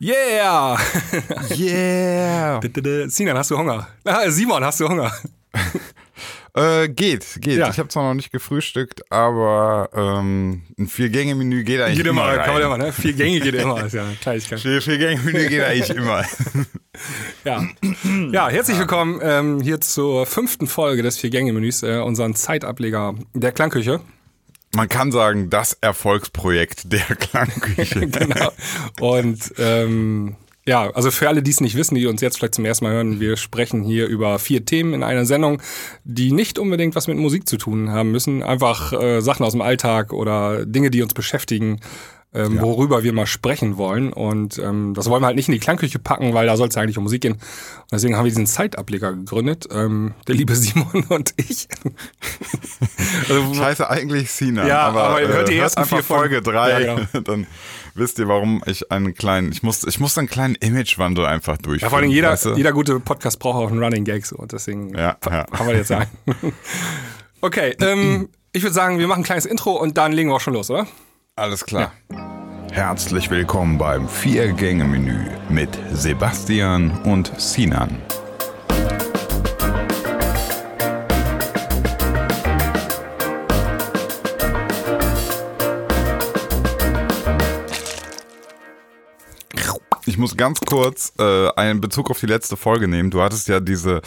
Yeah! Yeah! Sinan, hast du Hunger? Ah, Simon, hast du Hunger? Äh, geht, geht. Ja. Ich habe zwar noch nicht gefrühstückt, aber ähm, ein Vier-Gänge-Menü geht eigentlich Geht immer, immer kann man rein. immer, ne? Vier Gänge geht immer, ist ja Kleinigkeit. Vier- Vier-Gänge-Menü geht eigentlich immer. Ja, ja herzlich willkommen ähm, hier zur fünften Folge des Vier-Gänge-Menüs, äh, unseren Zeitableger der Klangküche. Man kann sagen, das Erfolgsprojekt der Klangküche. genau. Und ähm, ja, also für alle, die es nicht wissen, die uns jetzt vielleicht zum ersten Mal hören, wir sprechen hier über vier Themen in einer Sendung, die nicht unbedingt was mit Musik zu tun haben müssen. Einfach äh, Sachen aus dem Alltag oder Dinge, die uns beschäftigen, ähm, worüber wir mal sprechen wollen. Und ähm, das wollen wir halt nicht in die Klangküche packen, weil da soll es ja eigentlich um Musik gehen. Und deswegen haben wir diesen Zeitableger gegründet, ähm, der liebe Simon und ich. also, Scheiße, eigentlich Sina. Ja, aber, aber hört die äh, ersten einfach. Folge 3, Ja, genau. dann wisst ihr, warum ich einen kleinen, ich muss, ich muss einen kleinen Imagewandel einfach durchführen. Ja, vor allem jeder, weißt du? jeder gute Podcast braucht auch einen Running Gag so und deswegen Ja, ja. haben wir jetzt sagen. okay, ähm, ich würde sagen, wir machen ein kleines Intro und dann legen wir auch schon los, oder? Alles klar. Herzlich willkommen beim Vier-Gänge-Menü mit Sebastian und Sinan. Ich muss ganz kurz äh, einen Bezug auf die letzte Folge nehmen. Du hattest ja diese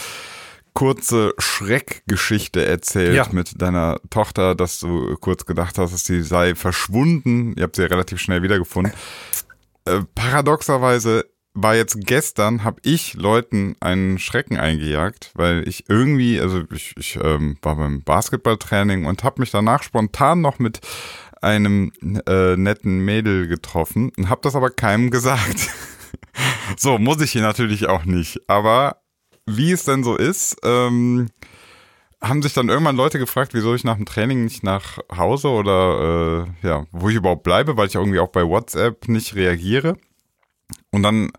kurze Schreckgeschichte erzählt Ja. mit deiner Tochter, dass du kurz gedacht hast, dass sie sei verschwunden. Ihr habt sie ja relativ schnell wiedergefunden. Äh, paradoxerweise war jetzt gestern, habe ich Leuten einen Schrecken eingejagt, weil ich irgendwie, also ich, ich ähm, war beim Basketballtraining und habe mich danach spontan noch mit einem äh, netten Mädel getroffen und habe das aber keinem gesagt. so, muss ich hier natürlich auch nicht. Aber wie es denn so ist, ähm, haben sich dann irgendwann Leute gefragt, wieso ich nach dem Training nicht nach Hause oder äh, ja, wo ich überhaupt bleibe, weil ich irgendwie auch bei WhatsApp nicht reagiere. Und dann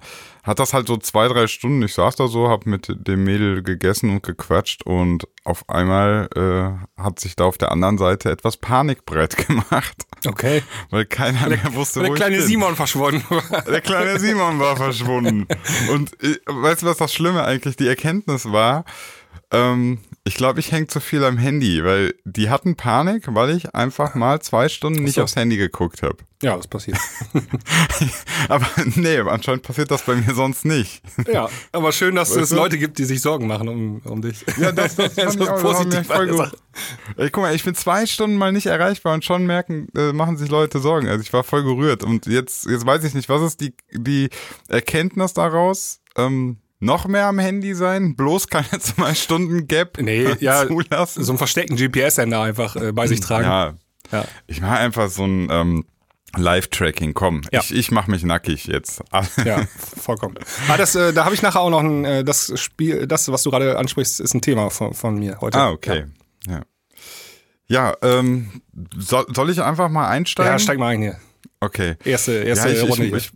hat das halt so zwei, drei Stunden, ich saß da so, hab mit dem Mädel gegessen und gequatscht und auf einmal äh, hat sich da auf der anderen Seite etwas Panik breit gemacht, Okay. weil keiner mehr wusste, Der wo kleine ich bin. Simon verschwunden war. Der kleine Simon war verschwunden. Und ich, weißt du, was das Schlimme eigentlich die Erkenntnis war? Ähm, ich glaube, ich hänge zu viel am Handy, weil die hatten Panik, weil ich einfach mal zwei Stunden nicht so. aufs Handy geguckt habe. Ja, das passiert. Aber nee, anscheinend passiert das bei mir sonst nicht. Ja, aber schön, dass es du? Leute gibt, die sich Sorgen machen um, um dich. Ja, das, das fand ist auch, das positiv voll gut. Ey, guck mal, ich bin zwei Stunden mal nicht erreichbar und schon merken, äh, machen sich Leute Sorgen. Also ich war voll gerührt und jetzt, jetzt weiß ich nicht, was ist die, die Erkenntnis daraus? Ähm, noch mehr am Handy sein, bloß keine zwei Stunden Gap Nee, ja, zulassen. so einen versteckten GPS-Sender einfach äh, bei sich tragen. ja, Ja. ich mache einfach so ein ähm, Live-Tracking. Komm, Ja. ich, ich mache mich nackig jetzt. Ja, vollkommen. Ah, das, äh, da habe ich nachher auch noch ein, äh, das Spiel, das, was du gerade ansprichst, ist ein Thema von, von mir heute. Ah, okay. Ja, ja ähm, soll, soll ich einfach mal einsteigen? ja steig mal ein hier. Okay. Erste, erste ja, ich, Runde ich, hier. ich,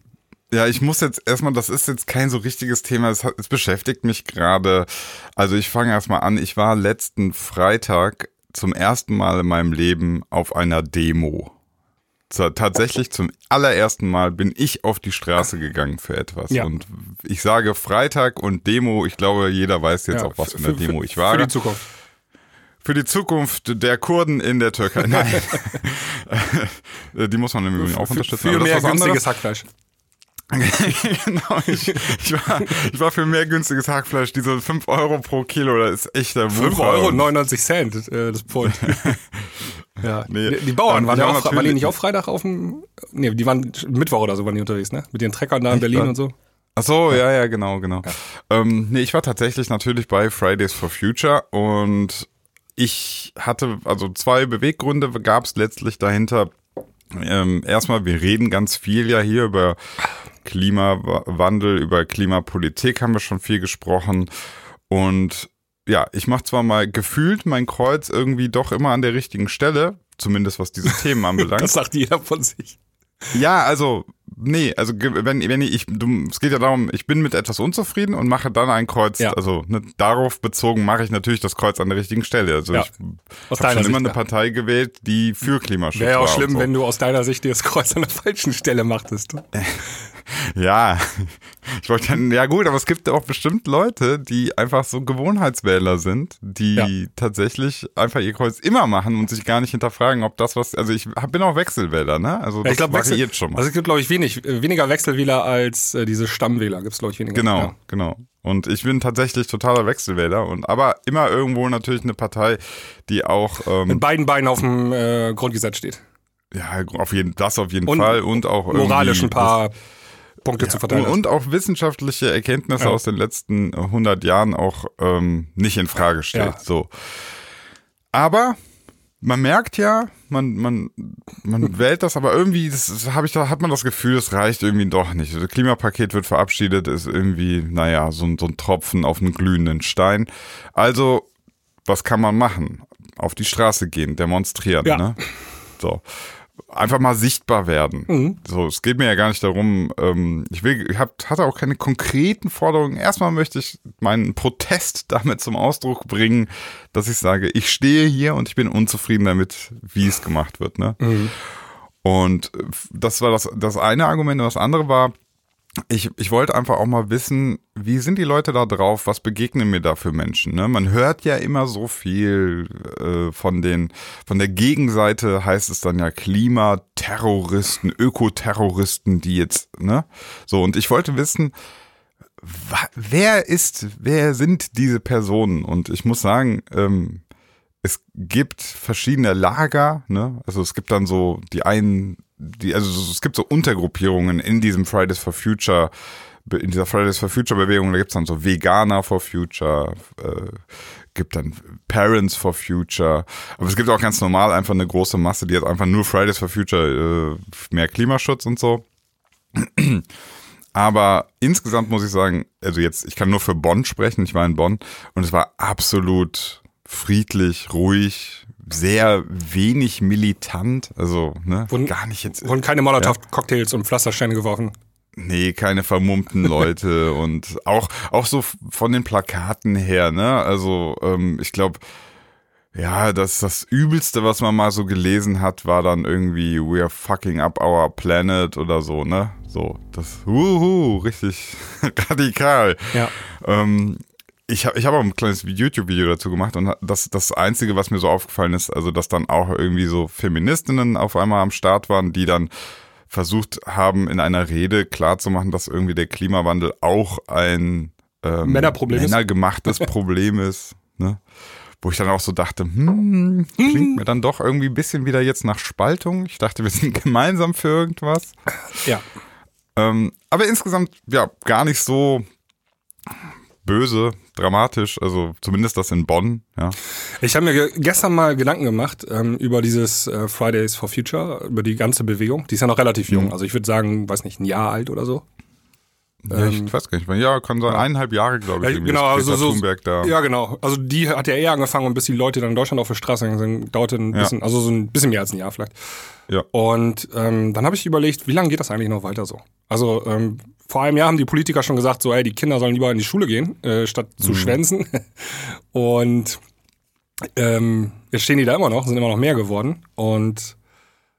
ja, ich muss jetzt erstmal, das ist jetzt kein so richtiges Thema, es, hat, es beschäftigt mich gerade. Also ich fange erstmal an, ich war letzten Freitag zum ersten Mal in meinem Leben auf einer Demo. Tatsächlich zum allerersten Mal bin ich auf die Straße gegangen für etwas. Ja. Und ich sage Freitag und Demo, ich glaube, jeder weiß jetzt Ja, auch, was für- für eine für- Demo ich Für war. die Zukunft. Für die Zukunft der Kurden in der Türkei. Nein. die muss man im Übrigen auch Für, unterstützen. für mehr günstiges Hackfleisch. genau, ich, ich, war, ich war für mehr günstiges Hackfleisch. Diese 5 Euro pro Kilo, das ist echter 5 Wucher. Euro 99 Cent, äh, das Pfund. ja. Nee. Die, die Bauern waren, ja, ja auch, waren die nicht auch Freitag auf dem. Nee, die waren Mittwoch oder so waren die unterwegs, ne? Mit ihren Treckern da in Berlin und so. Ach so, ja, ja, genau, genau. Ähm, nee, ich war tatsächlich natürlich bei Fridays for Future und ich hatte, also zwei Beweggründe gab es letztlich dahinter. Ähm, erstmal, wir reden ganz viel ja hier über Klimawandel, über Klimapolitik haben wir schon viel gesprochen und ja, ich mache zwar mal gefühlt mein Kreuz irgendwie doch immer an der richtigen Stelle, zumindest was diese Themen anbelangt. Das sagt jeder von sich. Ja, also Nee, also wenn, wenn ich, du, es geht ja darum, ich bin mit etwas unzufrieden und mache dann ein Kreuz, Ja. also ne, darauf bezogen mache ich natürlich das Kreuz an der richtigen Stelle. Also Ja. ich habe schon immer Sicht, eine ja. Partei gewählt, die für Klimaschutz Wäre ja auch schlimm, so. wenn du aus deiner Sicht das Kreuz an der falschen Stelle machtest. Ja, ich wollte ja, ja gut, aber es gibt auch bestimmt Leute, die einfach so Gewohnheitswähler sind, die Ja. tatsächlich einfach ihr Kreuz immer machen und sich gar nicht hinterfragen, ob das was, also ich bin auch Wechselwähler, ne? Also Ja, das ich glaube, Wechsel, schon mal. also es gibt, glaube ich, wenig, weniger Wechselwähler als äh, diese Stammwähler. Gibt es, glaube ich, weniger. Genau, Ja. genau. Und ich bin tatsächlich totaler Wechselwähler und aber immer irgendwo natürlich eine Partei, die auch ähm, Mit beiden Beinen auf dem äh, Grundgesetz steht. ja auf jeden das auf jeden Und Fall und auch Moralisch ein paar Punkte zu das, verteilen. und, auch wissenschaftliche Erkenntnisse Ja. aus den letzten 100 Jahren auch ähm, nicht in Frage stellt. Ja. So, aber man merkt ja, man, man, man wählt das, aber irgendwie das, hab ich da, hat man das Gefühl, es reicht irgendwie doch nicht. Das Klimapaket wird verabschiedet, ist irgendwie, naja, so, ein- so ein Tropfen auf einen glühenden Stein. Also, was kann man machen? Auf die Straße gehen, demonstrieren, Ja. ne? So. Einfach mal sichtbar werden. Mhm. So, es geht mir ja gar nicht darum, ähm, ich will, ich hab, hatte auch keine konkreten Forderungen. Erstmal möchte ich meinen Protest damit zum Ausdruck bringen, dass ich sage, ich stehe hier und ich bin unzufrieden damit, wie es gemacht wird. Ne? Und äh, das war das, das eine Argument. Und das andere war, ich, ich wollte einfach auch mal wissen, wie sind die Leute da drauf? Was begegnen mir da für Menschen? Ne? Man hört ja immer so viel äh, von den, von der Gegenseite heißt es dann ja Klimaterroristen, Ökoterroristen, die jetzt, ne? So, und ich wollte wissen, wer ist, wer sind diese Personen? Und ich muss sagen, ähm, es gibt verschiedene Lager, ne? Also es gibt dann so die einen, die, also es gibt so Untergruppierungen in diesem Fridays for Future, in dieser Fridays for Future Bewegung, da gibt's dann so Veganer for Future, äh, gibt dann Parents for Future, aber es gibt auch ganz normal einfach eine große Masse, die jetzt einfach nur Fridays for Future, äh, mehr Klimaschutz und so. Aber insgesamt muss ich sagen, also jetzt, ich kann nur für Bonn sprechen, ich war in Bonn und es war absolut friedlich, ruhig, sehr wenig militant, also ne, Wurden- gar nicht jetzt, Wurden keine Molotow-Cocktails und Pflastersteine geworfen. nee, keine vermummten Leute und auch, auch so von den Plakaten her, ne, also ähm, ich glaube, ja, das, das Übelste, was man mal so gelesen hat, war dann irgendwie We are fucking up our planet oder so, ne? So, das, wuhu, richtig radikal. Ja. Ähm, ich habe ich hab auch ein kleines YouTube-Video dazu gemacht und das, das Einzige, was mir so aufgefallen ist, also dass dann auch irgendwie so Feministinnen auf einmal am Start waren, die dann versucht haben, in einer Rede klarzumachen, dass irgendwie der Klimawandel auch ein ähm, Männerproblem ist. männergemachtes Problem ist. Ne? Wo ich dann auch so dachte, hm, klingt mir dann doch irgendwie ein bisschen wieder jetzt nach Spaltung. Ich dachte, wir sind gemeinsam für irgendwas. Ja. Ähm, aber insgesamt, ja, gar nicht so böse, dramatisch, also zumindest das in Bonn, ja. Ich habe mir ge gestern mal Gedanken gemacht ähm, über dieses äh, Fridays for Future, über die ganze Bewegung. Die ist ja noch relativ jung. Mhm. Also ich würde sagen, weiß nicht, ein Jahr alt oder so. ja ich weiß gar nicht, ja, kann sein, eineinhalb Jahre, glaube ich, Ja, genau, also so, Thunberg da. ja genau. Also die hat ja eher angefangen und bis die Leute dann in Deutschland auf der Straße gegangen sind, dauerte ein Ja. bisschen, also so ein bisschen mehr als ein Jahr vielleicht. Ja. Und ähm, dann habe ich überlegt, wie lange geht das eigentlich noch weiter so? Also ähm, vor einem Jahr haben die Politiker schon gesagt, so, ey, die Kinder sollen lieber in die Schule gehen, äh, statt Mhm. zu schwänzen. Und ähm, jetzt stehen die da immer noch, sind immer noch mehr geworden. Und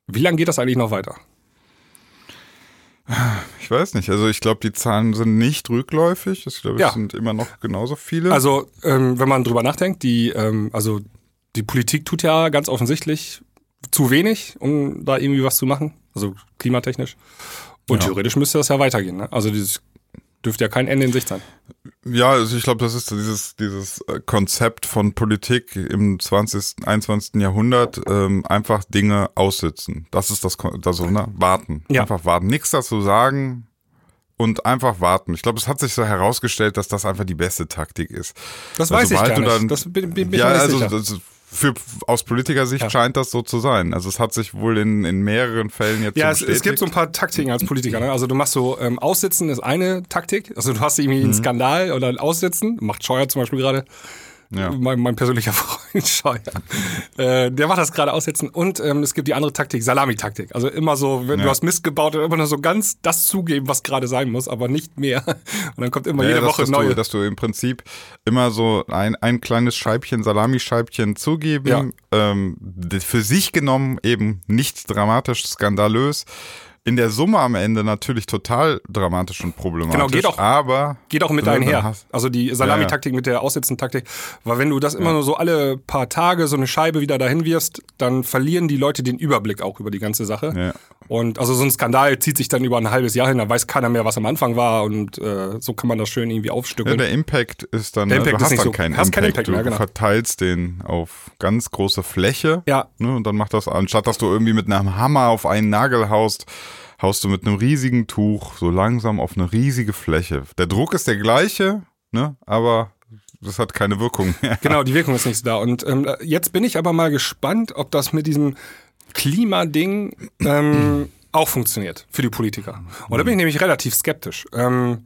wie lange geht das eigentlich noch weiter? Ich weiß nicht, also ich glaube, die Zahlen sind nicht rückläufig, ich glaube, Ja. es sind immer noch genauso viele. Also, ähm, wenn man drüber nachdenkt, die, ähm, also die Politik tut ja ganz offensichtlich zu wenig, um da irgendwie was zu machen, also klimatechnisch. Und Ja. theoretisch müsste das ja weitergehen. Ne? Also dieses dürfte ja kein Ende in Sicht sein. Ja, also ich glaube, das ist dieses, dieses äh, Konzept von Politik im 20., 21. Jahrhundert, ähm, einfach Dinge aussitzen. Das ist das, also, ne, warten. Ja. Einfach warten. Nichts dazu sagen und einfach warten. Ich glaube, es hat sich so herausgestellt, dass das einfach die beste Taktik ist. Das Weil weiß ich gar nicht. dann- das bin, bin, bin ja, also sicher. das, für, aus Politikersicht Ja. scheint das so zu sein. Also es hat sich wohl in, in mehreren Fällen jetzt Ja, so es, es gibt so ein paar Taktiken als Politiker. Ne? Also du machst so ähm, Aussitzen ist eine Taktik. Also du hast irgendwie Mhm. einen Skandal oder ein Aussitzen. Macht Scheuer zum Beispiel gerade. Ja. Mein, mein persönlicher Freund Scheuer. äh, der macht das gerade aussetzen. Und ähm, es gibt die andere Taktik, Salami-Taktik. Also immer so, wenn Ja. du hast Mist gebaut, immer nur so ganz das zugeben, was gerade sein muss, aber nicht mehr. Und dann kommt immer Ja, jede dass, Woche dass neue. Du, dass du im Prinzip immer so ein, ein kleines Scheibchen, Salamischeibchen zugeben, Ja. ähm, für sich genommen eben nicht dramatisch, skandalös. In der Summe am Ende natürlich total dramatisch und problematisch. Genau, geht auch- Aber Geht auch mit Ja, dann einher. Also die Salamitaktik mit der Aussetzen-Taktik. Weil wenn du das immer nur so alle paar Tage so eine Scheibe wieder dahin wirfst, dann verlieren die Leute den Überblick auch über die ganze Sache. Ja. Und also so ein Skandal zieht sich dann über ein halbes Jahr hin, da weiß keiner mehr, was am Anfang war und äh, so kann man das schön irgendwie Ja, aufstückeln. der Impact ist dann, Der Impact du ist hast nicht dann so- keinen hast Impact, keinen Impact du mehr, genau. verteilst den auf ganz große Fläche. Ja. Ne, und dann macht das, anstatt dass du irgendwie mit einem Hammer auf einen Nagel haust, haust du mit einem riesigen Tuch so langsam auf eine riesige Fläche. Der Druck ist der gleiche, ne, aber das hat keine Wirkung mehr. Genau, die Wirkung ist nicht da. Und ähm, jetzt bin ich aber mal gespannt, ob das mit diesem Klimading ähm, auch funktioniert für die Politiker. Und da bin ich nämlich relativ skeptisch. Ähm,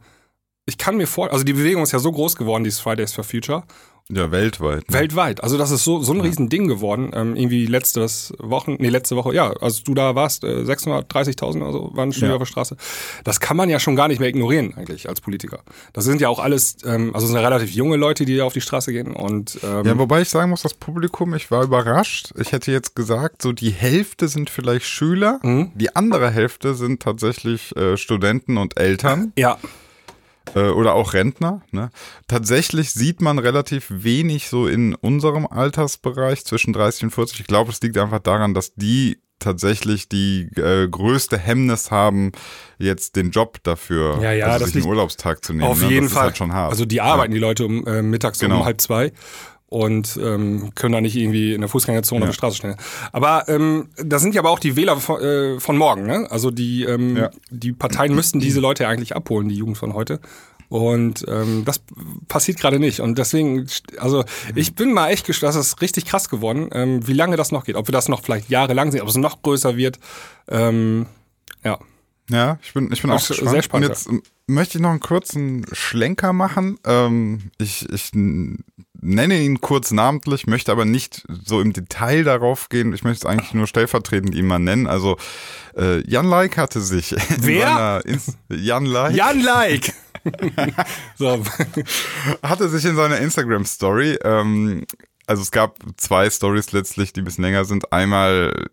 ich kann mir vor, also die Bewegung ist ja so groß geworden, dieses Fridays for Future, Ja, weltweit. Ne? weltweit. Also das ist so, so ein riesen Ding geworden. Ähm, irgendwie letztes Wochen, nee, letzte Woche, ja, als du da warst, äh, 630.000 oder so waren schon Ja. auf der Straße. Das kann man ja schon gar nicht mehr ignorieren eigentlich als Politiker. Das sind ja auch alles, ähm, also es sind ja relativ junge Leute, die da auf die Straße gehen und ähm, Ja, wobei ich sagen muss, das Publikum, ich war überrascht. Ich hätte jetzt gesagt, so die Hälfte sind vielleicht Schüler, Mhm. die andere Hälfte sind tatsächlich äh, Studenten und Eltern. ja, äh, oder auch Rentner. Ne? Tatsächlich sieht man relativ wenig so in unserem Altersbereich zwischen 30 und 40. Ich glaube, es liegt einfach daran, dass die tatsächlich die äh, größte Hemmnis haben, jetzt den Job dafür, Ja, ja, also das sich einen Urlaubstag zu nehmen. Auf ne? jeden das Fall. Halt schon hart. Also die arbeiten die Leute um äh, mittags Genau. um halb zwei und ähm, können da nicht irgendwie in der Fußgängerzone auf Ja. der Straße stehen. Aber ähm, das sind ja aber auch die Wähler von, äh, von morgen. Ne? Also die ähm, Ja. die Parteien müssten diese Leute ja eigentlich abholen, die Jugend von heute. Und ähm, das passiert gerade nicht. Und deswegen, also ich bin mal echt gespannt, das ist richtig krass geworden, ähm, wie lange das noch geht. Ob wir das noch vielleicht jahrelang sehen, ob es noch größer wird. Ähm, ja. Ja, ich bin, ich bin auch ist gespannt. sehr spannend, Und jetzt ähm, möchte ich noch einen kurzen Schlenker machen. Ähm, ich, ich nenne ihn kurz namentlich, möchte aber nicht so im Detail darauf gehen. Ich möchte es eigentlich nur stellvertretend ihn mal nennen. Also äh, Jan Like hatte sich in Wer? Jan Like Jan Like! so. hatte sich in seiner Instagram-Story, ähm, also es gab zwei Stories letztlich, die ein bisschen länger sind. Einmal,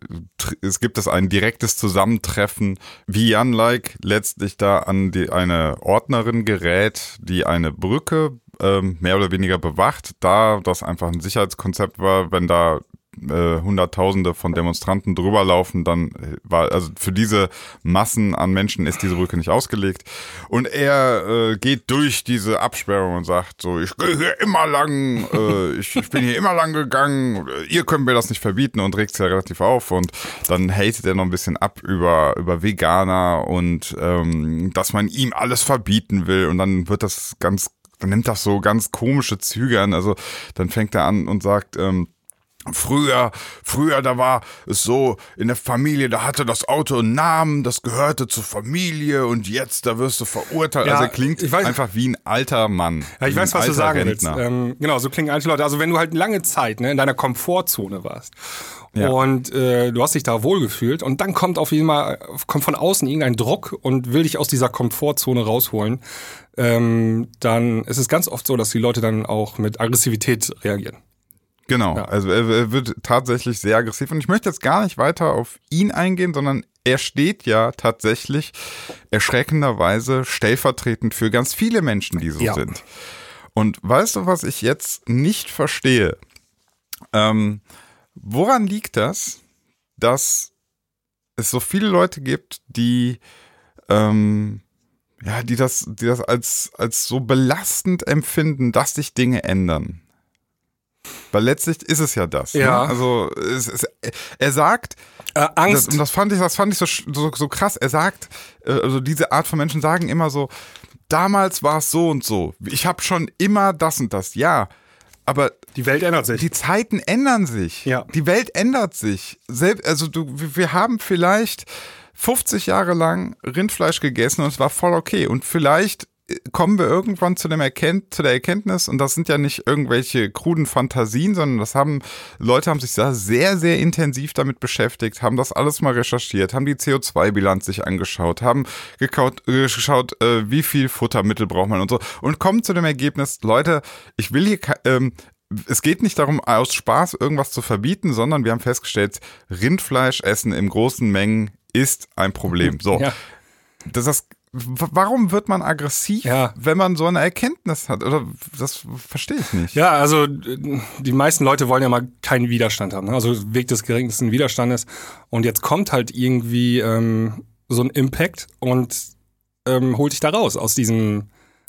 es gibt es ein direktes Zusammentreffen, wie Jan Like letztlich da an die, eine Ordnerin gerät, die eine Brücke ähm, mehr oder weniger bewacht, da das einfach ein Sicherheitskonzept war, wenn da äh, Hunderttausende von Demonstranten drüber laufen, dann äh, war, also für diese Massen an Menschen ist diese Brücke nicht ausgelegt. Und er äh, geht durch diese Absperrung und sagt so, ich gehe hier immer lang, äh, ich, ich bin hier immer lang gegangen, ihr könnt mir das nicht verbieten und regt sich ja relativ auf und dann hatet er noch ein bisschen ab über, über Veganer und ähm, dass man ihm alles verbieten will und dann wird das ganz, dann nimmt das so ganz komische Züge an, also dann fängt er an und sagt, ähm, Früher, früher, da war es so, in der Familie, da hatte das Auto einen Namen, das gehörte zur Familie und jetzt, da wirst du verurteilt. Ja, also klingt ich weiß- einfach wie ein alter Mann. Ja, ich weiß, was du sagen Rentner. willst. Ähm, genau, so klingen eigentlich Leute. Also wenn du halt lange Zeit ne, in deiner Komfortzone warst Ja. und äh, du hast dich da wohlgefühlt und dann kommt auf jeden Fall kommt von außen irgendein Druck und will dich aus dieser Komfortzone rausholen, ähm, dann ist es ganz oft so, dass die Leute dann auch mit Aggressivität reagieren. Genau, Ja. also er, er wird tatsächlich sehr aggressiv und ich möchte jetzt gar nicht weiter auf ihn eingehen, sondern er steht ja tatsächlich erschreckenderweise stellvertretend für ganz viele Menschen, die so Ja. sind. Und weißt du, was ich jetzt nicht verstehe? Ähm, woran liegt das, dass es so viele Leute gibt, die ähm, ja, die das, die das als, als so belastend empfinden, dass sich Dinge ändern? Weil letztlich ist es ja das. Ja. Ne? Also es, es, er sagt, Äh, das, Angst. und das fand ich, das fand ich so, so, so krass. Er sagt, äh, also diese Art von Menschen sagen immer so, damals war es so und so. Ich habe schon immer das und das. Ja, aber die Welt ändert sich. die Zeiten ändern sich. Ja. Die Welt ändert sich. Selbst, also du, wir haben vielleicht 50 Jahre lang Rindfleisch gegessen und es war voll okay. Und vielleicht kommen wir irgendwann zu, dem Erkennt, zu der Erkenntnis, und das sind ja nicht irgendwelche kruden Fantasien, sondern das haben, Leute haben sich da sehr, sehr intensiv damit beschäftigt, haben das alles mal recherchiert, haben die CO2-Bilanz sich angeschaut, haben gekaut, äh, geschaut, äh, wie viel Futtermittel braucht man und so, und kommen zu dem Ergebnis, Leute, ich will hier, ähm, es geht nicht darum, aus Spaß irgendwas zu verbieten, sondern wir haben festgestellt, Rindfleisch essen in großen Mengen ist ein Problem. So. Ja. Das ist warum wird man aggressiv, ja. wenn man so eine Erkenntnis hat? Oder das verstehe ich nicht. Ja, also die meisten Leute wollen ja mal keinen Widerstand haben. Ne? Also Weg des geringsten Widerstandes. Und jetzt kommt halt irgendwie ähm, so ein Impact und ähm, holt dich da raus aus diesem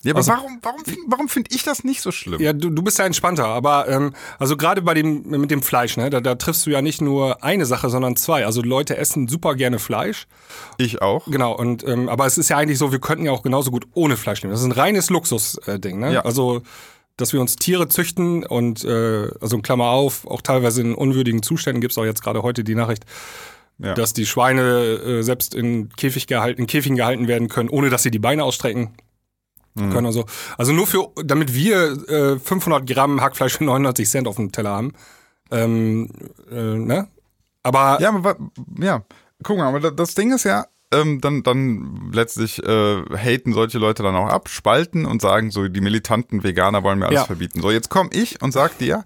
ja, aber also, warum, warum, warum finde ich das nicht so schlimm? Ja, du, du bist ja entspannter, aber ähm, also gerade bei dem mit dem Fleisch, ne, da, da triffst du ja nicht nur eine Sache, sondern zwei. Also Leute essen super gerne Fleisch. Ich auch. Genau, und ähm, aber es ist ja eigentlich so, wir könnten ja auch genauso gut ohne Fleisch leben. Das ist ein reines Luxus-Ding, ne? Ja. Also dass wir uns Tiere züchten und äh, also in Klammer auf, auch teilweise in unwürdigen Zuständen gibt's auch jetzt gerade heute die Nachricht, ja. dass die Schweine äh, selbst in Käfig gehalten, in Käfigen gehalten werden können, ohne dass sie die Beine ausstrecken mhm. können. Also, also nur für, damit wir äh, 500 Gramm Hackfleisch für 99 Cent auf dem Teller haben. Ähm, äh, ne? Aber ja, aber, ja, guck mal, aber das Ding ist ja, ähm, dann, dann letztlich äh, haten solche Leute dann auch ab, spalten und sagen so, die militanten Veganer wollen mir alles ja. verbieten. So, jetzt komme ich und sag dir,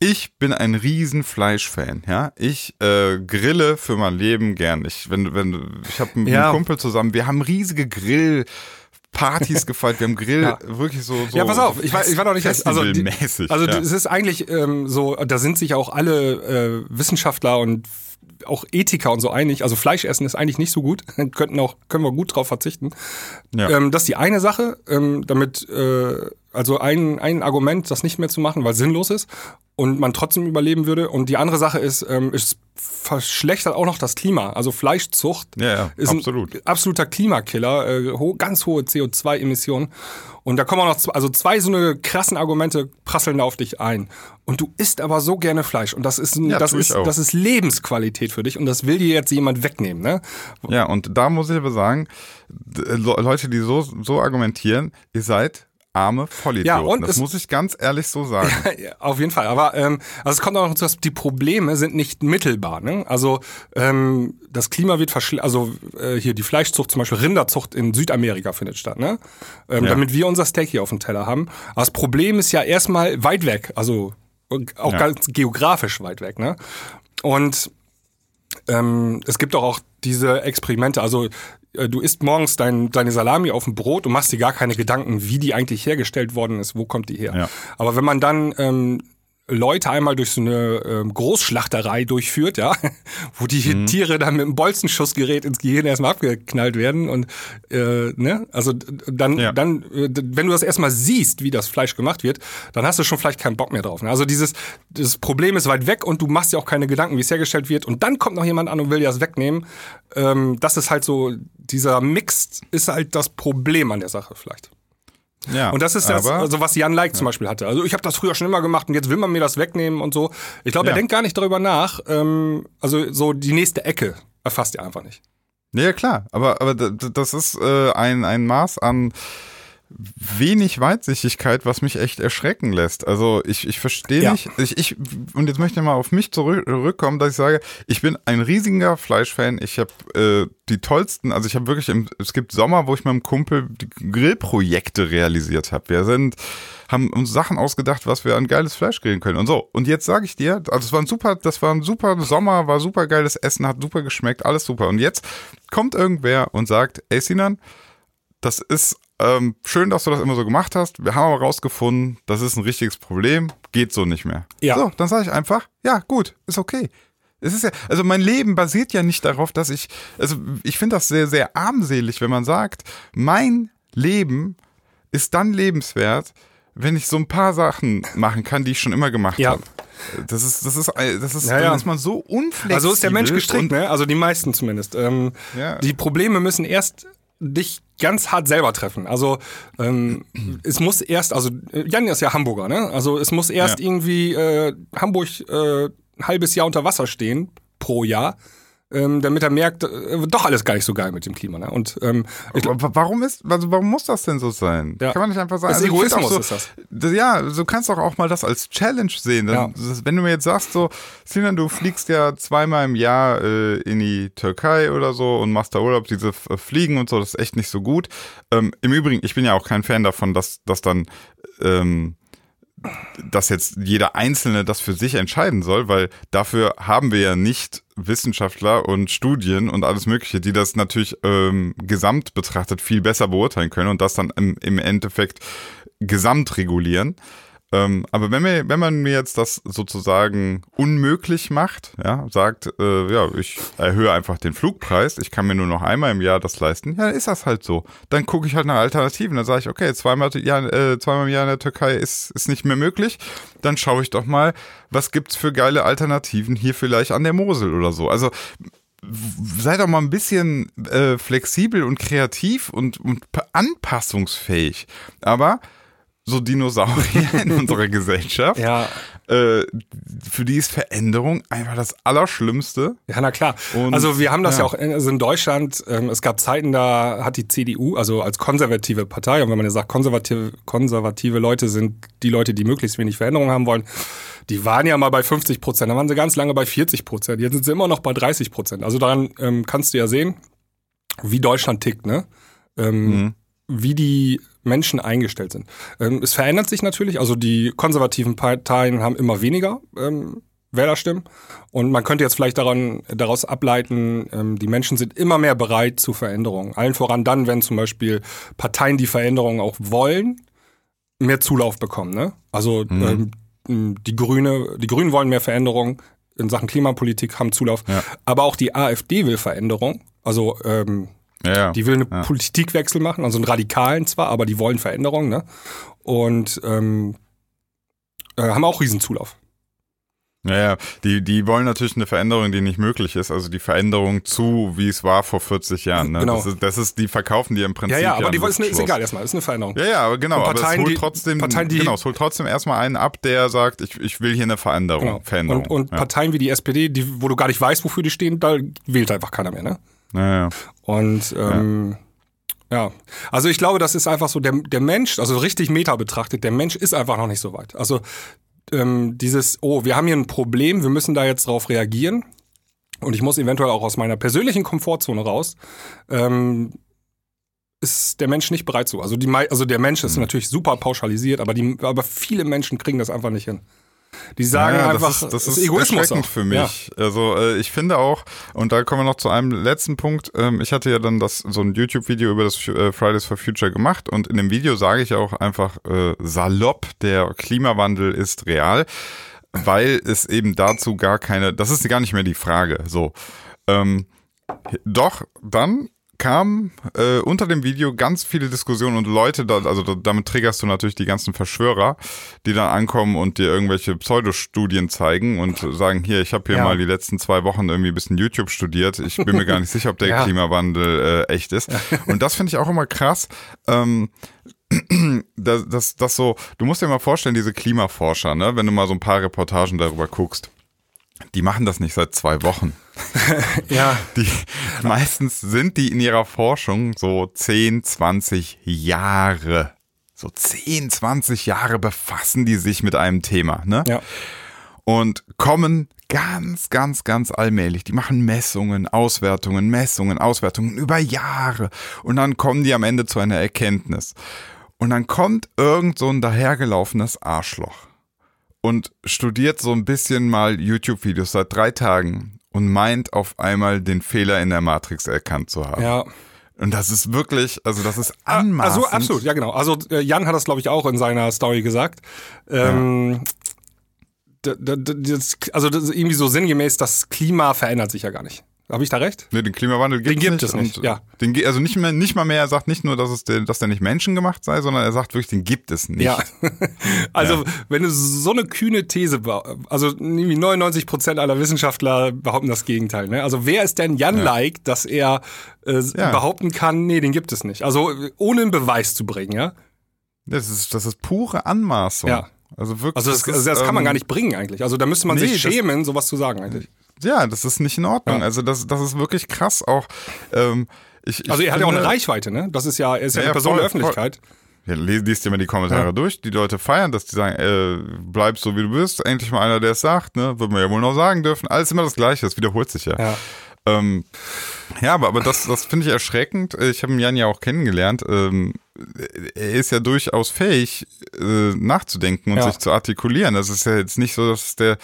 ich bin ein riesen Fleischfan, ja. Ich äh, grille für mein Leben gern. Ich, wenn, wenn, ich habe einen ja. Kumpel zusammen, wir haben riesige Grill. Partys gefeiert, wir haben Grill ja. wirklich so, so. Ja, pass auf, ich war, ich war noch nicht also, die, also ja. es ist eigentlich ähm, so, da sind sich auch alle äh, Wissenschaftler und auch Ethiker und so einig. Also Fleisch essen ist eigentlich nicht so gut, könnten auch können wir gut drauf verzichten. Ja. Ähm, das ist die eine Sache, ähm, damit äh, also ein, ein Argument, das nicht mehr zu machen, weil es sinnlos ist und man trotzdem überleben würde. Und die andere Sache ist, ähm, es verschlechtert auch noch das Klima. Also Fleischzucht ja, ja, ist absolut. ein absoluter Klimakiller, äh, ho ganz hohe CO2-Emissionen. Und da kommen auch noch zwei, also zwei so eine krassen Argumente prasseln da auf dich ein. Und du isst aber so gerne Fleisch. Und das ist, ja, das ist, das ist Lebensqualität für dich. Und das will dir jetzt jemand wegnehmen, ne? Ja, und da muss ich aber sagen, Leute, die so, so argumentieren, ihr seid arme Vollidioten. Ja, und das muss ich ganz ehrlich so sagen. Ja, auf jeden Fall. Aber ähm, also es kommt auch noch dazu, dass die Probleme sind nicht mittelbar. Ne? Also ähm, das Klima wird verschl also äh, hier die Fleischzucht, zum Beispiel Rinderzucht in Südamerika findet statt, ne? Ähm, ja. Damit wir unser Steak hier auf dem Teller haben. Aber das Problem ist ja erstmal weit weg, also auch ja. ganz geografisch weit weg, ne? Und ähm, es gibt auch, auch diese Experimente, also du isst morgens dein, deine Salami auf dem Brot und machst dir gar keine Gedanken, wie die eigentlich hergestellt worden ist, wo kommt die her. Ja. Aber wenn man dann ähm, Leute einmal durch so eine ähm, Großschlachterei durchführt, ja, wo die mhm. Tiere dann mit einem Bolzenschussgerät ins Gehirn erstmal abgeknallt werden und äh, ne, also dann, ja. dann, äh, wenn du das erstmal siehst, wie das Fleisch gemacht wird, dann hast du schon vielleicht keinen Bock mehr drauf. Ne? Also dieses, das Problem ist weit weg und du machst dir auch keine Gedanken, wie es hergestellt wird und dann kommt noch jemand an und will dir das wegnehmen. Ähm, das ist halt so, dieser Mix ist halt das Problem an der Sache vielleicht. Ja, und das ist das, also was Jan Like ja. zum Beispiel hatte. Also ich habe das früher schon immer gemacht und jetzt will man mir das wegnehmen und so. Ich glaube, ja. er denkt gar nicht darüber nach. Ähm, also so die nächste Ecke erfasst er einfach nicht. Ja, klar, aber, aber das ist äh, ein, ein Maß an wenig Weitsichtigkeit, was mich echt erschrecken lässt. Also ich, ich verstehe ja. nicht, ich, ich, und jetzt möchte ich mal auf mich zurückkommen, dass ich sage, ich bin ein riesiger Fleischfan. Ich habe äh, die tollsten, also ich habe wirklich, im, es gibt Sommer, wo ich mit einem Kumpel die Grillprojekte realisiert habe. Wir sind, haben uns Sachen ausgedacht, was wir an geiles Fleisch grillen können und so. Und jetzt sage ich dir, also es war ein super, das war ein super Sommer, war super geiles Essen, hat super geschmeckt, alles super. Und jetzt kommt irgendwer und sagt, ey Sinan, das ist ähm, schön, dass du das immer so gemacht hast. Wir haben aber rausgefunden, das ist ein richtiges Problem, geht so nicht mehr. Ja. So, dann sage ich einfach, ja, gut, ist okay. Es ist ja, also mein Leben basiert ja nicht darauf, dass ich, also ich finde das sehr, sehr armselig, wenn man sagt, mein Leben ist dann lebenswert, wenn ich so ein paar Sachen machen kann, die ich schon immer gemacht ja. habe. Das ist, das ist, das ist, ja, ja. ist man so unflexibel. Also ist der Mensch gestrickt, ne? Also die meisten zumindest. Ähm, ja. Die Probleme müssen erst dich ganz hart selber treffen. Also ähm, es muss erst, also Jan ist ja Hamburger, ne? Also es muss erst ja. irgendwie äh, Hamburg äh, ein halbes Jahr unter Wasser stehen pro Jahr, ähm, damit er merkt, äh, doch alles gar nicht so geil mit dem Klima. Ne? Und ähm, ich, Aber warum ist, also warum muss das denn so sein? Ja. Kann man nicht einfach sagen. Das ist also Egoismus auch ist das. das. Ja, du kannst doch auch mal das als Challenge sehen. Dann, Ja. das, wenn du mir jetzt sagst, so, Sinan, du fliegst ja zweimal im Jahr äh, in die Türkei oder so und machst da Urlaub, diese F- Fliegen und so, das ist echt nicht so gut. Ähm, Im Übrigen, ich bin ja auch kein Fan davon, dass, dass dann ähm, dass jetzt jeder Einzelne das für sich entscheiden soll, weil dafür haben wir ja nicht Wissenschaftler und Studien und alles Mögliche, die das natürlich ähm, gesamt betrachtet viel besser beurteilen können und das dann im, im Endeffekt gesamt regulieren. Ähm, aber wenn, wir, wenn man mir jetzt das sozusagen unmöglich macht, ja, sagt, äh, ja, ich erhöhe einfach den Flugpreis, ich kann mir nur noch einmal im Jahr das leisten, ja, dann ist das halt so. Dann gucke ich halt nach Alternativen. Dann sage ich, okay, zweimal, ja, äh, zweimal im Jahr in der Türkei ist, ist nicht mehr möglich. Dann schaue ich doch mal, was gibt's für geile Alternativen hier vielleicht an der Mosel oder so. Also sei doch mal ein bisschen äh, flexibel und kreativ und, und anpassungsfähig. Aber so Dinosaurier in unserer Gesellschaft, ja, äh, für die ist Veränderung einfach das Allerschlimmste. Ja, na klar. Und- also wir haben das ja, ja. auch in, also in Deutschland, ähm, es gab Zeiten, da hat die CDU, also als konservative Partei, und wenn man ja sagt, konservative, konservative Leute sind die Leute, die möglichst wenig Veränderung haben wollen, die waren ja mal bei 50 Prozent, dann waren sie ganz lange bei 40 Prozent, jetzt sind sie immer noch bei 30 Prozent. Also daran ähm, kannst du ja sehen, wie Deutschland tickt, ne? Ähm, Wie die Menschen eingestellt sind. Ähm, es verändert sich natürlich, also die konservativen Parteien haben immer weniger ähm, Wählerstimmen. Und man könnte jetzt vielleicht daran, daraus ableiten, ähm, die Menschen sind immer mehr bereit zu Veränderungen. Allen voran dann, wenn zum Beispiel Parteien, die Veränderungen auch wollen, mehr Zulauf bekommen. Ne? Also ähm, die Grüne, die Grünen wollen mehr Veränderungen in Sachen Klimapolitik, haben Zulauf. Ja. Aber auch die AfD will Veränderung. Also ähm, Ja, ja. die will einen Ja. Politikwechsel machen, also einen radikalen zwar, aber die wollen Veränderungen. Ne? Und ähm, äh, haben auch Riesenzulauf. Ja, ja, die, die wollen natürlich eine Veränderung, die nicht möglich ist. Also die Veränderung zu, wie es war vor 40 Jahren. Ne? Genau. Das, ist, das ist, die verkaufen die im Prinzip. Ja, ja, aber die ist, ist egal erstmal, ist eine Veränderung. Ja, ja, aber genau, Und aber Parteien, es holt die- trotzdem, Parteien, die- genau, es holt trotzdem erstmal einen ab, der sagt, ich, ich will hier eine Veränderung, Genau. Veränderung. Und, und ja. Parteien wie die SPD, die, wo du gar nicht weißt, wofür die stehen, da wählt einfach keiner mehr. Ne? Ja, ja. Und ähm, ja. also ich glaube, das ist einfach so, der, der Mensch, also richtig meta betrachtet, der Mensch ist einfach noch nicht so weit. Also ähm, dieses, oh, wir haben hier ein Problem, wir müssen da jetzt drauf reagieren. Und ich muss eventuell auch aus meiner persönlichen Komfortzone raus. Ähm, ist der Mensch nicht bereit zu. Also, die, also der Mensch ist Mhm. natürlich super pauschalisiert, aber, die, aber viele Menschen kriegen das einfach nicht hin. Die sagen ja, einfach, das ist, das ist Egoismus für mich. Also äh, ich finde auch, und da kommen wir noch zu einem letzten Punkt, ähm, ich hatte ja dann das so ein YouTube-Video über das äh, Fridays for Future gemacht und in dem Video sage ich auch einfach äh, salopp, der Klimawandel ist real, weil es eben dazu gar keine, das ist gar nicht mehr die Frage. So. Ähm, doch, dann kamen äh, unter dem Video ganz viele Diskussionen und Leute, da, also da, damit triggerst du natürlich die ganzen Verschwörer, die dann ankommen und dir irgendwelche Pseudostudien zeigen und sagen, hier, ich habe hier Ja. mal die letzten zwei Wochen irgendwie ein bisschen YouTube studiert. Ich bin mir gar nicht sicher, ob der Ja. Klimawandel äh, echt ist. Und das finde ich auch immer krass. Ähm, das, das, das so, du musst dir mal vorstellen, diese Klimaforscher, ne, wenn du mal so ein paar Reportagen darüber guckst, die machen das nicht seit zwei Wochen. Ja, Die, meistens sind die in ihrer Forschung so 10, 20 Jahre. So 10, 20 Jahre befassen die sich mit einem Thema, ne? ja. Und kommen ganz, ganz, ganz allmählich. Die machen Messungen, Auswertungen, Messungen, Auswertungen über Jahre. Und dann kommen die am Ende zu einer Erkenntnis. Und dann kommt irgend so ein dahergelaufenes Arschloch und studiert so ein bisschen mal YouTube-Videos seit drei Tagen und meint auf einmal den Fehler in der Matrix erkannt zu haben. ja. Und das ist wirklich, also das ist anmaßend. Also absolut, ja genau. Also äh, Jan hat das, glaube ich, auch in seiner Story gesagt. Ähm, d- das, also das ist irgendwie so sinngemäß, das Klima verändert sich ja gar nicht. Habe ich da recht? Nee, den Klimawandel gibt's gibt nicht. es nicht, ja. Den, ge- also nicht mehr, nicht mal mehr, er sagt nicht nur, dass, es der, dass der nicht menschengemacht sei, sondern er sagt wirklich, den gibt es nicht. Ja. also wenn du so eine kühne These, also irgendwie 99 Prozent aller Wissenschaftler behaupten das Gegenteil. Ne? Also wer ist denn Jan-like, dass er äh, Ja. behaupten kann, nee, den gibt es nicht. Also ohne einen Beweis zu bringen, ja. Das ist, das ist pure Anmaßung. Ja. Also wirklich. Also das, ist, also das kann man ähm, gar nicht bringen eigentlich. Also da müsste man nee, sich das- schämen, sowas zu sagen eigentlich. Ja, das ist nicht in Ordnung. Ja. Also das, das ist wirklich krass auch. Ähm, ich, ich Also er hat ja auch eine Reichweite, ne? Das ist ja, er ist ja, Ja, eine Person voll, der Öffentlichkeit. Ja, les- liest dir mal die Kommentare Ja. durch. Die Leute feiern das, die sagen, äh, bleib so wie du bist. Endlich mal einer, der es sagt, ne? Wird man ja wohl noch sagen dürfen. Alles immer das Gleiche, das wiederholt sich ja. Ja. Ähm, ja, aber, aber das, das finde ich erschreckend. Ich habe ihn Jan ja auch kennengelernt. Ähm, er ist ja durchaus fähig, äh, nachzudenken und Ja. sich zu artikulieren. Das ist ja jetzt nicht so, dass der, äh,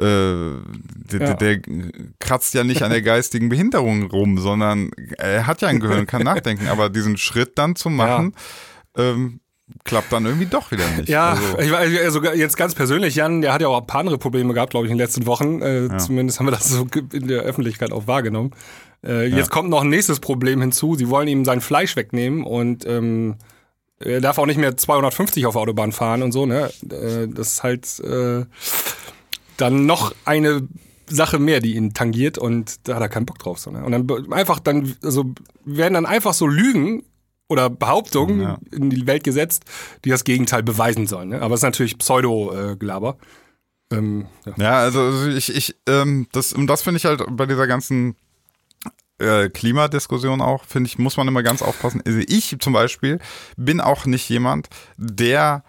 der, Ja. der, der kratzt ja nicht an der geistigen Behinderung rum, sondern er hat ja ein Gehirn, kann nachdenken. Aber diesen Schritt dann zu machen, ähm, klappt dann irgendwie doch wieder nicht. Ja, Also, ich weiß, also jetzt ganz persönlich, Jan, der hat ja auch ein paar andere Probleme gehabt, glaube ich, in den letzten Wochen. Äh, Zumindest haben wir das so in der Öffentlichkeit auch wahrgenommen. Äh, Jetzt kommt noch ein nächstes Problem hinzu. Sie wollen ihm sein Fleisch wegnehmen und ähm, er darf auch nicht mehr 250 auf Autobahn fahren und so. Ne? Äh, das ist halt äh, dann noch eine Sache mehr, die ihn tangiert und da hat er keinen Bock drauf. So, ne? Und dann einfach dann, also werden dann einfach so Lügen oder Behauptungen Ja. in die Welt gesetzt, die das Gegenteil beweisen sollen. Ne? Aber es ist natürlich Pseudo-Gelaber. ähm, ja. Ja, also ich, ich, ähm, das, und das finde ich halt bei dieser ganzen äh, Klimadiskussion auch, finde ich, muss man immer ganz aufpassen. Also ich zum Beispiel bin auch nicht jemand, der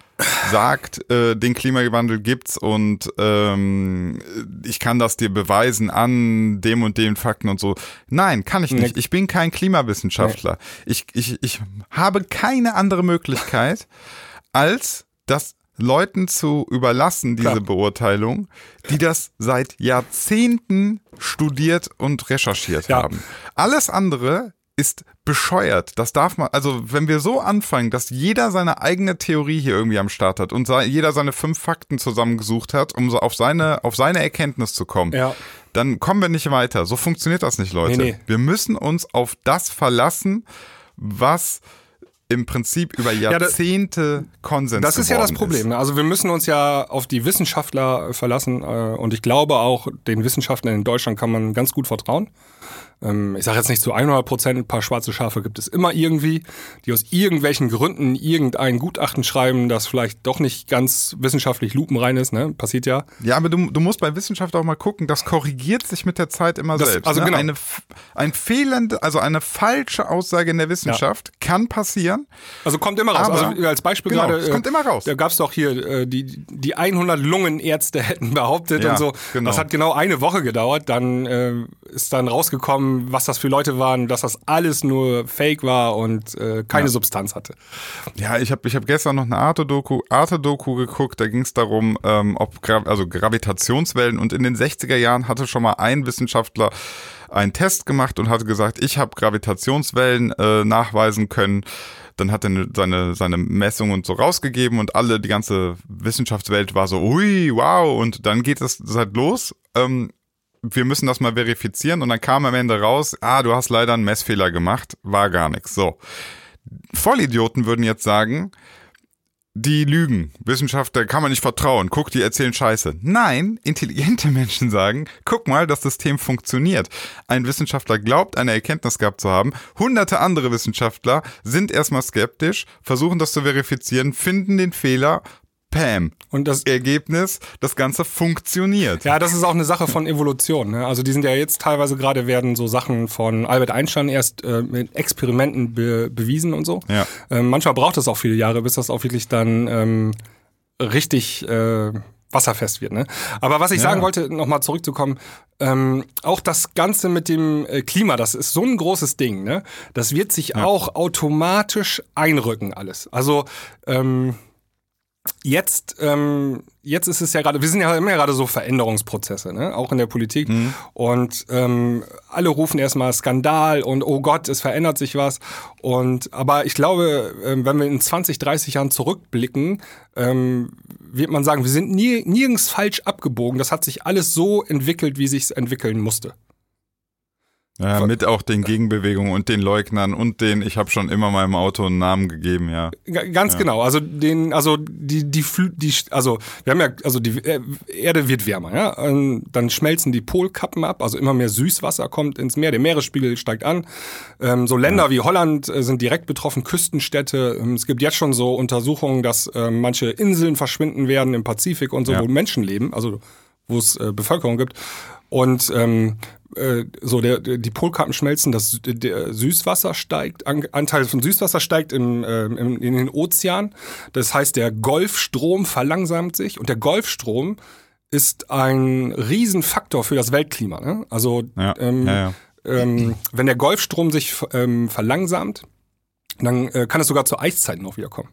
sagt, äh, den Klimawandel gibt's und ähm, ich kann das dir beweisen an dem und den Fakten und so. Nein, kann ich nicht. Ich bin kein Klimawissenschaftler. Ich, ich, ich habe keine andere Möglichkeit, als das Leuten zu überlassen, diese Klar. Beurteilung, die das seit Jahrzehnten studiert und recherchiert Ja. haben. Alles andere ist bescheuert. Das darf man, also wenn wir so anfangen, dass jeder seine eigene Theorie hier irgendwie am Start hat und jeder seine fünf Fakten zusammengesucht hat, um so auf seine, auf seine Erkenntnis zu kommen, Ja. dann kommen wir nicht weiter. So funktioniert das nicht, Leute. Nee, nee. Wir müssen uns auf das verlassen, was im Prinzip über Jahrzehnte Konsens Das ist ja das Problem. Ne? Also wir müssen uns ja auf die Wissenschaftler verlassen äh, und ich glaube auch, den Wissenschaftlern in Deutschland kann man ganz gut vertrauen. Ähm, ich sage jetzt nicht zu 100 Prozent, ein paar schwarze Schafe gibt es immer irgendwie, die aus irgendwelchen Gründen irgendein Gutachten schreiben, das vielleicht doch nicht ganz wissenschaftlich lupenrein ist. Ne? Passiert ja. Ja, aber du, du musst bei Wissenschaft auch mal gucken, das korrigiert sich mit der Zeit immer Das- selbst. also ne? genau. eine, ein fehlende, also eine falsche Aussage in der Wissenschaft kann passieren. Also kommt immer raus. Also als Beispiel Genau, gerade. es kommt immer raus. Da gab es doch hier, äh, die, die 100 Lungenärzte hätten behauptet Ja, und so. genau. Das hat genau eine Woche gedauert. Dann äh, ist dann rausgekommen, was das für Leute waren, dass das alles nur Fake war und äh, keine Substanz hatte. Ja, ich habe ich hab gestern noch eine Arte-Doku Arte -Doku geguckt, da ging es darum, ähm, ob Gra also Gravitationswellen und in den 60er Jahren hatte schon mal ein Wissenschaftler einen Test gemacht und hatte gesagt, ich habe Gravitationswellen äh, nachweisen können. Dann hat er ne- seine, seine Messung und so rausgegeben und alle, die ganze Wissenschaftswelt war so, ui, wow, und dann geht es halt los. Ähm, wir müssen das mal verifizieren und dann kam am Ende raus, ah, du hast leider einen Messfehler gemacht, war gar nichts. So. Vollidioten würden jetzt sagen, die lügen. Wissenschaftler kann man nicht vertrauen. Guck, die erzählen Scheiße. Nein, intelligente Menschen sagen, guck mal, das System funktioniert. Ein Wissenschaftler glaubt, eine Erkenntnis gehabt zu haben. Hunderte andere Wissenschaftler sind erstmal skeptisch, versuchen das zu verifizieren, finden den Fehler. Pam. Und das, Ergebnis, das Ganze funktioniert. ja, das ist auch eine Sache von Evolution. Ne? Also die sind ja jetzt teilweise gerade werden so Sachen von Albert Einstein erst äh, mit Experimenten be bewiesen und so. Ja. Ähm, manchmal braucht es auch viele Jahre, bis das auch wirklich dann ähm, richtig äh, wasserfest wird. Ne? Aber was ich Ja. sagen wollte, nochmal zurückzukommen, ähm, auch das Ganze mit dem äh, Klima, das ist so ein großes Ding. Ne? Das wird sich auch automatisch einrücken alles. Also ähm, Jetzt, ähm, jetzt ist es ja gerade, wir sind ja immer gerade so Veränderungsprozesse, ne? auch in der Politik. Und ähm, alle rufen erstmal Skandal und oh Gott, es verändert sich was. Und aber ich glaube, ähm, wenn wir in 20, 30 Jahren zurückblicken, ähm, wird man sagen, wir sind nie, nirgends falsch abgebogen. Das hat sich alles so entwickelt, wie sich entwickeln musste. Ja, mit auch den Gegenbewegungen und den Leugnern und den, ich habe schon immer meinem Auto einen Namen gegeben, ja. Ganz genau. Also den, also die, die, die, also wir haben ja, also die äh, Erde wird wärmer, ja. Und dann schmelzen die Polkappen ab, also immer mehr Süßwasser kommt ins Meer, der Meeresspiegel steigt an. Ähm, so Länder wie Holland äh, sind direkt betroffen, Küstenstädte. Ähm, es gibt jetzt schon so Untersuchungen, dass ähm, manche Inseln verschwinden werden im Pazifik und so, Ja. wo Menschen leben, also wo es äh, Bevölkerung gibt. Und ähm, äh, so der, der, die Polkappen schmelzen, das der Süßwasser steigt, An, Anteil von Süßwasser steigt im, äh, im, in den Ozean. Das heißt, der Golfstrom verlangsamt sich und der Golfstrom ist ein Riesenfaktor für das Weltklima. Ne? Also Ja, ähm, ja, ja. Ähm, wenn der Golfstrom sich ähm, verlangsamt, dann äh, kann es sogar zur Eiszeit noch wieder kommen.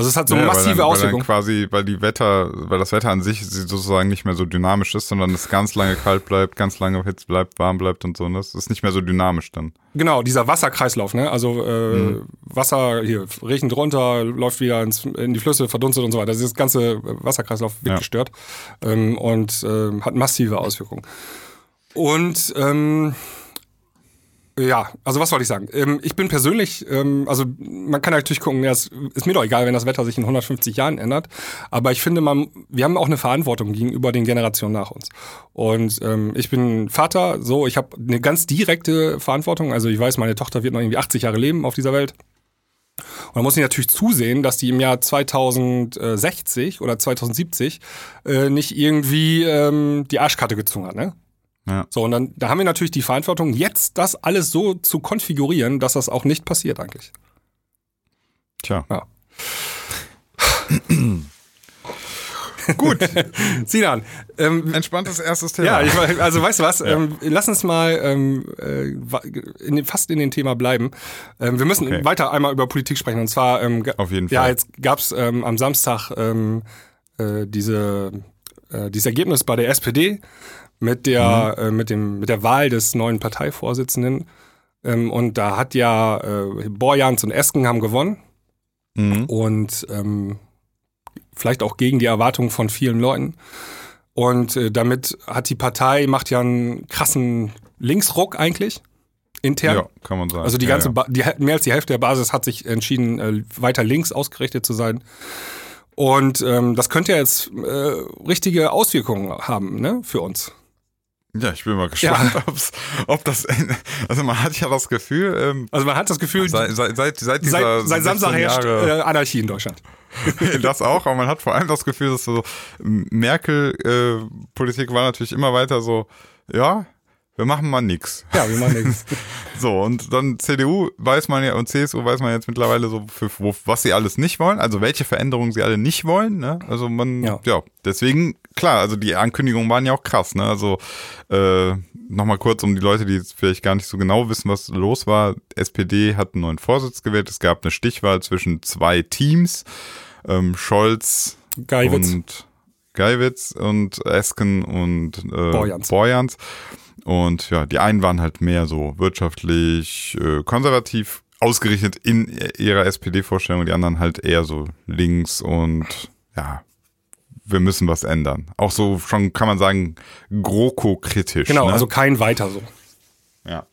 Also es hat so Ja, massive weil dann, Auswirkungen. Weil quasi, weil die Wetter, weil das Wetter an sich sozusagen nicht mehr so dynamisch ist, sondern es ganz lange kalt bleibt, ganz lange hitz bleibt, warm bleibt und so. Und das ist nicht mehr so dynamisch dann. Genau, dieser Wasserkreislauf, ne? Also äh, Mhm. Wasser hier regnet runter, läuft wieder ins, in die Flüsse, verdunstet und so weiter. Das ganze Wasserkreislauf wird Ja. gestört ähm, und ähm, hat massive Auswirkungen. Und ähm, ja, also was wollte ich sagen? Ähm, ich bin persönlich, ähm, also man kann natürlich gucken, ja, es ist mir doch egal, wenn das Wetter sich in 150 Jahren ändert, aber ich finde, man, wir haben auch eine Verantwortung gegenüber den Generationen nach uns. Und ähm, ich bin Vater, so, ich habe eine ganz direkte Verantwortung. Also ich weiß, meine Tochter wird noch irgendwie 80 Jahre leben auf dieser Welt. Und da muss ich natürlich zusehen, dass die im Jahr 2060 oder 2070 äh, nicht irgendwie ähm, die Arschkarte gezogen hat, ne? Ja. So, und dann da haben wir natürlich die Verantwortung, jetzt das alles so zu konfigurieren, dass das auch nicht passiert eigentlich. Tja. Ja. Gut, Sinan, ähm, entspanntes erstes Thema. ja, ich, also weißt du was, ähm, lass uns mal ähm, äh, in den, fast in den Thema bleiben. Ähm, wir müssen Okay. weiter einmal über Politik sprechen und zwar ähm, Auf jeden Ja, Fall. jetzt gab's ähm, am Samstag ähm, äh, diese äh, dieses Ergebnis bei der SPD mit der Mhm. äh, mit dem mit der Wahl des neuen Parteivorsitzenden ähm, und da hat ja äh, Borjans und Esken haben gewonnen Mhm. und ähm, vielleicht auch gegen die Erwartungen von vielen Leuten. Und äh, damit hat die Partei, macht ja einen krassen Linksruck eigentlich, intern. Ja, kann man sagen. Also die Ja, ganze, ja. Ba- die, mehr als die Hälfte der Basis hat sich entschieden, äh, weiter links ausgerichtet zu sein. Und ähm, das könnte ja jetzt äh, richtige Auswirkungen haben ne, für uns. Ja, ich bin mal gespannt, ob's, ob das, also man hat ja das Gefühl, ähm, Also man hat das Gefühl, seit, seit, seit, seit dieser seit, seit Samstag 16 herrscht äh, Anarchie in Deutschland. das auch, aber man hat vor allem das Gefühl, dass so Merkel-Politik war natürlich immer weiter so, ja, wir machen mal nix. Ja, wie man denkt. So, und dann CDU weiß man ja und CSU weiß man jetzt mittlerweile so, für, wo, was sie alles nicht wollen, also welche Veränderungen sie alle nicht wollen. Ne? Also man, ja. Ja. deswegen, klar, also die Ankündigungen waren ja auch krass. Ne? Also äh, nochmal kurz, um die Leute, die jetzt vielleicht gar nicht so genau wissen, was los war. SPD hat einen neuen Vorsitz gewählt. Es gab eine Stichwahl zwischen zwei Teams, ähm, Scholz Geiwitz. und Geiwitz und Esken und äh, Borjans. Borjans. Und ja, die einen waren halt mehr so wirtschaftlich äh, konservativ ausgerichtet in ihrer SPD-Vorstellung, die anderen halt eher so links und ja, wir müssen was ändern. Auch so schon, kann man sagen, GroKo-kritisch. Genau, ne? also kein weiter so. ja.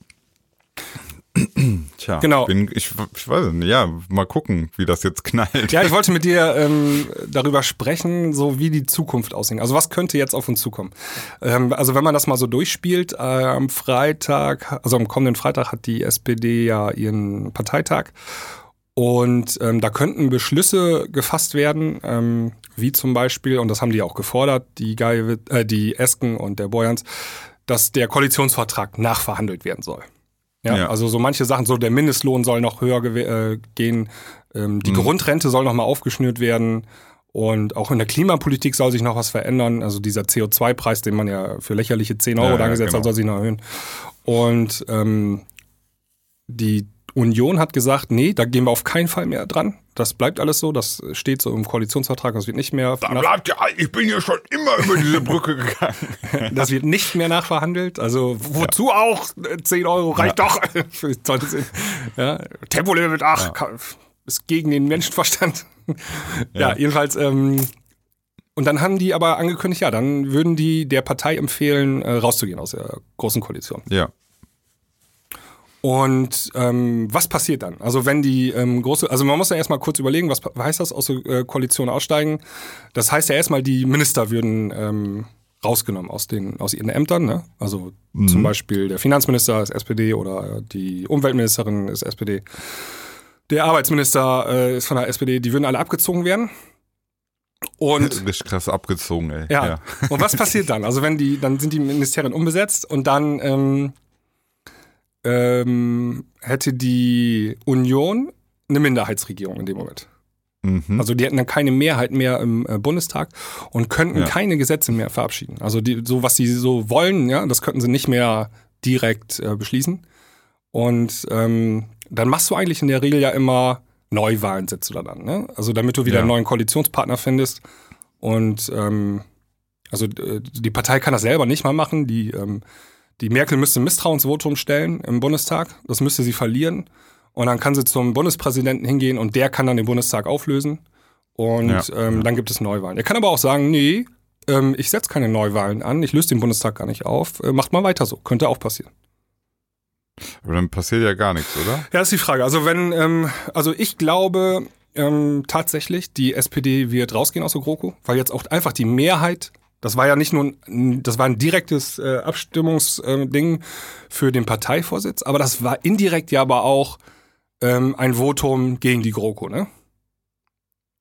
Tja, Genau. Bin, ich, ich weiß nicht, ja, mal gucken, wie das jetzt knallt. Ja, ich wollte mit dir ähm, darüber sprechen, so wie die Zukunft aussieht. Also was könnte jetzt auf uns zukommen? Ähm, also wenn man das mal so durchspielt, äh, am Freitag, also am kommenden Freitag hat die SPD ja ihren Parteitag. Und ähm, da könnten Beschlüsse gefasst werden, ähm, wie zum Beispiel, und das haben die auch gefordert, die, Geiwitz, äh, die Esken und der Boyans, dass der Koalitionsvertrag nachverhandelt werden soll. Ja, Ja. also so manche Sachen, so der Mindestlohn soll noch höher äh, gehen, ähm, die Grundrente soll noch mal aufgeschnürt werden und auch in der Klimapolitik soll sich noch was verändern. Also dieser CO2-Preis, den man ja für lächerliche 10 Euro Ja, da ja, angesetzt genau. hat, soll sich noch erhöhen. Und ähm, die Union hat gesagt, nee, da gehen wir auf keinen Fall mehr dran. Das bleibt alles so, das steht so im Koalitionsvertrag, das wird nicht mehr Da bleibt ja, ich bin ja schon immer über diese Brücke gegangen. Das wird nicht mehr nachverhandelt. Also wozu auch? 10 Euro reicht doch. Für 20. Ja. Tempolimit, ach, ka- ist gegen den Menschenverstand. ja. jedenfalls. Ähm, und dann haben die aber angekündigt, ja, dann würden die der Partei empfehlen, äh, rauszugehen aus der großen Koalition. Ja. Und ähm, was passiert dann? Also wenn die ähm, große, also man muss ja erstmal kurz überlegen, was heißt das aus der äh, Koalition aussteigen? Das heißt ja erstmal, die Minister würden ähm, rausgenommen aus den aus ihren Ämtern, ne? Also zum Beispiel der Finanzminister ist SPD oder die Umweltministerin ist SPD. Der Arbeitsminister äh, ist von der SPD, die würden alle abgezogen werden. Und Richtig krass abgezogen, ey. ja. Und was passiert dann? Also wenn die, dann sind die Ministerien unbesetzt und dann ähm, ähm, hätte die Union eine Minderheitsregierung in dem Moment. Mhm. Also die hätten dann keine Mehrheit mehr im äh, Bundestag und könnten Ja. keine Gesetze mehr verabschieden. Also die, so was sie so wollen, ja, das könnten sie nicht mehr direkt äh, beschließen. Und ähm, dann machst du eigentlich in der Regel ja immer Neuwahlen, setzt du da dann. Ne? Also damit du wieder Ja. einen neuen Koalitionspartner findest. Und ähm, also äh, die Partei kann das selber nicht mal machen. Die, ähm, die Merkel müsste ein Misstrauensvotum stellen im Bundestag. Das müsste sie verlieren. Und dann kann sie zum Bundespräsidenten hingehen und der kann dann den Bundestag auflösen. Und Ja. ähm, dann gibt es Neuwahlen. Er kann aber auch sagen, nee, ähm, ich setze keine Neuwahlen an, ich löse den Bundestag gar nicht auf. Äh, macht mal weiter so. Könnte auch passieren. Aber dann passiert ja gar nichts, oder? Ja, ist die Frage. Also wenn, ähm, also ich glaube ähm, tatsächlich, die SPD wird rausgehen aus der GroKo, weil jetzt auch einfach die Mehrheit, das war ja nicht nur, ein, das war ein direktes äh, Abstimmungsding für den Parteivorsitz, aber das war indirekt ja aber auch ähm, ein Votum gegen die GroKo, ne?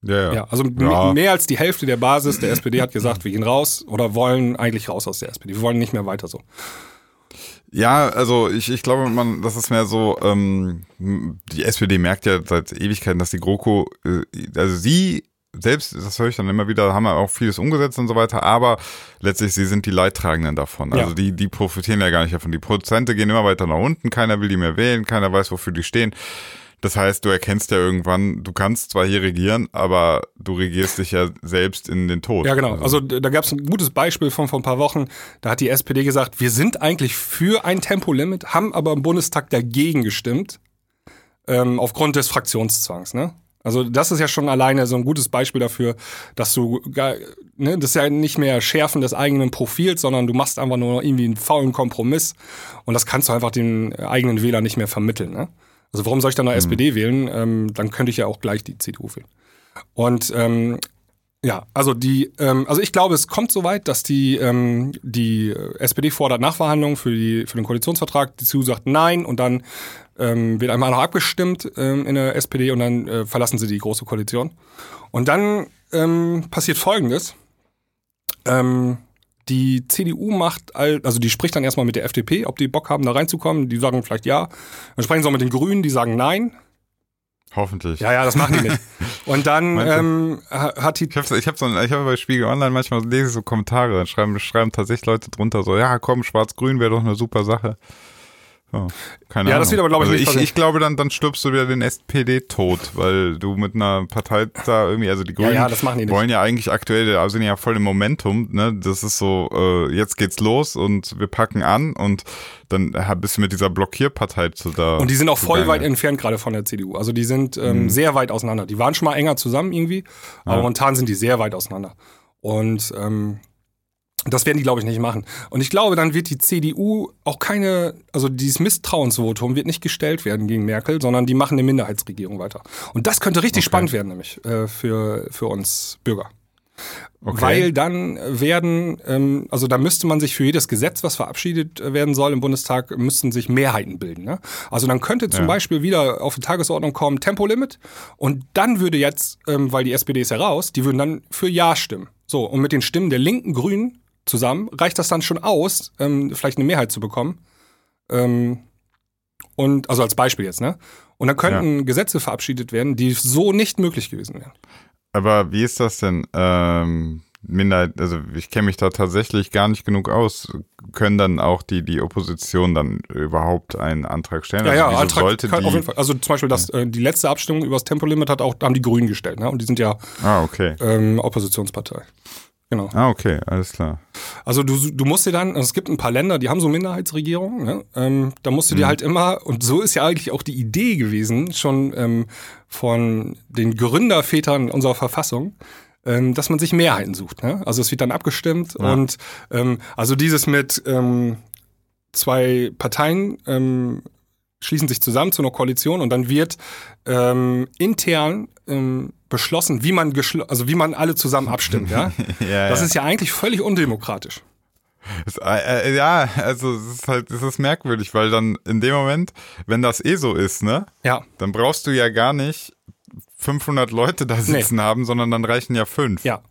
Ja, ja. Ja, also Ja. mehr als die Hälfte der Basis der SPD hat gesagt, wir gehen raus oder wollen eigentlich raus aus der SPD. Wir wollen nicht mehr weiter so. Ja, also ich, ich glaube, man, das ist mehr so, ähm, die SPD merkt ja seit Ewigkeiten, dass die GroKo, äh, also sie selbst, das höre ich dann immer wieder, haben ja auch vieles umgesetzt und so weiter, aber letztlich, sie sind die Leidtragenden davon. Also Ja. die, die profitieren ja gar nicht davon. Die Prozente gehen immer weiter nach unten, keiner will die mehr wählen, keiner weiß, wofür die stehen. Das heißt, du erkennst ja irgendwann, du kannst zwar hier regieren, aber du regierst dich ja selbst in den Tod. Ja, genau. Also d- da gab es ein gutes Beispiel von vor ein paar Wochen. Da hat die SPD gesagt, wir sind eigentlich für ein Tempolimit, haben aber im Bundestag dagegen gestimmt, ähm, aufgrund des Fraktionszwangs. Ne? Also das ist ja schon alleine so ein gutes Beispiel dafür, dass du, ne, das ist ja nicht mehr Schärfen des eigenen Profils, sondern du machst einfach nur irgendwie einen faulen Kompromiss und das kannst du einfach den eigenen Wählern nicht mehr vermitteln. Ne? Also warum soll ich dann noch SPD wählen? Ähm, dann könnte ich ja auch gleich die CDU wählen. Und ähm, ja, also die, ähm, also ich glaube, es kommt so weit, dass die, ähm, die SPD fordert Nachverhandlungen für, die, für den Koalitionsvertrag, die CDU sagt nein und dann ähm, wird einmal noch abgestimmt ähm, in der SPD und dann äh, verlassen sie die große Koalition. Und dann ähm, passiert Folgendes. Ähm, die CDU macht, all, also die spricht dann erstmal mit der FDP, ob die Bock haben, da reinzukommen. Die sagen vielleicht ja. Dann sprechen sie auch mit den Grünen, die sagen nein. Hoffentlich. Ja, ja, das machen die nicht. Und dann ähm, ha- hat die Ich habe ich hab so, ich hab bei Spiegel Online manchmal lese ich so Kommentare, dann schreiben, schreiben tatsächlich Leute drunter so, ja komm, Schwarz-Grün wäre doch eine super Sache. So, keine Ja, Ahnung. das wird aber, glaub ich, also nicht ich, ich glaube, dann, dann stirbst du wieder den SPD-Tod, weil du mit einer Partei da irgendwie, also die Grünen ja, nicht. wollen ja eigentlich aktuell, da sind ja voll im Momentum, ne? Das ist so, äh, jetzt geht's los und wir packen an und dann bist du mit dieser Blockierpartei zu da. Und die sind auch voll weit entfernt gerade von der CDU. Also die sind ähm, Mhm. sehr weit auseinander. Die waren schon mal enger zusammen irgendwie, aber Ja. momentan sind die sehr weit auseinander. Und ähm, das werden die, glaube ich, nicht machen. Und ich glaube, dann wird die CDU auch keine, also dieses Misstrauensvotum wird nicht gestellt werden gegen Merkel, sondern die machen eine Minderheitsregierung weiter. Und das könnte richtig Okay. spannend werden, nämlich äh, für, für uns Bürger. Okay. Weil dann werden, ähm, also da müsste man sich für jedes Gesetz, was verabschiedet werden soll im Bundestag, müssten sich Mehrheiten bilden. Ne? Also dann könnte zum Ja. Beispiel wieder auf die Tagesordnung kommen Tempolimit und dann würde jetzt, ähm, weil die SPD ist ja raus, die würden dann für Ja stimmen. So, und mit den Stimmen der linken Grünen zusammen reicht das dann schon aus, ähm, vielleicht eine Mehrheit zu bekommen. Ähm, und also als Beispiel jetzt, ne? Und dann könnten Gesetze verabschiedet werden, die so nicht möglich gewesen wären. Aber wie ist das denn? Ähm, Minderheit, also ich kenne mich da tatsächlich gar nicht genug aus. Können dann auch die, die Opposition dann überhaupt einen Antrag stellen? Ja, also ja, wieso Antrag sollte kann, die, auf jeden Fall. Also zum Beispiel das, äh, die letzte Abstimmung über das Tempolimit hat auch, haben die Grünen gestellt, ne? Und die sind ja Ah, okay. ähm, Oppositionspartei. Genau. Ah, okay, alles klar. Also du, du musst dir dann, also es gibt ein paar Länder, die haben so Minderheitsregierungen, ne? ähm, da musst du dir halt immer, und so ist ja eigentlich auch die Idee gewesen, schon ähm, von den Gründervätern unserer Verfassung, ähm, dass man sich Mehrheiten sucht. Ne? Also es wird dann abgestimmt Ja. und ähm, also dieses mit ähm, zwei Parteien ähm, schließen sich zusammen zu einer Koalition und dann wird ähm, intern ähm, beschlossen, wie man geschl also wie man alle zusammen abstimmt. Ja? ja, Das ja. ist ja eigentlich völlig undemokratisch. Es- äh, äh, ja, also es ist halt, es ist merkwürdig, weil dann in dem Moment, wenn das eh so ist, ne, Ja, dann brauchst du ja gar nicht 500 Leute da sitzen haben, sondern dann reichen ja fünf. ja.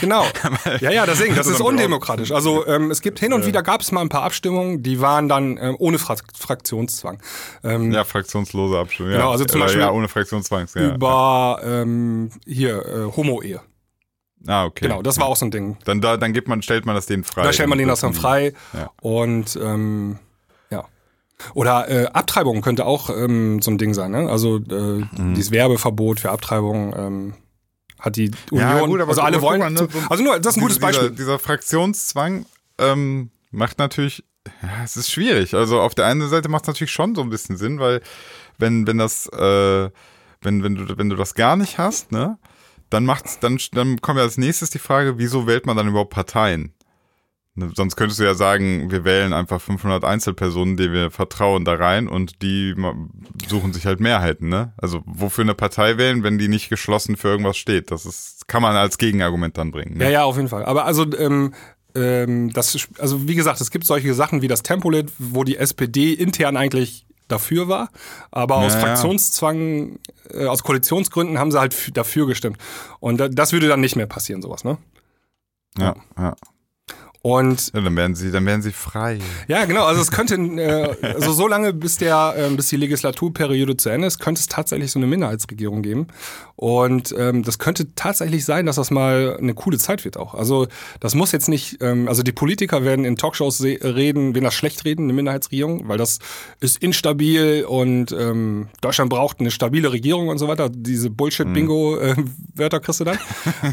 Genau. Ja, ja, deswegen, das ist undemokratisch. Also ähm, es gibt hin und wieder gab es mal ein paar Abstimmungen, die waren dann ähm, ohne Fra Fraktionszwang. Ähm, Ja, fraktionslose Abstimmung. Genau, ja. also zum Beispiel Ja, ohne Fraktionszwang. Ja. Über ähm, hier äh, Homo-Ehe. Ah, okay. Genau, das war auch so ein Ding. Dann, da, dann gibt man, stellt man das denen frei. Da stellt man denen das dann frei. Ja. Und ähm. Oder äh, Abtreibung könnte auch ähm, so ein Ding sein. Ne? Also äh, Mhm. dieses Werbeverbot für Abtreibung ähm, hat die Union. Ja, gut, also alle guck mal, wollen. ne, so- also nur, das ist ein gutes dieser, Beispiel. Dieser, dieser Fraktionszwang ähm, macht natürlich, ja, es ist schwierig. Also auf der einen Seite macht es natürlich schon so ein bisschen Sinn, weil wenn, wenn das, äh, wenn, wenn du, wenn du das gar nicht hast, ne, dann macht's, dann, dann kommt ja als nächstes die Frage, wieso wählt man dann überhaupt Parteien? Ne, Sonst könntest du ja sagen, wir wählen einfach 500 Einzelpersonen, denen wir vertrauen, da rein und die suchen sich halt Mehrheiten, ne? Also wofür eine Partei wählen, wenn die nicht geschlossen für irgendwas steht? Das ist, kann man als Gegenargument dann bringen. Ne? Ja, ja, auf jeden Fall. Aber also, ähm, ähm, das, also wie gesagt, es gibt solche Sachen wie das Tempolit, wo die SPD intern eigentlich dafür war, aber aus Ja, ja. Fraktionszwang, äh, aus Koalitionsgründen haben sie halt dafür gestimmt. Und da, das würde dann nicht mehr passieren, sowas, ne? Ja, ja. Und ja dann werden sie, dann werden sie frei. ja, genau, also es könnte, äh, also so lange bis der, ähm, bis die Legislaturperiode zu Ende ist, könnte es tatsächlich so eine Minderheitsregierung geben. Und ähm, das könnte tatsächlich sein, dass das mal eine coole Zeit wird auch. Also das muss jetzt nicht, ähm, also die Politiker werden in Talkshows reden, werden das schlecht reden, eine Minderheitsregierung, weil das ist instabil und ähm, Deutschland braucht eine stabile Regierung und so weiter. Diese Bullshit-Bingo-Wörter kriegst du dann.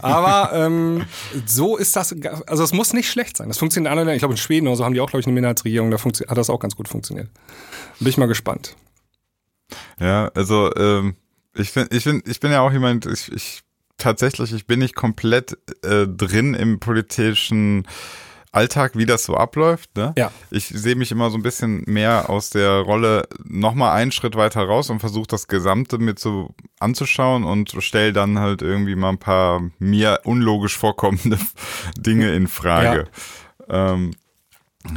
Aber ähm, so ist das, also es muss nicht schlecht sein. Das funktioniert in anderen Ländern. Ich glaube, in Schweden oder so haben die auch, glaube ich, eine Minderheitsregierung. Da hat das auch ganz gut funktioniert. Bin ich mal gespannt. Ja, also ähm, ich finde, ich finde, ich bin ja auch jemand, ich, ich tatsächlich, ich bin nicht komplett äh, drin im politischen Alltag, wie das so abläuft. Ne? Ja. Ich sehe mich immer so ein bisschen mehr aus der Rolle nochmal einen Schritt weiter raus und versuche das Gesamte mit so anzuschauen und stelle dann halt irgendwie mal ein paar mir unlogisch vorkommende Dinge in Frage. Ähm,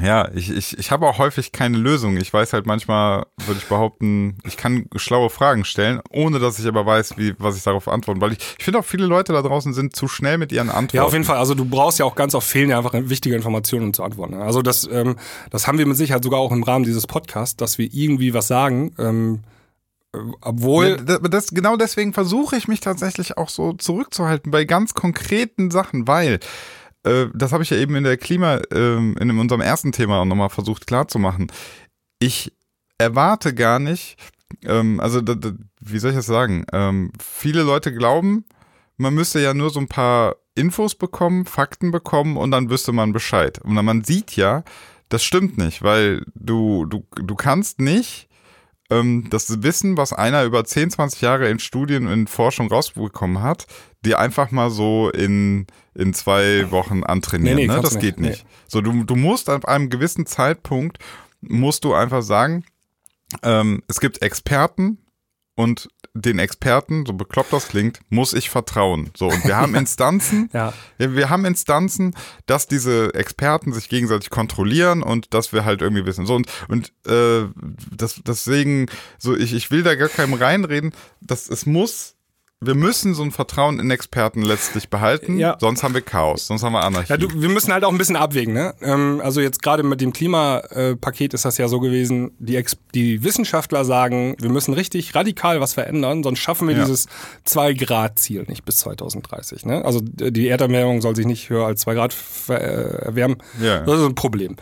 ja, ich, ich, ich habe auch häufig keine Lösung. Ich weiß halt manchmal, würde ich behaupten, ich kann schlaue Fragen stellen, ohne dass ich aber weiß, wie, was ich darauf antworten. Weil ich, ich finde auch viele Leute da draußen sind zu schnell mit ihren Antworten. Ja, auf jeden Fall. Also du brauchst ja auch ganz oft fehlen ja einfach wichtige Informationen, um zu antworten. Also das, ähm, das haben wir mit Sicherheit sogar auch im Rahmen dieses Podcasts, dass wir irgendwie was sagen, ähm, äh, obwohl Ja, das, genau deswegen versuche ich mich tatsächlich auch so zurückzuhalten bei ganz konkreten Sachen, weil äh, das habe ich ja eben in der Klima, ähm, in unserem ersten Thema auch nochmal versucht klarzumachen. Ich erwarte gar nicht, ähm, also wie soll ich das sagen? Ähm, viele Leute glauben, man müsste ja nur so ein paar Infos bekommen, Fakten bekommen und dann wüsste man Bescheid. Und man sieht ja, das stimmt nicht, weil du, du, du kannst nicht das Wissen, was einer über 10, 20 Jahre in Studien, in Forschung rausbekommen hat, dir einfach mal so in, in zwei Wochen antrainieren. Nee, nee, ne? Das geht nicht. nicht. So, du, du musst ab einem gewissen Zeitpunkt, musst du einfach sagen, ähm, es gibt Experten und den Experten, so bekloppt das klingt, muss ich vertrauen. So, und wir haben Instanzen, ja, wir haben Instanzen, dass diese Experten sich gegenseitig kontrollieren und dass wir halt irgendwie wissen. So und und äh, das, deswegen so ich ich will da gar keinem reinreden, dass es muss wir müssen so ein Vertrauen in Experten letztlich behalten, Ja. sonst haben wir Chaos, sonst haben wir Anarchie. Ja, du, wir müssen halt auch ein bisschen abwägen. Ne? Ähm, also jetzt gerade mit dem Klimapaket ist das ja so gewesen, die, Ex die Wissenschaftler sagen, wir müssen richtig radikal was verändern, sonst schaffen wir Ja. dieses 2-Grad-Ziel nicht bis 2030. Ne? Also die Erderwärmung soll sich nicht höher als 2 Grad äh, erwärmen. Ja. Das ist ein Problem.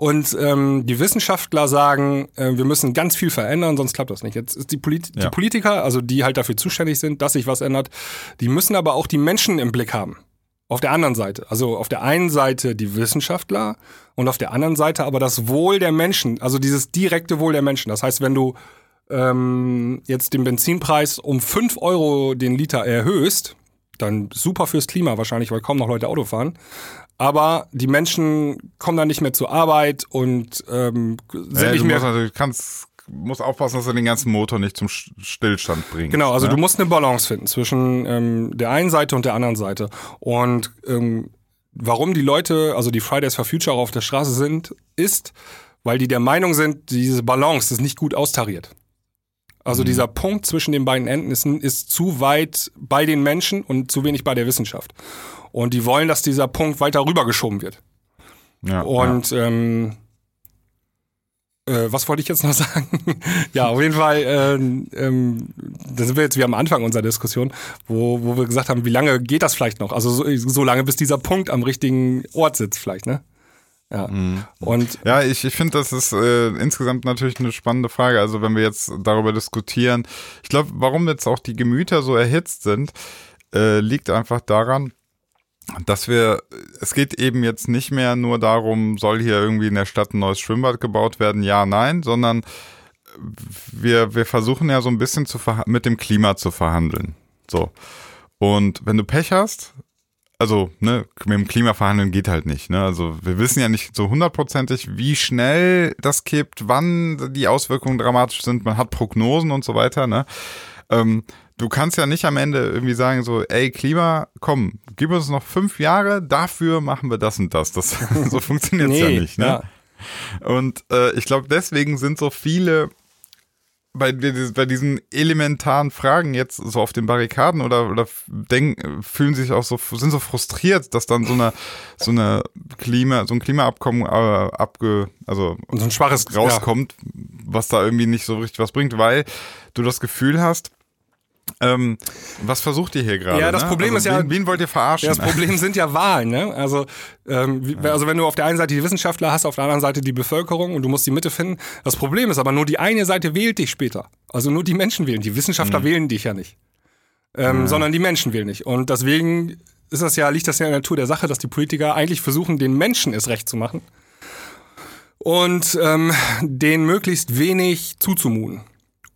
Und ähm, die Wissenschaftler sagen, äh, wir müssen ganz viel verändern, sonst klappt das nicht. Jetzt ist die, Polit die Ja. Politiker, also die halt dafür zuständig sind, dass sich was ändert, die müssen aber auch die Menschen im Blick haben. Auf der anderen Seite. Also auf der einen Seite die Wissenschaftler und auf der anderen Seite aber das Wohl der Menschen, also dieses direkte Wohl der Menschen. Das heißt, wenn du ähm, jetzt den Benzinpreis um 5 Euro den Liter erhöhst, dann super fürs Klima wahrscheinlich, weil kaum noch Leute Auto fahren. Aber die Menschen kommen dann nicht mehr zur Arbeit und ähm, sind ja, nicht mehr. musst kannst musst aufpassen, dass du den ganzen Motor nicht zum Stillstand bringst. Genau, also ne? du musst eine Balance finden zwischen ähm, der einen Seite und der anderen Seite. Und ähm, warum die Leute, also die Fridays for Future auf der Straße sind, ist, weil die der Meinung sind, diese Balance ist nicht gut austariert. Also dieser Punkt zwischen den beiden Enden ist, ist zu weit bei den Menschen und zu wenig bei der Wissenschaft. Und die wollen, dass dieser Punkt weiter rübergeschoben wird. Ja, Und ähm, äh, was wollte ich jetzt noch sagen? ja, auf jeden Fall, äh, ähm, da sind wir jetzt wie am Anfang unserer Diskussion, wo, wo wir gesagt haben, wie lange geht das vielleicht noch? Also so, so lange, bis dieser Punkt am richtigen Ort sitzt vielleicht, ne? Ja. Mhm. Und Ja, ich, ich finde, das ist äh, insgesamt natürlich eine spannende Frage. Also wenn wir jetzt darüber diskutieren, ich glaube, warum jetzt auch die Gemüter so erhitzt sind, äh, liegt einfach daran, dass wir, es geht eben jetzt nicht mehr nur darum, soll hier irgendwie in der Stadt ein neues Schwimmbad gebaut werden, ja, nein, sondern wir, wir versuchen ja so ein bisschen zu mit dem Klima zu verhandeln. So. Und wenn du Pech hast, also ne, mit dem Klima verhandeln geht halt nicht. Ne? Also wir wissen ja nicht so hundertprozentig, wie schnell das kippt, wann die Auswirkungen dramatisch sind. Man hat Prognosen und so weiter. Ne? Ähm, du kannst ja nicht am Ende irgendwie sagen so, ey Klima, komm, gib uns noch fünf Jahre, dafür machen wir das und das. Das so funktioniert ja nicht. Ne? ja. Und äh, ich glaube, deswegen sind so viele bei, bei diesen elementaren Fragen jetzt so auf den Barrikaden oder, oder denken, fühlen sich auch so, sind so frustriert, dass dann so eine, so eine Klima, so ein Klimaabkommen äh, abge, also Und so ein schwaches rauskommt, was da irgendwie nicht so richtig was bringt, weil du das Gefühl hast, ähm, was versucht ihr hier gerade? Ja, das ne? Problem also ist ja- Wen, wen wollt ihr verarschen? Ja, das Problem sind ja Wahlen, ne? Also, ähm, also wenn du auf der einen Seite die Wissenschaftler hast, auf der anderen Seite die Bevölkerung und du musst die Mitte finden. Das Problem ist aber nur die eine Seite wählt dich später. Also nur die Menschen wählen. Die Wissenschaftler wählen dich ja nicht. Ähm, Sondern die Menschen wählen nicht. Und deswegen ist das ja, liegt das ja in der Natur der Sache, dass die Politiker eigentlich versuchen, den Menschen es recht zu machen. Und ähm, denen möglichst wenig zuzumuten.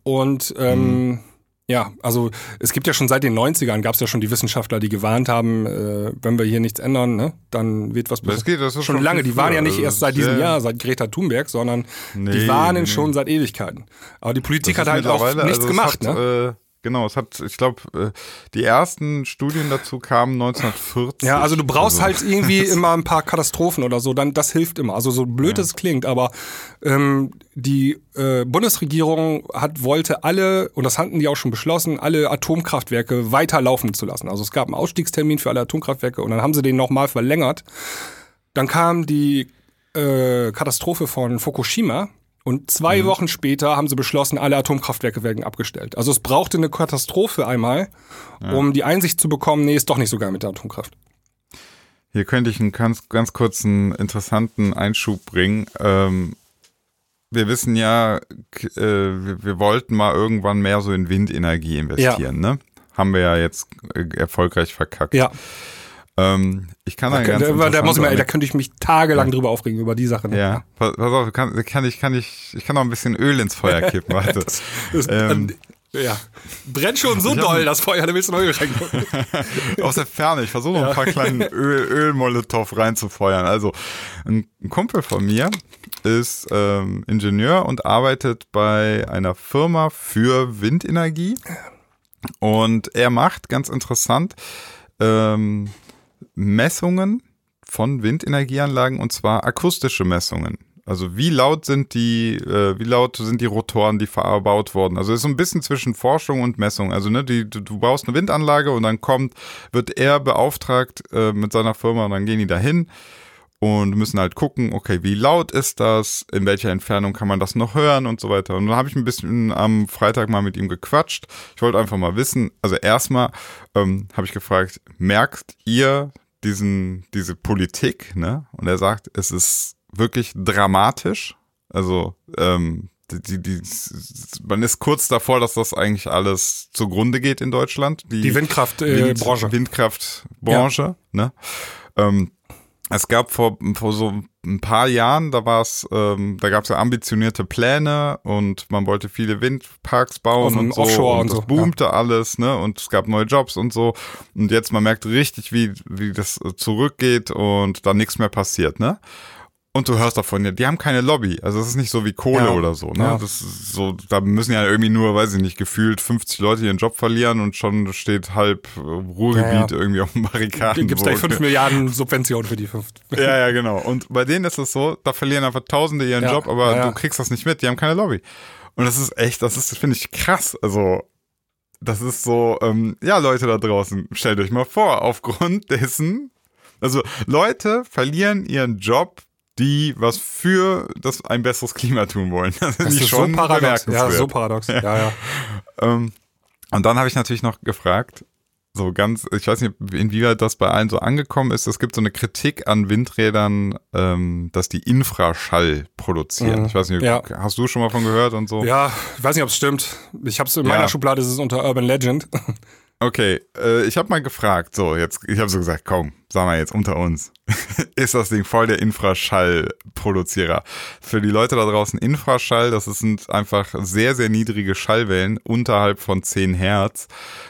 Und ähm, ja, also es gibt ja schon seit den 90ern gab es ja schon die Wissenschaftler, die gewarnt haben, äh, wenn wir hier nichts ändern, ne, dann wird was Das geht, das ist schon schon lange. Die waren ja nicht erst seit diesem Jahr, seit Greta Thunberg, sondern die Nee, warnen nee, schon seit Ewigkeiten. Aber die Politik hat halt auch nichts also gemacht, hat, ne? Äh, genau, es hat, ich glaube, äh, die ersten Studien dazu kamen 1940. Ja, also du brauchst Also- halt irgendwie immer ein paar Katastrophen oder so, dann das hilft immer. Also so blöd es klingt, aber ähm, die äh, Bundesregierung hat wollte alle und das hatten die auch schon beschlossen, alle Atomkraftwerke weiterlaufen zu lassen. Also es gab einen Ausstiegstermin für alle Atomkraftwerke und dann haben sie den nochmal verlängert. Dann kam die äh, Katastrophe von Fukushima und zwei Mhm. Wochen später haben sie beschlossen, alle Atomkraftwerke werden abgestellt. Also es brauchte eine Katastrophe einmal, um die Einsicht zu bekommen, nee, ist doch nicht so geil mit der Atomkraft. Hier könnte ich einen ganz, ganz kurzen, interessanten Einschub bringen. Ähm, wir wissen ja, äh, wir, wir wollten mal irgendwann mehr so in Windenergie investieren, ne? Haben wir ja jetzt äh, erfolgreich verkackt. Ja, Ähm, ich kann da, da, ganz da, da, muss ich mal, da könnte ich mich tagelang drüber aufregen über die Sache. Ne? Ja, pass, pass auf, kann, kann ich, kann ich, ich kann noch ein bisschen Öl ins Feuer kippen, warte. Das, Ähm, ja. Brennt schon so doll, das Feuer, da willst du noch Öl reingucken. Aus der Ferne, ich versuche noch ein paar kleine Öl, Ölmolotow reinzufeuern. Also, ein, ein Kumpel von mir ist ähm, Ingenieur und arbeitet bei einer Firma für Windenergie. Und er macht, ganz interessant, ähm, Messungen von Windenergieanlagen und zwar akustische Messungen. Also wie laut sind die, äh, wie laut sind die Rotoren, die verbaut wurden? Also es ist so ein bisschen zwischen Forschung und Messung. Also ne, die, du, du baust eine Windanlage und dann kommt, wird er beauftragt äh, mit seiner Firma und dann gehen die dahin und müssen halt gucken, okay, wie laut ist das, in welcher Entfernung kann man das noch hören und so weiter. Und dann habe ich ein bisschen am Freitag mal mit ihm gequatscht. Ich wollte einfach mal wissen, also erstmal ähm, habe ich gefragt, merkt ihr diesen, diese Politik, ne? Und er sagt, es ist wirklich dramatisch. Also, ähm, die, die, die, man ist kurz davor, dass das eigentlich alles zugrunde geht in Deutschland. Die Windkraftbranche. Wind, Windkraftbranche, ne? Ähm, es gab vor, vor so ein paar Jahren, da war es, ähm, da gab es ja ambitionierte Pläne und man wollte viele Windparks bauen und so Offshore und und das so, boomte alles, ne? Und es gab neue Jobs und so. Und jetzt man merkt richtig, wie wie das äh, zurückgeht und da nichts mehr passiert, ne? Und du hörst davon, ja, die haben keine Lobby. Also es ist nicht so wie Kohle Ja. oder so. Ne? Ja. Das ist so, da müssen ja irgendwie nur, weiß ich nicht, gefühlt 50 Leute ihren Job verlieren und schon steht halb äh, Ruhrgebiet Ja, irgendwie auf dem Barrikaden. Gibt es gleich 5 Milliarden Subventionen für die fünf. Ja, ja, genau. Und bei denen ist es so, da verlieren einfach Tausende ihren Job, aber du kriegst das nicht mit, die haben keine Lobby. Und das ist echt, das ist, finde ich, krass. Also, das ist so, ähm, ja, Leute da draußen, stellt euch mal vor, aufgrund dessen, also Leute verlieren ihren Job, die was für das ein besseres Klima tun wollen. Das, das ist schon so paradox. Ja, so paradox. Ja, ja. ähm, und dann habe ich natürlich noch gefragt, so ganz, ich weiß nicht, inwieweit das bei allen so angekommen ist. Es gibt so eine Kritik an Windrädern, ähm, dass die Infraschall produzieren. Mhm. Ich weiß nicht, ja. hast du schon mal von gehört und so? Ja, ich weiß nicht, ob es stimmt. Ich habe es in ja. meiner Schublade, ist es unter Urban Legend. Okay, äh, ich habe mal gefragt, so jetzt, ich habe so gesagt, komm, sag mal jetzt unter uns, ist das Ding voll der Infraschallproduzierer. Für die Leute da draußen Infraschall, das sind einfach sehr, sehr niedrige Schallwellen unterhalb von 10 Hertz.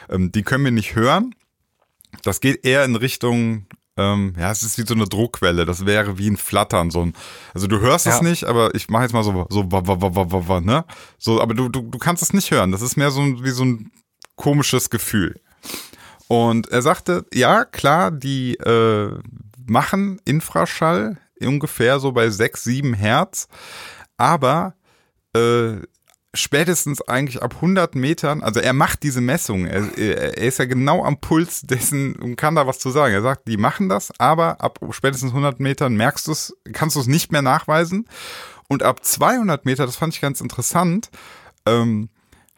Ähm, die können wir nicht hören. Das geht eher in Richtung ähm, ja, es ist wie so eine Druckwelle. Das wäre wie ein Flattern. So ein, also du hörst ja. es nicht, aber ich mache jetzt mal so, so, ne? So, aber du, du, du kannst es nicht hören. Das ist mehr so wie so ein komisches Gefühl. Und er sagte, ja, klar, die äh, machen Infraschall ungefähr so bei 6, 7 Hertz, aber äh, spätestens eigentlich ab 100 Metern, also er macht diese Messung, er, er, ist ja genau am Puls dessen und kann da was zu sagen. Er sagt, die machen das, aber ab spätestens 100 Metern merkst du es, kannst du es nicht mehr nachweisen. Und ab 200 Meter, das fand ich ganz interessant, ähm,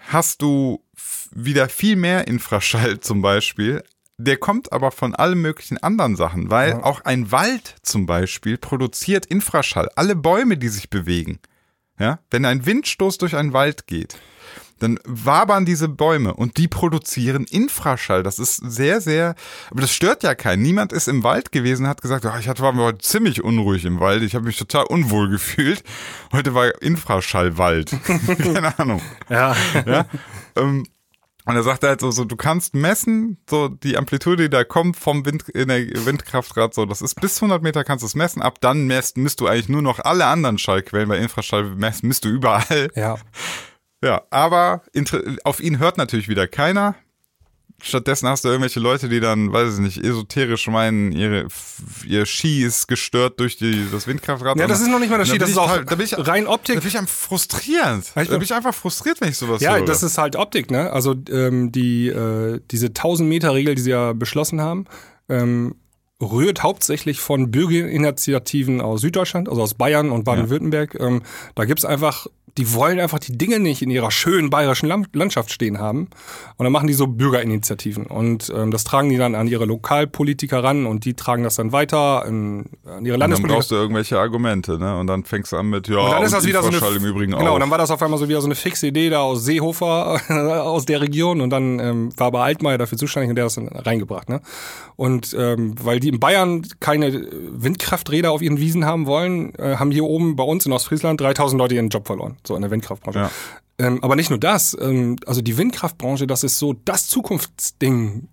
hast du wieder viel mehr Infraschall zum Beispiel. Der kommt aber von allen möglichen anderen Sachen, weil ja. auch ein Wald zum Beispiel produziert Infraschall. Alle Bäume, die sich bewegen. Ja, wenn ein Windstoß durch einen Wald geht, dann wabern diese Bäume und die produzieren Infraschall. Das ist sehr, sehr, aber das stört ja keinen. Niemand ist im Wald gewesen, hat gesagt, oh, ich hatte, war heute ziemlich unruhig im Wald, ich habe mich total unwohl gefühlt. Heute war Infraschallwald. Keine Ahnung. Ja. ja? Ähm, und er sagt halt so, so, du kannst messen, so die Amplitude, die da kommt vom Wind, in der Windkraftrad, so, das ist bis 100 Meter kannst du es messen. Ab dann messt, misst du eigentlich nur noch alle anderen Schallquellen, bei Infraschall messt, misst du überall. Ja. Ja, aber auf ihn hört natürlich wieder keiner. Stattdessen hast du irgendwelche Leute, die dann, weiß ich nicht, esoterisch meinen, ihre, ihr Ski ist gestört durch die, das Windkraftrad. Ja, das ist noch nicht mal das Ski, das ist auch halt, da bin ich, rein Optik. Da bin ich einfach frustriert. Da bin ich einfach frustriert, wenn ich sowas Ja, höre. das ist halt Optik, ne? Also ähm, die, äh, diese 1000 Meter Regel, die sie ja beschlossen haben, ähm, rührt hauptsächlich von Bürgerinitiativen aus Süddeutschland, also aus Bayern und Baden-Württemberg. Ja. Ähm, da gibt's einfach die wollen einfach die Dinge nicht in ihrer schönen bayerischen Landschaft stehen haben. Und dann machen die so Bürgerinitiativen. Und ähm, das tragen die dann an ihre Lokalpolitiker ran und die tragen das dann weiter in, an ihre Landespolitiker. dann brauchst du irgendwelche Argumente, ne? Und dann fängst du an mit, ja, und dann ist das wieder so eine, im Übrigen Genau, auch. und dann war das auf einmal so wieder so eine fixe Idee da aus Seehofer, aus der Region. Und dann ähm, war aber Altmaier dafür zuständig und der hat das dann reingebracht, ne? Und ähm, weil die in Bayern keine Windkrafträder auf ihren Wiesen haben wollen, äh, haben hier oben bei uns in Ostfriesland 3000 Leute ihren Job verloren so in der Windkraftbranche. Ja. Ähm, aber nicht nur das, ähm, also die Windkraftbranche, das ist so das Zukunftsding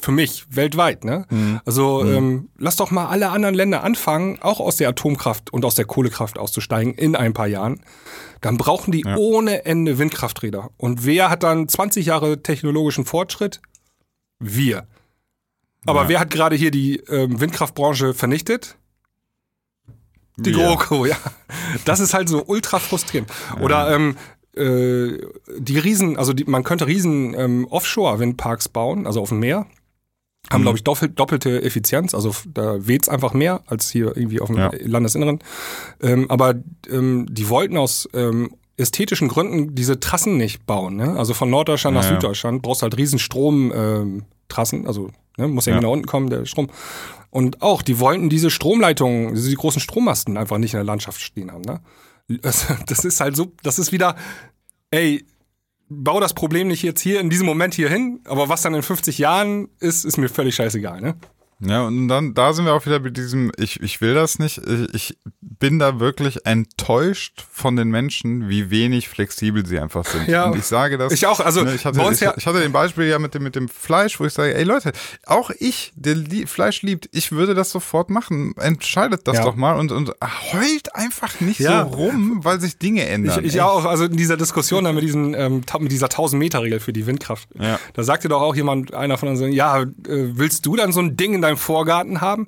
für mich weltweit. Ne? Mhm. Also mhm. Ähm, lass doch mal alle anderen Länder anfangen, auch aus der Atomkraft und aus der Kohlekraft auszusteigen in ein paar Jahren. Dann brauchen die ja. ohne Ende Windkrafträder. Und wer hat dann 20 Jahre technologischen Fortschritt? Wir. Aber ja. wer hat gerade hier die ähm, Windkraftbranche vernichtet? Die ja. GroKo, ja. Das ist halt so ultra frustrierend. Oder ähm, äh, die Riesen, also die, man könnte riesen ähm, Offshore-Windparks bauen, also auf dem Meer. Haben, mhm. glaube ich, doppelt, doppelte Effizienz. Also da weht's einfach mehr als hier irgendwie auf dem ja. Landesinneren. Ähm, aber ähm, die wollten aus ähm, ästhetischen Gründen diese Trassen nicht bauen. Ne? Also von Norddeutschland ja, nach Süddeutschland brauchst du halt riesen Stromtrassen. Ähm, also ne, muss ja, ja. nach unten kommen, der Strom. Und auch, die wollten diese Stromleitungen, diese großen Strommasten einfach nicht in der Landschaft stehen haben. Ne? Das ist halt so, das ist wieder, ey, bau das Problem nicht jetzt hier in diesem Moment hier hin, aber was dann in 50 Jahren ist, ist mir völlig scheißegal, ne? Ja, und dann, da sind wir auch wieder mit diesem, ich, ich will das nicht. Ich, ich bin da wirklich enttäuscht von den Menschen, wie wenig flexibel sie einfach sind. Ja, und ich sage das. Ich auch, also, ne, ich, hatte, ich, ja ich hatte den Beispiel ja mit dem, mit dem Fleisch, wo ich sage, ey Leute, auch ich, der Lie Fleisch liebt, ich würde das sofort machen. Entscheidet das ja. doch mal und, und heult einfach nicht ja. so rum, weil sich Dinge ändern. Ich, ich auch, also in dieser Diskussion da mit diesen, ähm, mit dieser 1000 Meter Regel für die Windkraft. Ja. Da sagte doch auch jemand, einer von uns, ja, äh, willst du dann so ein Ding in deinem Vorgarten haben?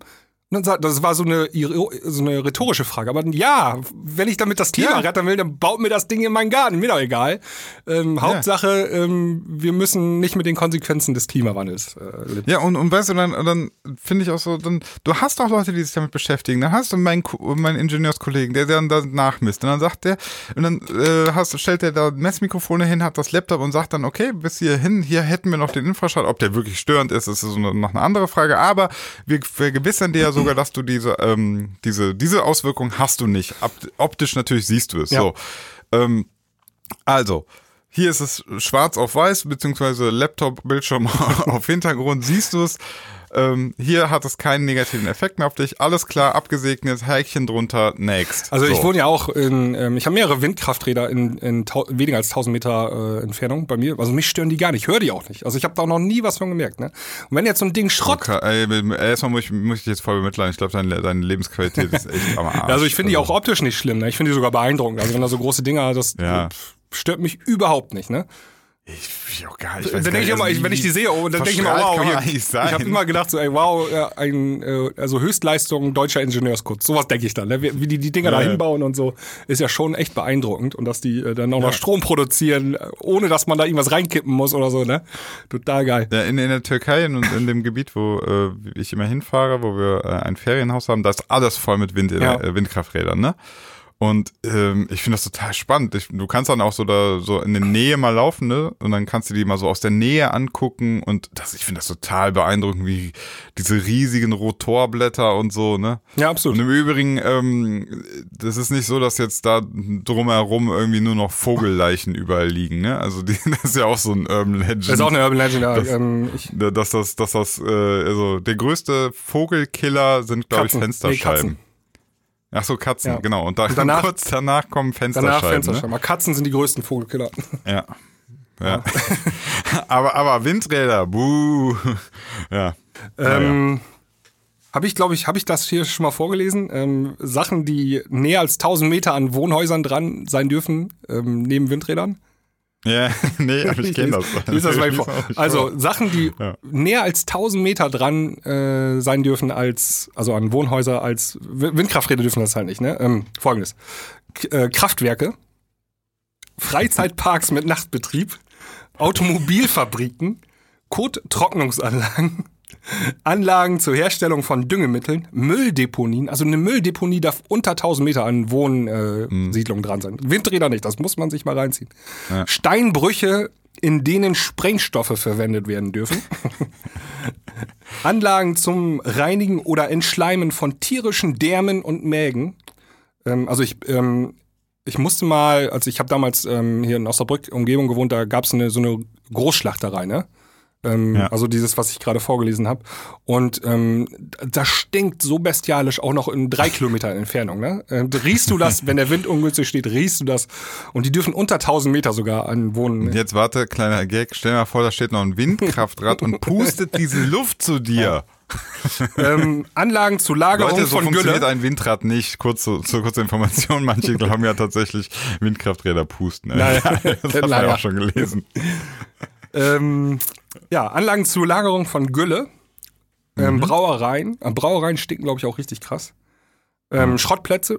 Das war so eine, so eine rhetorische Frage. Aber ja, wenn ich damit das Klima ja. retten will, dann baut mir das Ding in meinen Garten. Mir doch egal. Ähm, ja. Hauptsache, ähm, wir müssen nicht mit den Konsequenzen des Klimawandels äh, leben. Ja, und, und weißt du, dann, dann finde ich auch so, dann, du hast auch Leute, die sich damit beschäftigen. Dann hast du meinen, meinen Ingenieurskollegen, der dann da nachmisst. Und dann sagt der, und dann äh, hast, stellt der da Messmikrofone hin, hat das Laptop und sagt dann, okay, bis hierhin, hier hätten wir noch den Infraschall. Ob der wirklich störend ist, ist so noch eine andere Frage. Aber wir vergewissern dir ja so, sogar, dass du diese, ähm, diese, diese Auswirkung hast du nicht. optisch natürlich siehst du es. Ja. So. Ähm, also, hier ist es schwarz auf weiß, beziehungsweise Laptop-Bildschirm auf Hintergrund, siehst du es. Ähm, hier hat es keinen negativen Effekt mehr auf dich. Alles klar, abgesegnet, Häkchen drunter, next. Also so. ich wohne ja auch in, ähm, ich habe mehrere Windkrafträder in, in weniger als 1000 Meter äh, Entfernung bei mir. Also mich stören die gar nicht, ich höre die auch nicht. Also ich habe da auch noch nie was von gemerkt. Ne? Und wenn jetzt so ein Ding Schrott... Okay, ey, erstmal muss ich, muss ich jetzt voll bemitleiden. Ich glaube, deine, deine Lebensqualität ist echt am Arsch. Also ich finde also. die auch optisch nicht schlimm. Ne? Ich finde die sogar beeindruckend. Also wenn da so große Dinger, das ja. stört mich überhaupt nicht. Ne? Ich, ich auch gar nicht. Dann denke ich immer, ich, wenn ich die sehe, oh, dann denke ich immer, wow, hier, ich habe immer gedacht, so, ey, wow, ein, äh, also Höchstleistung deutscher Ingenieurskunst. Sowas denke ich dann, ne? wie, die die Dinger ja, da hinbauen und so, ist ja schon echt beeindruckend und dass die äh, dann auch ja. noch Strom produzieren, ohne dass man da irgendwas reinkippen muss oder so, ne? Total geil. Ja, in, in der Türkei und in, in dem Gebiet, wo äh, ich immer hinfahre, wo wir äh, ein Ferienhaus haben, da ist alles voll mit Wind, ja. äh, Windkrafträdern, ne? Und ähm, ich finde das total spannend. Ich, du kannst dann auch so da so in der Nähe mal laufen, ne? Und dann kannst du die mal so aus der Nähe angucken. Und das, ich finde das total beeindruckend, wie diese riesigen Rotorblätter und so, ne? Ja, absolut. Und im Übrigen, ähm, das ist nicht so, dass jetzt da drumherum irgendwie nur noch Vogelleichen überall liegen, ne? Also die, das ist ja auch so ein Urban Legend. Das ist auch eine Urban Legend, ja. Dass, ähm, ich, dass das, dass das, äh, also der größte Vogelkiller sind, glaube ich, Fensterscheiben. Nee, Ach so, Katzen, ja. genau. Und, da, und danach, kurz danach kommen Fensterscheiben. Danach Fensterscheiben. Ne? Katzen sind die größten Vogelkiller. Ja. Ja. aber, aber Windräder, buh. Ja. Ähm. Habe ich, glaube ich, habe ich das hier schon mal vorgelesen? Ähm, Sachen, die näher als 1000 Meter an Wohnhäusern dran sein dürfen, ähm, neben Windrädern? Ja, nee, aber ich kenne das. Lies das mal vor. Also Sachen, die ja. näher als 1000 Meter dran äh, sein dürfen als, also an Wohnhäuser als, Windkrafträder dürfen das halt nicht, ne? Ähm, Folgendes. K äh, Kraftwerke, Freizeitparks mit Nachtbetrieb, Automobilfabriken, Kottrocknungsanlagen, Anlagen zur Herstellung von Düngemitteln, Mülldeponien. Also eine Mülldeponie darf unter 1000 Meter an Wohnsiedlungen äh, dran sein. Windräder nicht, das muss man sich mal reinziehen. Ja. Steinbrüche, in denen Sprengstoffe verwendet werden dürfen. Anlagen zum Reinigen oder Entschleimen von tierischen Därmen und Mägen. Ähm, also ich, ähm, ich musste mal, also ich habe damals ähm, hier in Osnabrück Umgebung gewohnt, da gab es eine, so eine Großschlachterei, ne? Ähm, ja. Also dieses, was ich gerade vorgelesen habe. Und ähm, das stinkt so bestialisch auch noch in drei Kilometer Entfernung. Ne? Äh, riechst du das, wenn der Wind ungünstig steht, riechst du das. Und die dürfen unter 1000 Meter sogar an Wohnen. Und jetzt warte, kleiner Gag, stell dir mal vor, da steht noch ein Windkraftrad und pustet diese Luft zu dir. ähm, Anlagen zur Lagerung Leute, so von funktioniert ein Windrad nicht. Kurz zur so, kurze Information, manche haben ja tatsächlich Windkrafträder pusten. Naja. Das hat man ja auch schon gelesen. Ähm, ja, Anlagen zur Lagerung von Gülle. Ähm, mhm. Brauereien. Äh, Brauereien stinken, glaube ich, auch richtig krass. Ähm. Schrottplätze.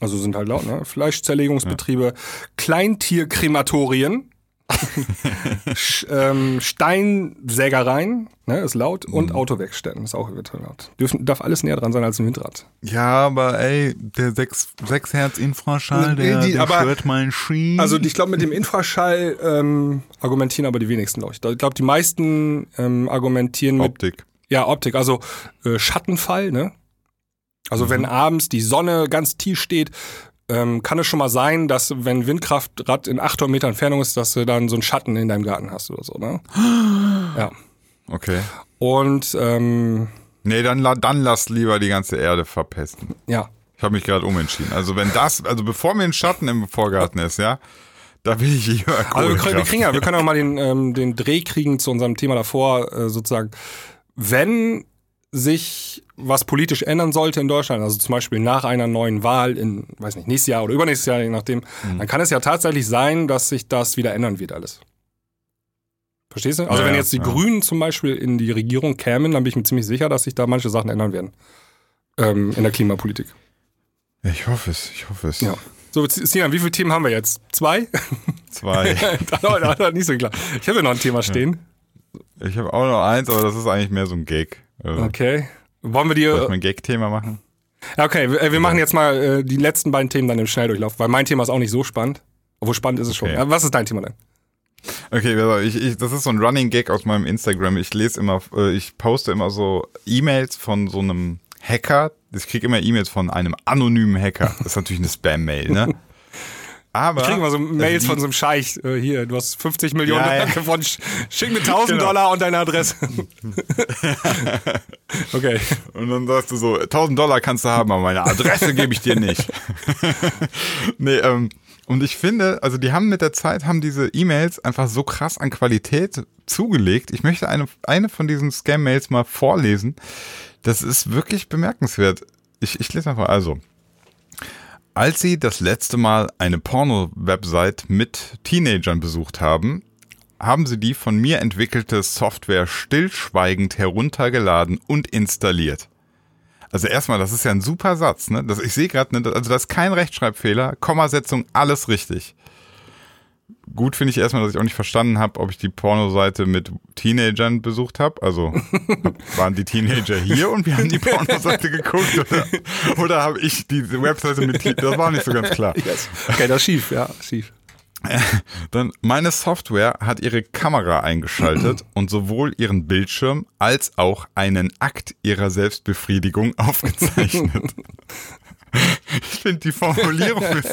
Also sind halt laut, ne? Fleischzerlegungsbetriebe. Ja. Kleintierkrematorien. ähm, Steinsägereien, ne, ist laut, und mhm. Autowerkstätten ist auch wird laut. Dürfen, darf alles näher dran sein als ein Windrad. Ja, aber ey, der 6, 6 Hertz Infraschall, der, die, der aber, stört meinen Ski. Also ich glaube, mit dem Infraschall ähm, argumentieren aber die wenigsten, glaube ich. Ich glaube, die meisten ähm, argumentieren mit Optik. Ja, Optik, also äh, Schattenfall, ne? Also mhm. wenn abends die Sonne ganz tief steht, ähm, kann es schon mal sein, dass wenn Windkraftrad in 800 Meter Entfernung ist, dass du dann so einen Schatten in deinem Garten hast oder so, ne? Ja. Okay. Und ähm, Nee, dann, dann lass lieber die ganze Erde verpesten. Ja. Ich habe mich gerade umentschieden. Also wenn das, also bevor mir ein Schatten im Vorgarten ist, ja, da will ich lieber Also wir, wir kriegen ja, wir können auch mal den, ähm, den Dreh kriegen zu unserem Thema davor, äh, sozusagen. Wenn sich was politisch ändern sollte in Deutschland, also zum Beispiel nach einer neuen Wahl in, weiß nicht, nächstes Jahr oder übernächstes Jahr, je nachdem, mhm. dann kann es ja tatsächlich sein, dass sich das wieder ändern wird alles. Verstehst du? Also Ja, wenn jetzt die ja. Grünen zum Beispiel in die Regierung kämen, dann bin ich mir ziemlich sicher, dass sich da manche Sachen ändern werden. Ähm, in der Klimapolitik. Ich hoffe es, ich hoffe es. Ja. So, Sinan, wie viele Themen haben wir jetzt? Zwei? Zwei. das ist nicht so klar. Ich habe ja noch ein Thema stehen. Ich habe auch noch eins, aber das ist eigentlich mehr so ein Gag. Also, Okay. Wollen wir ich dir. mal ein Gag-Thema machen? Okay, wir, wir machen jetzt mal äh, die letzten beiden Themen dann im Schnelldurchlauf, weil mein Thema ist auch nicht so spannend. Obwohl spannend ist es schon. Okay. Ja, was ist dein Thema denn? Okay, also ich, ich, das ist so ein Running Gag aus meinem Instagram. Ich lese immer, äh, ich poste immer so E-Mails von so einem Hacker. Ich kriege immer E-Mails von einem anonymen Hacker. Das ist natürlich eine Spam-Mail, ne? Aber Ich kriege mal so Mails die- von so einem Scheich. Äh, hier, du hast 50 Millionen Ja, ja. sch- Schick mir 1000 Genau. Dollar und deine Adresse. okay. Und dann sagst du so, 1000 Dollar kannst du haben, aber meine Adresse gebe ich dir nicht. nee, ähm, und ich finde, also die haben mit der Zeit, haben diese E-Mails einfach so krass an Qualität zugelegt. Ich möchte eine, eine von diesen Scam-Mails mal vorlesen. Das ist wirklich bemerkenswert. Ich, ich lese einfach, also. Als sie das letzte Mal eine Porno-Website mit Teenagern besucht haben, haben sie die von mir entwickelte Software stillschweigend heruntergeladen und installiert. Also erstmal, das ist ja ein super Satz, ne? Das, ich sehe gerade, ne, also das ist kein Rechtschreibfehler, Kommasetzung, alles richtig. Gut finde ich erstmal, dass ich auch nicht verstanden habe, ob ich die Pornoseite mit Teenagern besucht habe. Also waren die Teenager hier und wir haben die Pornoseite geguckt oder, oder habe ich diese Webseite mit Teenagern? Das war nicht so ganz klar. Okay, das ist schief, ja, schief. Dann meine Software hat ihre Kamera eingeschaltet und sowohl ihren Bildschirm als auch einen Akt ihrer Selbstbefriedigung aufgezeichnet. Ich finde die Formulierung ist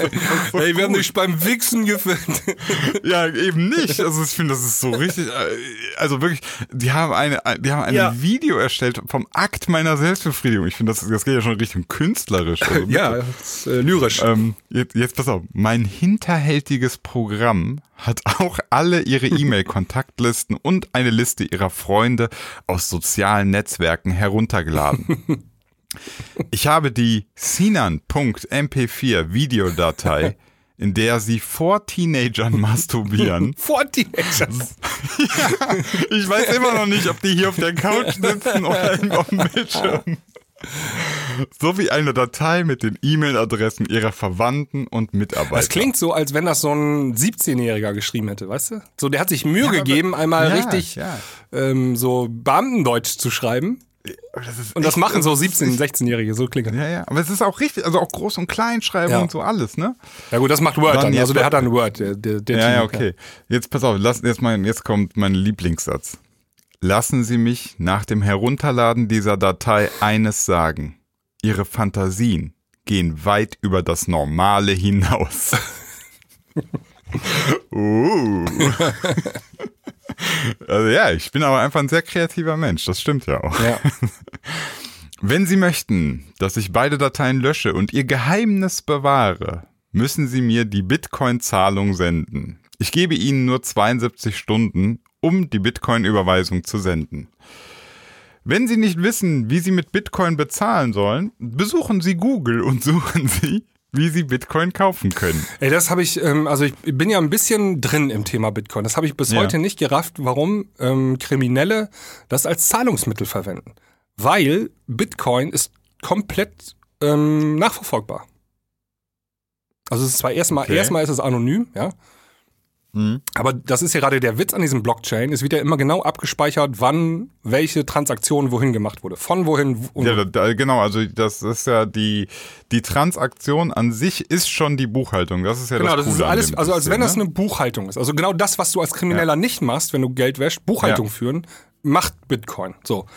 so Ey, wir haben dich beim Wichsen gefilmt. Ja, eben nicht. Also ich finde, das ist so richtig. äh, Also wirklich, die haben eine, die haben ein Ja. Video erstellt vom Akt meiner Selbstbefriedigung. Ich finde, das, das geht ja schon Richtung künstlerisch. Also ja, ist, äh, lyrisch. ähm, jetzt, jetzt pass auf. Mein hinterhältiges Programm hat auch alle ihre E-Mail-Kontaktlisten und eine Liste ihrer Freunde aus sozialen Netzwerken heruntergeladen. Ich habe die Sinan.mp4 Videodatei, in der sie vor Teenagern masturbieren. Vor Teenagers. Ich weiß immer noch nicht, ob die hier auf der Couch sitzen oder im- auf dem Bildschirm. Sowie eine Datei mit den E-Mail-Adressen ihrer Verwandten und Mitarbeiter. Das klingt so, als wenn das so ein 17-Jähriger geschrieben hätte, weißt du? So, der hat sich Mühe gegeben, einmal ja, richtig ja. Ähm, so Beamtendeutsch zu schreiben. Das Und das echt- machen so das ist 17-, 16-Jährige, so klingt das. Ja, ja, aber es ist auch richtig, also auch Groß- und Kleinschreiben Ja. und so alles, ne? Ja gut, das macht Word Dann dann. Also der hat dann Word, der, der, der Ja, ja, okay. Jetzt pass auf, lass, jetzt, mein, jetzt kommt mein Lieblingssatz. Lassen Sie mich nach dem Herunterladen dieser Datei eines sagen. Ihre Fantasien gehen weit über das Normale hinaus. uh. also ja, ich bin aber einfach ein sehr kreativer Mensch, das stimmt ja auch. Ja. Wenn Sie möchten, dass ich beide Dateien lösche und Ihr Geheimnis bewahre, müssen Sie mir die Bitcoin-Zahlung senden. Ich gebe Ihnen nur 72 Stunden, um die Bitcoin-Überweisung zu senden. Wenn Sie nicht wissen, wie Sie mit Bitcoin bezahlen sollen, besuchen Sie Google und suchen Sie, wie Sie Bitcoin kaufen können. Ey, das habe ich, ähm, also ich bin ja ein bisschen drin im Thema Bitcoin. Das habe ich bis Ja. heute nicht gerafft, warum ähm, Kriminelle das als Zahlungsmittel verwenden. Weil Bitcoin ist komplett ähm, nachverfolgbar. Also es ist zwar erstmal, Okay. erstmal ist es anonym, ja. Aber das ist ja gerade der Witz an diesem Blockchain. Es wird ja immer genau abgespeichert, wann welche Transaktion wohin gemacht wurde. Von wohin. wo- Ja, da, genau, also das ist ja die, die Transaktion an sich ist schon die Buchhaltung. Das ist ja Genau, das das Coole ist alles, also als wenn das ne? eine Buchhaltung ist. Also genau das, was du als Krimineller nicht machst, wenn du Geld wäschst, Buchhaltung Ja. führen, macht Bitcoin. So.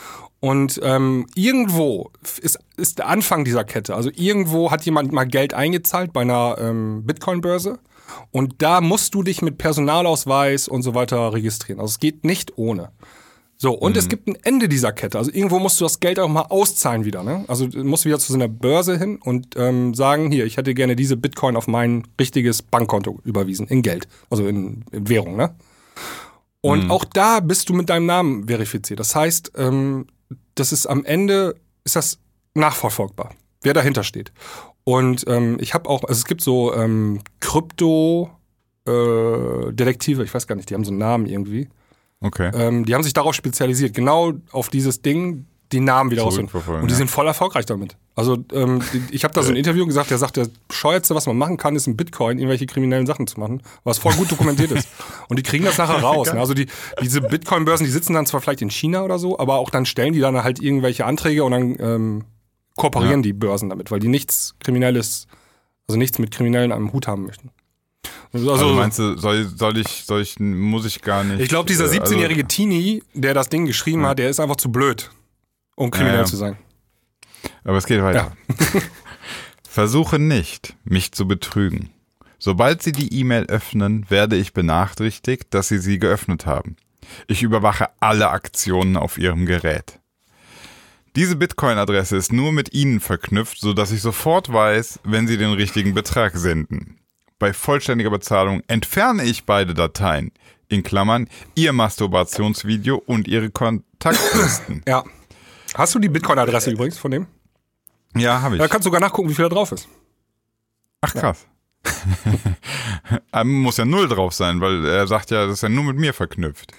Und ähm, irgendwo ist, ist der Anfang dieser Kette. Also irgendwo hat jemand mal Geld eingezahlt bei einer ähm, Bitcoin-Börse. Und da musst du dich mit Personalausweis und so weiter registrieren. Also es geht nicht ohne. So, und Mhm. es gibt ein Ende dieser Kette. Also irgendwo musst du das Geld auch mal auszahlen wieder. Ne? Also du musst wieder zu so einer Börse hin und ähm, sagen, hier, ich hätte gerne diese Bitcoin auf mein richtiges Bankkonto überwiesen, in Geld, also in, in Währung. Ne? Und Mhm. auch da bist du mit deinem Namen verifiziert. Das heißt, ähm, das ist am Ende, ist das nachverfolgbar, wer dahinter steht. Und ähm, ich habe auch, also es gibt so ähm, Krypto-Detektive, ich weiß gar nicht, die haben so einen Namen irgendwie. Okay. Ähm, die haben sich darauf spezialisiert, genau auf dieses Ding, die Namen wieder. Zurückverfolgen, Und die ja. sind voll erfolgreich damit. Also ähm, ich habe da so ein Interview gesagt, der sagt, der bescheuertste, was man machen kann, ist in Bitcoin irgendwelche kriminellen Sachen zu machen, was voll gut dokumentiert ist. Und die kriegen das nachher raus. Ne? Also die, diese Bitcoin-Börsen, die sitzen dann zwar vielleicht in China oder so, aber auch dann stellen die dann halt irgendwelche Anträge und dann ähm, kooperieren Ja. die Börsen damit, weil die nichts Kriminelles, also nichts mit Kriminellen am Hut haben möchten. Also, Also, meinst du, soll, soll ich, soll ich, muss ich gar nicht. ich glaube, dieser äh, also- 17-jährige Teenie, der das Ding geschrieben hat, der ist einfach zu blöd, um kriminell Ja, ja. zu sein. Aber es geht weiter. Versuche nicht, mich zu betrügen. Sobald Sie die E-Mail öffnen, werde ich benachrichtigt, dass Sie sie geöffnet haben. Ich überwache alle Aktionen auf Ihrem Gerät. Diese Bitcoin-Adresse ist nur mit Ihnen verknüpft, sodass ich sofort weiß, wenn Sie den richtigen Betrag senden. Bei vollständiger Bezahlung entferne ich beide Dateien, in Klammern Ihr Masturbationsvideo und Ihre Kontaktlisten. Ja. Hast du die Bitcoin-Adresse übrigens von dem? ja, habe ich. Da kannst du sogar nachgucken, wie viel da drauf ist. Ach krass. Ähm, Muss ja null drauf sein, weil er sagt ja, das ist ja nur mit mir verknüpft.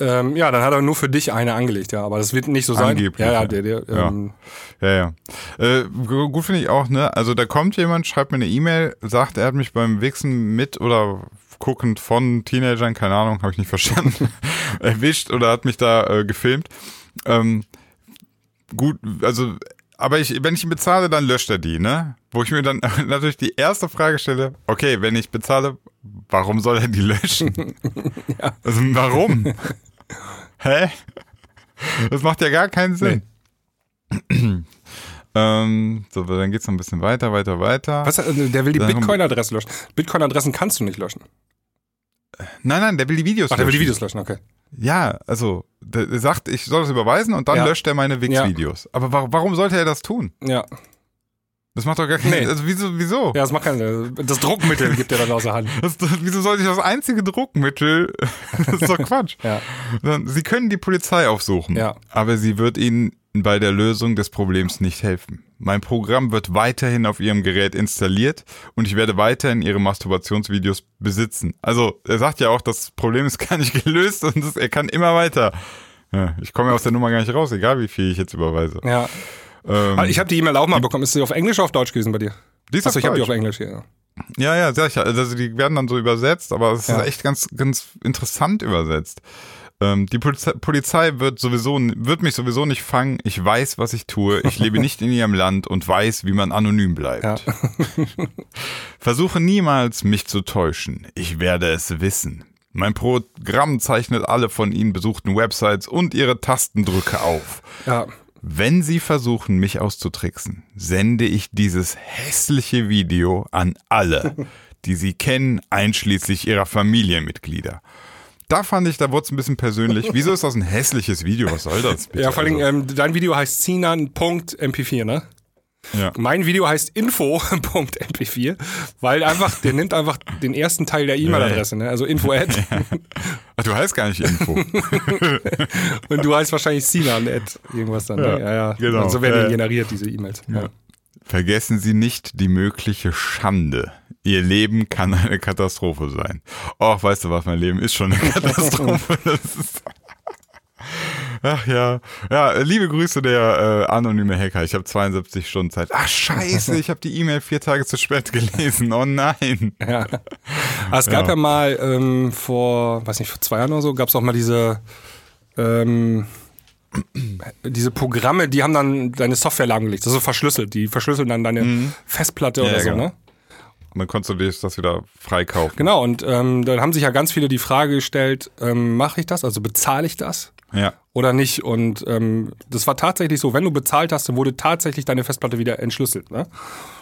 Ähm, ja, dann hat er nur für dich eine angelegt, ja. Aber das wird nicht so sein. Angeblich, ja, ja, ja. der, der, Ja. Ähm, Ja, ja. Äh, gu- gut finde ich auch, ne? Also da kommt jemand, schreibt mir eine E-Mail, sagt, er hat mich beim Wichsen mit oder guckend von Teenagern, keine Ahnung, habe ich nicht verstanden, erwischt oder hat mich da äh, gefilmt. Ähm, gut, also, aber ich, wenn ich ihn bezahle, dann löscht er die, ne? Wo ich mir dann natürlich die erste Frage stelle, okay, wenn ich bezahle, warum soll er die löschen? Also warum? Hä? Das macht ja gar keinen Sinn. ähm, so, dann geht's noch ein bisschen weiter, weiter, weiter. was, äh, der will die Bitcoin-Adresse löschen. Bitcoin-Adressen kannst du nicht löschen. Nein, nein, der will die Videos Ach, der will die löschen. Videos löschen, okay. Ja, also, der sagt, ich soll das überweisen und dann Ja. löscht er meine Wix-Videos. Aber wa warum sollte er das tun? Ja. Das macht doch gar keinen Nee. Also, wieso, wieso? Ja, das macht keinen Das Druckmittel gibt er dann außer Hand. Das, das, wieso sollte ich das einzige Druckmittel? Das ist doch Quatsch. Ja. Sie können die Polizei aufsuchen, Ja. aber sie wird Ihnen bei der Lösung des Problems nicht helfen. Mein Programm wird weiterhin auf Ihrem Gerät installiert und ich werde weiterhin Ihre Masturbationsvideos besitzen. Also er sagt ja auch, das Problem ist gar nicht gelöst und das, er kann immer weiter. Ja, ich komme ja aus der Nummer gar nicht raus, egal wie viel ich jetzt überweise. Ja. Ähm, Ah, Ich habe die E-Mail auch mal bekommen. Ist sie auf Englisch oder auf Deutsch gewesen bei dir? die ist Achso, auf ich habe die auf. Englisch hier. Ja, ja, ja. Also die werden dann so übersetzt, aber es Ja. ist echt ganz, ganz interessant übersetzt. Ähm, die Polizei, Polizei wird sowieso, wird mich sowieso nicht fangen. Ich weiß, was ich tue. Ich lebe nicht in ihrem Land und weiß, wie man anonym bleibt. Ja. Versuche niemals, mich zu täuschen. Ich werde es wissen. Mein Programm zeichnet alle von Ihnen besuchten Websites und Ihre Tastendrücke auf. Ja. Wenn Sie versuchen, mich auszutricksen, sende ich dieses hässliche Video an alle, die Sie kennen, einschließlich Ihrer Familienmitglieder. Da fand ich, da wurde es ein bisschen persönlich. Wieso ist das ein hässliches Video? Was soll das bitte? Ja, vor allem, Also, ähm, dein Video heißt Sinan.mp4, ne? ja. Mein Video heißt info.mp4, weil einfach, der nimmt einfach den ersten Teil der E-Mail-Adresse, ne? Also info at Ach, du heißt gar nicht Info. und du heißt wahrscheinlich Sinan at irgendwas dann. Ja, ne? ja, ja. genau. Und so werden Ja, die ja. generiert, diese E-Mails. Ja. Vergessen Sie nicht die mögliche Schande. Ihr Leben kann eine Katastrophe sein. Och, weißt du was, mein Leben ist schon eine Katastrophe. Das ist Ach ja. Ja, liebe Grüße der äh, anonyme Hacker. Ich habe 72 Stunden Zeit. Ach scheiße, ich habe die E-Mail vier Tage zu spät gelesen. Oh nein. Ja. Aber es gab ja, Ja. mal ähm, vor, weiß nicht, vor zwei Jahren oder so, gab es auch mal diese ähm, diese Programme, die haben dann deine Software lahmgelegt, also verschlüsselt. Die verschlüsseln dann deine Festplatte Ja, oder ja, so, genau. ne? Und dann konntest du dir das wieder freikaufen. Genau, und ähm, dann haben sich ja ganz viele die Frage gestellt, ähm, mache ich das, also bezahle ich das Ja. oder nicht? Und ähm, das war tatsächlich so, wenn du bezahlt hast, dann wurde tatsächlich deine Festplatte wieder entschlüsselt. Ne?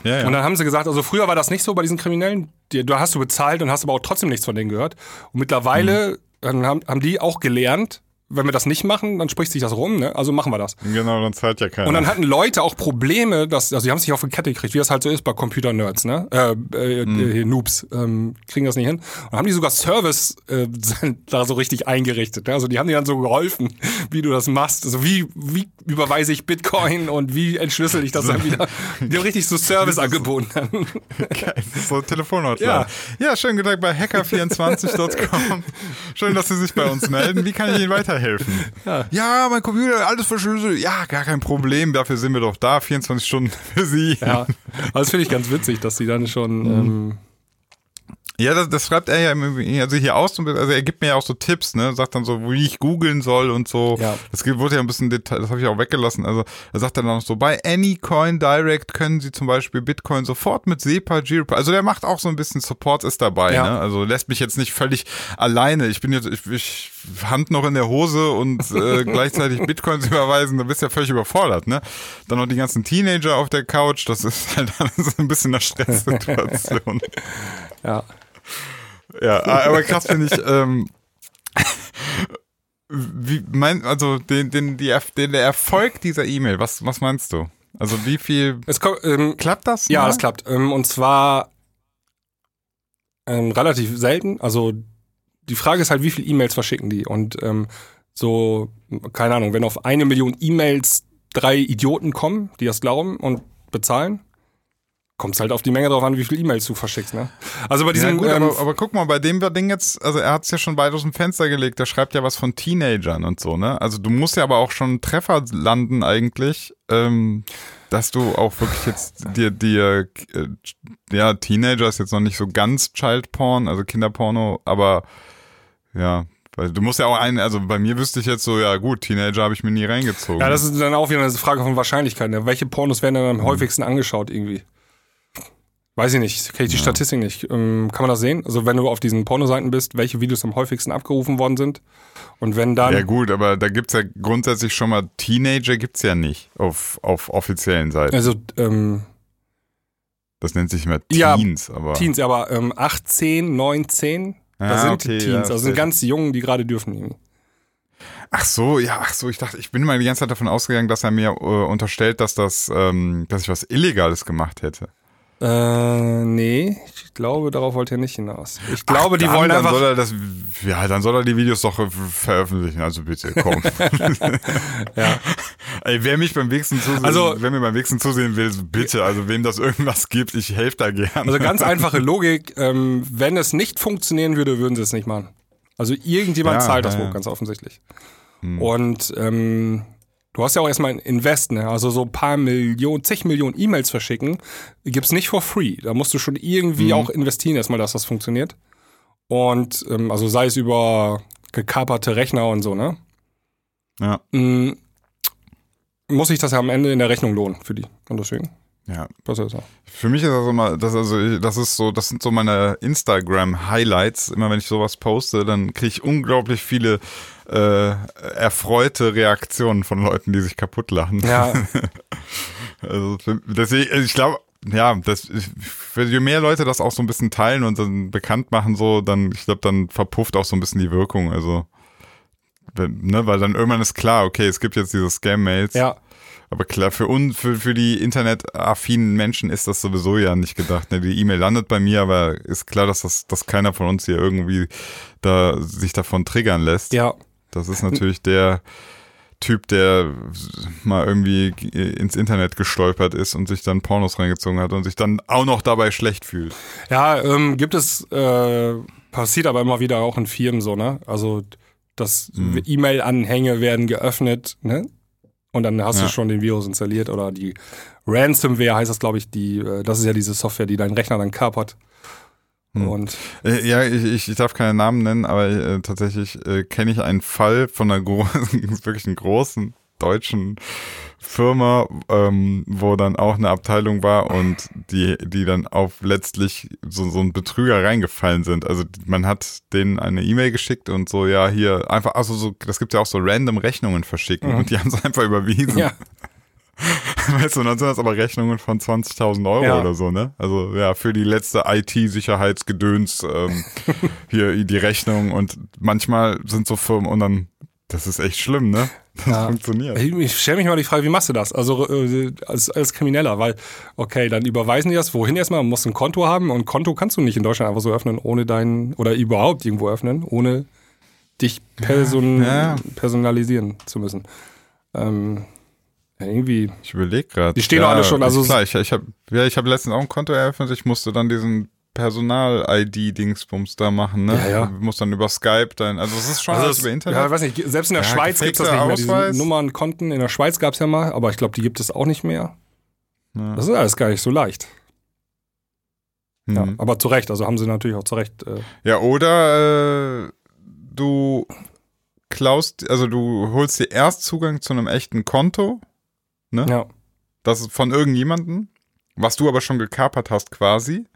Ja, ja. Und dann haben sie gesagt, also früher war das nicht so bei diesen Kriminellen, die, du hast du bezahlt und hast aber auch trotzdem nichts von denen gehört. Und mittlerweile Mhm. ähm, haben, haben die auch gelernt, wenn wir das nicht machen, dann spricht sich das rum, ne? Also machen wir das. Genau, dann zahlt ja keiner. Und dann hatten Leute auch Probleme, dass, also die haben sich auf die Kette gekriegt, wie das halt so ist bei Computer-Nerds, ne? Äh, äh, äh, Noobs, ähm, kriegen das nicht hin. Und haben die sogar Service äh, da so richtig eingerichtet. Ne? Also die haben dir dann so geholfen, wie du das machst. Also wie, wie überweise ich Bitcoin und wie entschlüssel ich das dann wieder. Die haben richtig so Service angeboten. So Telefonhotline. Ja. ja, schönen Tag bei hacker24.com. Schön, dass Sie sich bei uns melden. Wie kann ich Ihnen weiterhelfen? Helfen. Ja. ja, mein Computer, alles verschlüsselt. Ja, gar kein Problem. Dafür sind wir doch da. 24 Stunden für Sie. Ja, also das finde ich ganz witzig, dass Sie dann schon mhm. ähm, ja, das, das schreibt er ja also hier aus, also er gibt mir ja auch so Tipps, ne, sagt dann so, wie ich googeln soll und so. Ja. Das wurde ja ein bisschen Detail, das habe ich auch weggelassen. Also er sagt dann auch so, bei Anycoin Direct können Sie zum Beispiel Bitcoin sofort mit SEPA, Giro, also der macht auch so ein bisschen Support ist dabei, ja. ne? Also lässt mich jetzt nicht völlig alleine. Ich bin jetzt, ich, ich Hand noch in der Hose und äh, gleichzeitig Bitcoins überweisen, da bist du ja völlig überfordert, ne? Dann noch die ganzen Teenager auf der Couch, das ist halt alles ein bisschen eine Stresssituation. ja. Ja, aber krass finde ich, ähm, wie mein, also den, den, die, den, der Erfolg dieser E-Mail, was, was meinst du? Also wie viel es kommt, ähm, klappt das? Ja, es klappt. Ähm, und zwar ähm, relativ selten. Also die Frage ist halt, wie viele E-Mails verschicken die? Und ähm, so, keine Ahnung, wenn auf eine Million E-Mails drei Idioten kommen, die das glauben und bezahlen, kommt es halt auf die Menge drauf an, wie viele E-Mails du verschickst, ne? Also bei diesem. Ja, gut, ähm, aber, aber, guck mal, bei dem Ding jetzt, also er hat es ja schon weit aus dem Fenster gelegt, der schreibt ja was von Teenagern und so, ne? Also du musst ja aber auch schon Treffer landen eigentlich, ähm, dass du auch wirklich jetzt dir, dir, äh, ja, Teenager ist jetzt noch nicht so ganz Child Porn, also Kinderporno, aber ja, weil du musst ja auch einen, also bei mir wüsste ich jetzt so, ja gut, Teenager habe ich mir nie reingezogen. Ja, das ist dann auch wieder eine Frage von Wahrscheinlichkeit. Ne? Welche Pornos werden dann am mhm. häufigsten angeschaut irgendwie? Weiß ich nicht, kenne ich die ja. Statistik nicht. Ähm, kann man das sehen? Also wenn du auf diesen Pornoseiten bist, welche Videos am häufigsten abgerufen worden sind? Und wenn dann. Ja gut, aber da gibt's ja grundsätzlich schon mal Teenager gibt's ja nicht auf, auf offiziellen Seiten. Also, ähm, Das nennt sich immer Teens, ja, aber. Teens, aber ähm, 18, 19, da ah, sind okay, Teens, ja, also sind ganz Jungen, die gerade dürfen. Ach so, ja, ach so, ich dachte, ich bin mal die ganze Zeit davon ausgegangen, dass er mir äh, unterstellt, dass das, ähm, dass ich was Illegales gemacht hätte. Äh, nee, ich glaube, darauf wollte er nicht hinaus. Ich glaube, Ach, die wollen dann einfach. Soll er das, ja, dann soll er die Videos doch veröffentlichen. Also bitte, komm. ja. Ey, wer mich beim Wichsen zusehen, also, wer mir beim Wichsen zusehen will, bitte. Also wem das irgendwas gibt, ich helfe da gern. Also ganz einfache Logik. Ähm, wenn es nicht funktionieren würde, würden sie es nicht machen. Also irgendjemand ja, zahlt das ja, wohl, ganz offensichtlich. Hm. Und ähm, Du hast ja auch erstmal ein Invest, ne? Also so ein paar Millionen, zig Millionen E-Mails verschicken, gibt's nicht for free. Da musst du schon irgendwie mhm. auch investieren, erstmal, dass das funktioniert. Und ähm, also sei es über gekaperte Rechner und so, ne? Ja. Mhm. Muss sich das ja am Ende in der Rechnung lohnen für die. Und deswegen. Ja. Das ist so. Für mich ist das immer, das also, das ist so, das sind so meine Instagram-Highlights. Immer wenn ich sowas poste, dann kriege ich unglaublich viele äh, erfreute Reaktionen von Leuten, die sich kaputt lachen. Ja. also deswegen, ich glaube, ja, das, je mehr Leute das auch so ein bisschen teilen und dann bekannt machen, so, dann, ich glaube, dann verpufft auch so ein bisschen die Wirkung. Also, ne, weil dann irgendwann ist klar, okay, es gibt jetzt diese Scam-Mails. Ja. Aber klar, für uns, für, für die internetaffinen Menschen ist das sowieso ja nicht gedacht. Ne? Die E-Mail landet bei mir, aber ist klar, dass das, dass keiner von uns hier irgendwie da sich davon triggern lässt. Ja. Das ist natürlich der Typ, der mal irgendwie ins Internet gestolpert ist und sich dann Pornos reingezogen hat und sich dann auch noch dabei schlecht fühlt. Ja, ähm, gibt es, äh, passiert aber immer wieder auch in Firmen so, ne? Also, dass hm. E-Mail-Anhänge werden geöffnet, ne? Und dann hast ja. du schon den Virus installiert oder die Ransomware heißt das, glaube ich, die, äh, das ist ja diese Software, die deinen Rechner dann kapert. Hm. Und äh, ja, ich, ich, darf keine Namen nennen, aber äh, tatsächlich äh, kenne ich einen Fall von einer großen, wirklich einen großen deutschen Firma, ähm, wo dann auch eine Abteilung war und die, die dann auf letztlich so, so ein Betrüger reingefallen sind. Also man hat denen eine E-Mail geschickt und so, ja, hier einfach, also so, das gibt ja auch so random Rechnungen verschicken mhm. und die haben es einfach überwiesen. Ja. Weißt du, und dann sind das aber Rechnungen von 20.000 Euro ja. oder so, ne? Also ja, für die letzte IT-Sicherheitsgedöns ähm, hier die Rechnung und manchmal sind so Firmen und dann Das ist echt schlimm, ne? Das Ja. funktioniert. Ich, ich stelle mich mal die Frage, wie machst du das? Also äh, als, als Krimineller, weil, okay, dann überweisen die das, wohin erstmal? Man muss ein Konto haben und Konto kannst du nicht in Deutschland einfach so öffnen, ohne dein, oder überhaupt irgendwo öffnen, ohne dich person, Ja. personalisieren zu müssen. Ähm, ja, irgendwie, Ich überlege gerade. Die stehen doch alle schon, also- klar, ich, ich habe ja, ich hab letztens auch ein Konto eröffnet. Ich musste dann diesen Personal-ID-Dingsbums da machen, ne? Ja, ja. Du musst dann über Skype dein, also es ist schon also alles es- über Internet. Ja, weiß nicht, selbst in der Ja, Schweiz gibt es das nicht mehr. Ausweis. Diese Nummern, Konten in der Schweiz gab es ja mal, aber ich glaube, die gibt es auch nicht mehr. Ja. Das ist alles gar nicht so leicht. Ja, Mhm. aber zu Recht, also haben sie natürlich auch zu Recht. Äh, Ja, oder äh, du klaust, also du holst dir erst Zugang zu einem echten Konto, ja. das ist von irgendjemandem, was du aber schon gekapert hast quasi,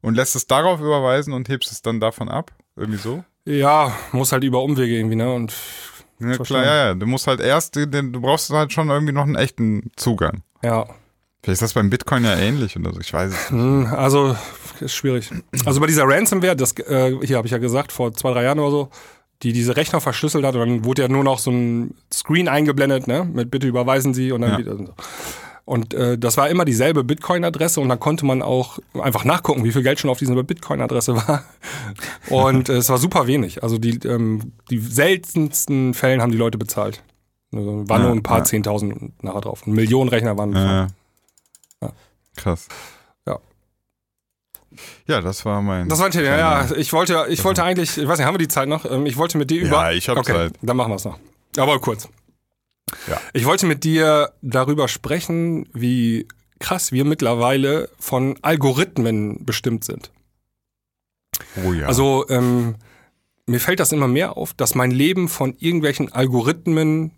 und lässt es darauf überweisen und hebst es dann davon ab. Irgendwie so. ja, muss halt über Umwege irgendwie, ne? Und Ja, klar, ja, ja. Du musst halt erst, du brauchst halt schon irgendwie noch einen echten Zugang. ja, Vielleicht ist das beim Bitcoin ja ähnlich oder so, ich weiß es nicht. Hm, Also, ist schwierig. Also bei dieser Ransomware, das äh, hier habe ich ja gesagt, vor zwei, drei Jahren oder so, die diese Rechner verschlüsselt hat und dann wurde ja nur noch so ein Screen eingeblendet, ne? Mit bitte überweisen Sie und dann Ja. wieder. Und, so. und äh, das war immer dieselbe Bitcoin-Adresse und dann konnte man auch einfach nachgucken, wie viel Geld schon auf dieser Bitcoin-Adresse war. Und äh, es war super wenig. Also die, ähm, die seltensten Fällen haben die Leute bezahlt. Also, waren Ja, nur ein paar ja. Zehntausend nachher drauf. Und Millionen Rechner waren Ja. Krass. Ja. Ja, das war mein. Das war ein Thema, ja, ja. Ich wollte, ich wollte eigentlich, ich weiß nicht, haben wir die Zeit noch? Ähm, Ich wollte mit dir Ja, über. ich hab okay, Zeit. Dann machen wir es noch. Aber kurz. Ja. Ich wollte mit dir darüber sprechen, wie krass wir mittlerweile von Algorithmen bestimmt sind. Oh ja. Also ähm, mir fällt das immer mehr auf, dass mein Leben von irgendwelchen Algorithmen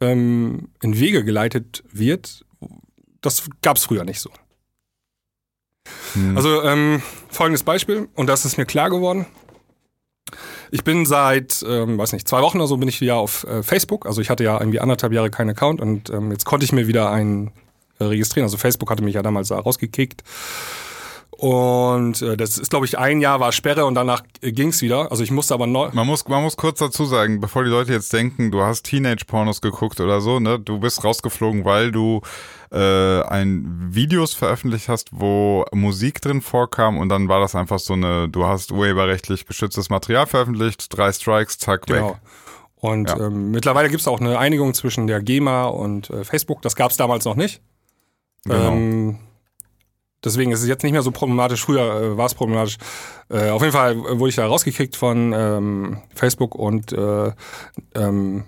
ähm, in Wege geleitet wird. Das gab es früher nicht so. Hm. Also ähm, folgendes Beispiel, und das ist mir klar geworden. Ich bin seit, ähm, weiß nicht, zwei Wochen oder so bin ich wieder auf äh, Facebook. Also ich hatte ja irgendwie anderthalb Jahre keinen Account und ähm, jetzt konnte ich mir wieder einen äh, registrieren. Also Facebook hatte mich ja damals da rausgekickt. Und äh, das ist, glaube ich, ein Jahr war Sperre und danach äh, ging's wieder. Also ich musste aber neu. Man muss, man muss kurz dazu sagen, bevor die Leute jetzt denken, du hast Teenage-Pornos geguckt oder so, ne? Du bist rausgeflogen, weil du äh, ein Videos veröffentlicht hast, wo Musik drin vorkam und dann war das einfach so eine, du hast urheberrechtlich geschütztes Material veröffentlicht, drei Strikes, zack, Genau. weg. Und Ja. ähm, mittlerweile gibt's auch eine Einigung zwischen der GEMA und äh, Facebook. Das gab's damals noch nicht. Genau. Ähm, deswegen ist es jetzt nicht mehr so problematisch. Früher äh, war es problematisch. Äh, auf jeden Fall äh, wurde ich da rausgekickt von ähm, Facebook und äh, ähm,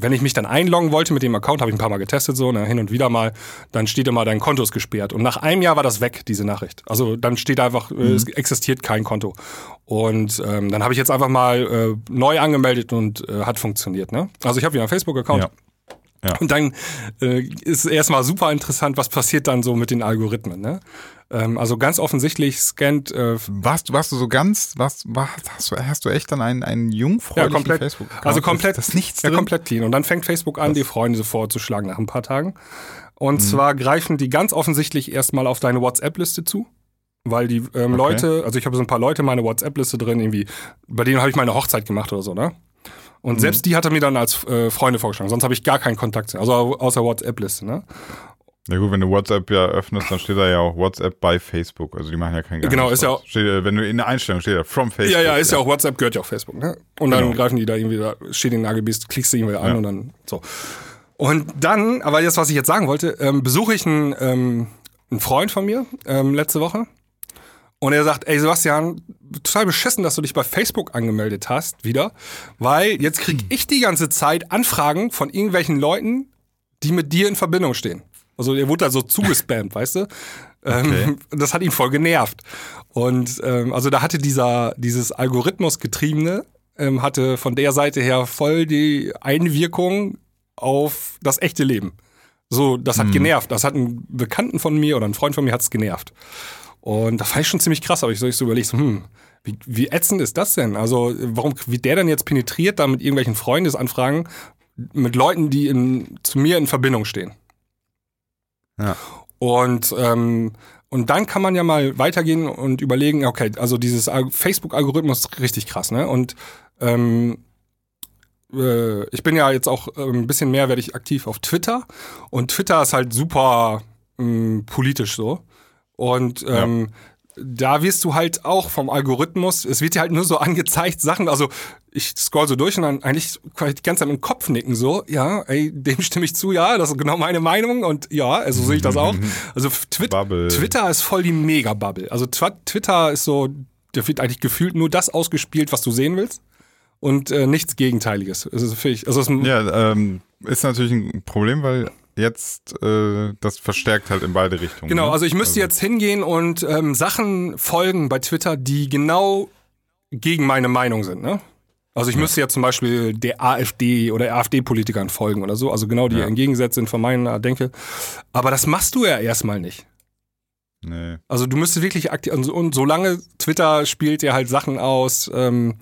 wenn ich mich dann einloggen wollte mit dem Account, habe ich ein paar Mal getestet, so ne, hin und wieder mal, dann steht immer, dein Konto ist gesperrt. Und nach einem Jahr war das weg, diese Nachricht. Also dann steht einfach, äh, es existiert kein Konto. Und ähm, dann habe ich jetzt einfach mal äh, neu angemeldet und äh, hat funktioniert. Ne? Also ich habe wieder einen Facebook-Account. Ja. Ja. Und dann äh, ist erstmal super interessant, was passiert dann so mit den Algorithmen. Ne? Ähm, also ganz offensichtlich scannt äh, Warst, warst du so ganz, was, was hast, du, hast du echt dann einen, einen jungfräulichen Ja, komplett. facebook Also komplett, Das ist nichts ja, drin? komplett clean. Und dann fängt Facebook an, die Freunde so vorzuschlagen nach ein paar Tagen. Mhm. Und zwar greifen die ganz offensichtlich erstmal auf deine WhatsApp-Liste zu. Weil die ähm, Okay. Leute, also ich habe so ein paar Leute in meiner WhatsApp-Liste drin, irgendwie, bei denen habe ich meine Hochzeit gemacht oder so, ne? Mhm. Und selbst die hat er mir dann als äh, Freunde vorgeschlagen, sonst habe ich gar keinen Kontakt, also außer WhatsApp-Liste, ne? Ja gut, wenn du WhatsApp ja öffnest, dann steht da ja auch WhatsApp bei Facebook. Also die machen ja kein Geheimnis Genau, ist ja auch- Steht, äh, wenn du in der Einstellung steht ja from Facebook. Ja, ja, ist ja auch WhatsApp, gehört ja auch Facebook, ne? Und dann Genau. greifen die da irgendwie, da steht in den AGBs, klickst du irgendwie an Ja. und dann so. Und dann, aber jetzt, was ich jetzt sagen wollte, ähm, besuche ich einen, ähm, einen Freund von mir ähm, letzte Woche. Und er sagt, ey Sebastian, total beschissen, dass du dich bei Facebook angemeldet hast, wieder. Weil jetzt krieg ich die ganze Zeit Anfragen von irgendwelchen Leuten, die mit dir in Verbindung stehen. Also er wurde da so zugespammt, weißt du? Ähm, das hat ihn voll genervt. Und ähm, also da hatte dieser, dieses Algorithmus-getriebene, ähm, hatte von der Seite her voll die Einwirkung auf das echte Leben. So, das hat genervt. Das hat einen Bekannten von mir oder einen Freund von mir hat's genervt. Und das fand ich schon ziemlich krass, aber ich so, ich so überlegt, so, hm, wie, wie ätzend ist das denn? Also, warum wird der denn jetzt penetriert, da mit irgendwelchen Freundesanfragen, mit Leuten, die in, zu mir in Verbindung stehen? Ja. Und, ähm, und dann kann man ja mal weitergehen und überlegen, okay, also dieses Al- Facebook-Algorithmus ist richtig krass, ne? Und ähm, äh, ich bin ja jetzt auch äh, ein bisschen mehr werde ich aktiv auf Twitter und Twitter ist halt super mh, politisch so. Und ähm, da wirst du halt auch vom Algorithmus, es wird dir halt nur so angezeigt, Sachen, also ich scroll so durch und dann eigentlich kann ich die ganze Zeit mit dem Kopf nicken, so, ja, ey, dem stimme ich zu, ja, das ist genau meine Meinung und ja, also sehe ich das auch. Also Twi Bubble. Twitter ist voll die Mega-Bubble. Also Twitter ist so, da wird eigentlich gefühlt nur das ausgespielt, was du sehen willst und äh, nichts Gegenteiliges. Also, ich, also Ja, ähm, ist natürlich ein Problem, weil jetzt äh, das verstärkt halt in beide Richtungen. Genau, ne? also ich müsste jetzt hingehen und ähm, Sachen folgen bei Twitter, die genau gegen meine Meinung sind. Ne? Also ich müsste ja zum Beispiel der AfD oder AfD-Politikern folgen oder so, also genau die Ja. entgegengesetzt sind von meiner Denke. Aber das machst du ja erstmal nicht. Nee. Also du müsstest wirklich aktiv und, so- und solange Twitter spielt dir halt Sachen aus, ähm,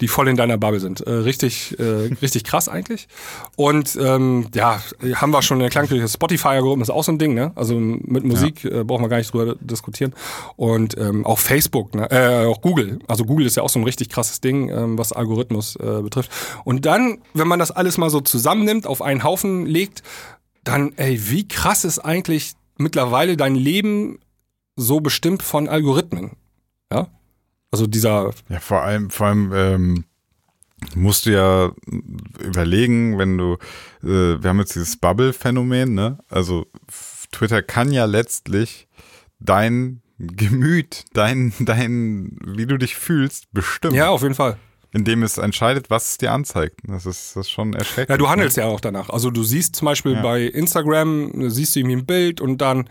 die voll in deiner Bubble sind. Äh, richtig, äh, richtig krass eigentlich. Und ähm, ja, haben wir schon in der Klangküche. Spotify-Algorithmen ist auch so ein Ding, ne? Also mit Musik äh, brauchen wir gar nicht drüber diskutieren. Und ähm, auch Facebook, ne? äh, auch Google. Also Google ist ja auch so ein richtig krasses Ding, ähm, was Algorithmus äh, betrifft. Und dann, wenn man das alles mal so zusammennimmt, auf einen Haufen legt, dann, ey, wie krass ist eigentlich mittlerweile dein Leben so bestimmt von Algorithmen. Ja? Also dieser, Ja, vor allem, vor allem ähm, musst du ja überlegen, wenn du, äh, wir haben jetzt dieses Bubble-Phänomen, ne? Also Twitter kann ja letztlich dein Gemüt, dein, dein, wie du dich fühlst, bestimmen, ja, auf jeden Fall. indem es entscheidet, was es dir anzeigt. Das ist, das ist schon erschreckend. Ja, du handelst ja auch danach. Also du siehst zum Beispiel Ja. bei Instagram, siehst du irgendwie ein Bild und dann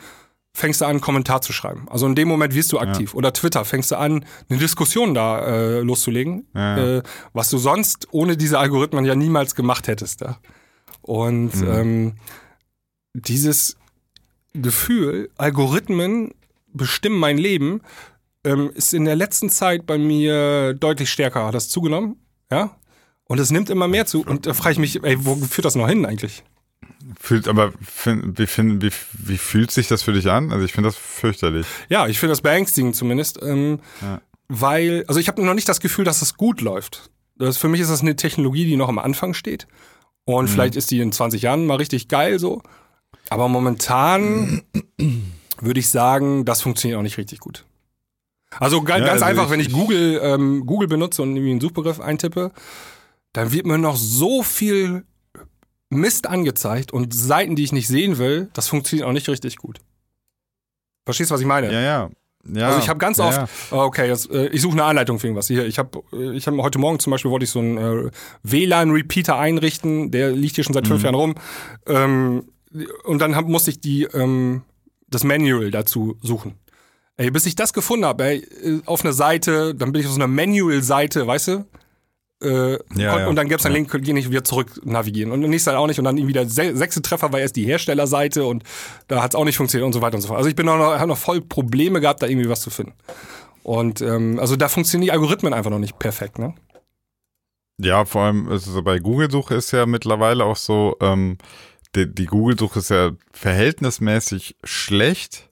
fängst du an, einen Kommentar zu schreiben. Also in dem Moment wirst du aktiv. Oder Twitter, fängst du an, eine Diskussion da äh, loszulegen, Ja. äh, was du sonst ohne diese Algorithmen ja niemals gemacht hättest. Ja? Und Mhm. ähm, dieses Gefühl, Algorithmen bestimmen mein Leben, ähm, ist in der letzten Zeit bei mir deutlich stärker. Hat das zugenommen? Ja. Und es nimmt immer mehr zu. Und da frage ich mich, ey, wo führt das noch hin eigentlich? Fühlt, aber fin- wie, fin- wie, wie fühlt sich das für dich an? Also ich finde das fürchterlich. Ja, ich finde das beängstigend zumindest, ähm, Ja. weil, also ich habe noch nicht das Gefühl, dass es gut läuft. Das, für mich ist das eine Technologie, die noch am Anfang steht. Und vielleicht ist die in 20 Jahren mal richtig geil so. Aber momentan würde ich sagen, das funktioniert auch nicht richtig gut. Also ga, Ja, ganz also einfach, ich- wenn ich ich- Google, ähm, Google benutze und irgendwie einen Suchbegriff eintippe, dann wird mir noch so viel Mist angezeigt und Seiten, die ich nicht sehen will, das funktioniert auch nicht richtig gut. Verstehst du, was ich meine? Ja, ja. ja Also ich habe ganz ja, oft, ja. Oh, okay, jetzt, äh, ich suche eine Anleitung für irgendwas. Hier, ich habe ich hab heute Morgen zum Beispiel wollte ich so einen äh, WLAN-Repeater einrichten, der liegt hier schon seit Mhm. fünf Jahren rum. Ähm, und dann hab, musste ich die ähm, das Manual dazu suchen. Ey, bis ich das gefunden habe, äh, auf einer Seite, dann bin ich auf so einer Manual-Seite, weißt du? Äh, Ja, ja. Und dann gäbe es einen Ja. Link, könnt ihr nicht wieder zurück navigieren. Und nächstes Mal auch nicht. Und dann irgendwie der se sechste Treffer war erst die Herstellerseite und da hat es auch nicht funktioniert und so weiter und so fort. Also ich bin noch, habe noch voll Probleme gehabt, da irgendwie was zu finden. Und ähm, also da funktionieren die Algorithmen einfach noch nicht perfekt, ne? Ja, vor allem es bei Google-Suche ist ja mittlerweile auch so, ähm, die, die Google-Suche ist ja verhältnismäßig schlecht,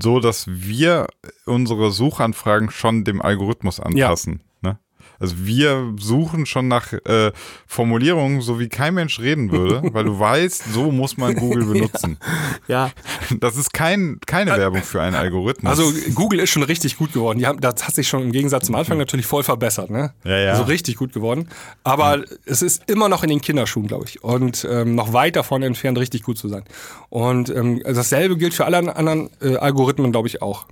so dass wir unsere Suchanfragen schon dem Algorithmus anpassen. Ne? Also wir suchen schon nach äh, Formulierungen, so wie kein Mensch reden würde, weil du weißt, so muss man Google benutzen. Ja. Das ist kein, keine Werbung für einen Algorithmus. Also Google ist schon richtig gut geworden. Die haben, das hat sich schon im Gegensatz zum Anfang natürlich voll verbessert, ne? Ja, ja. Also richtig gut geworden. Aber es ist immer noch in den Kinderschuhen, glaube ich. Und ähm, noch weit davon entfernt, richtig gut zu sein. Und ähm, dasselbe gilt für alle anderen äh, Algorithmen, glaube ich, auch.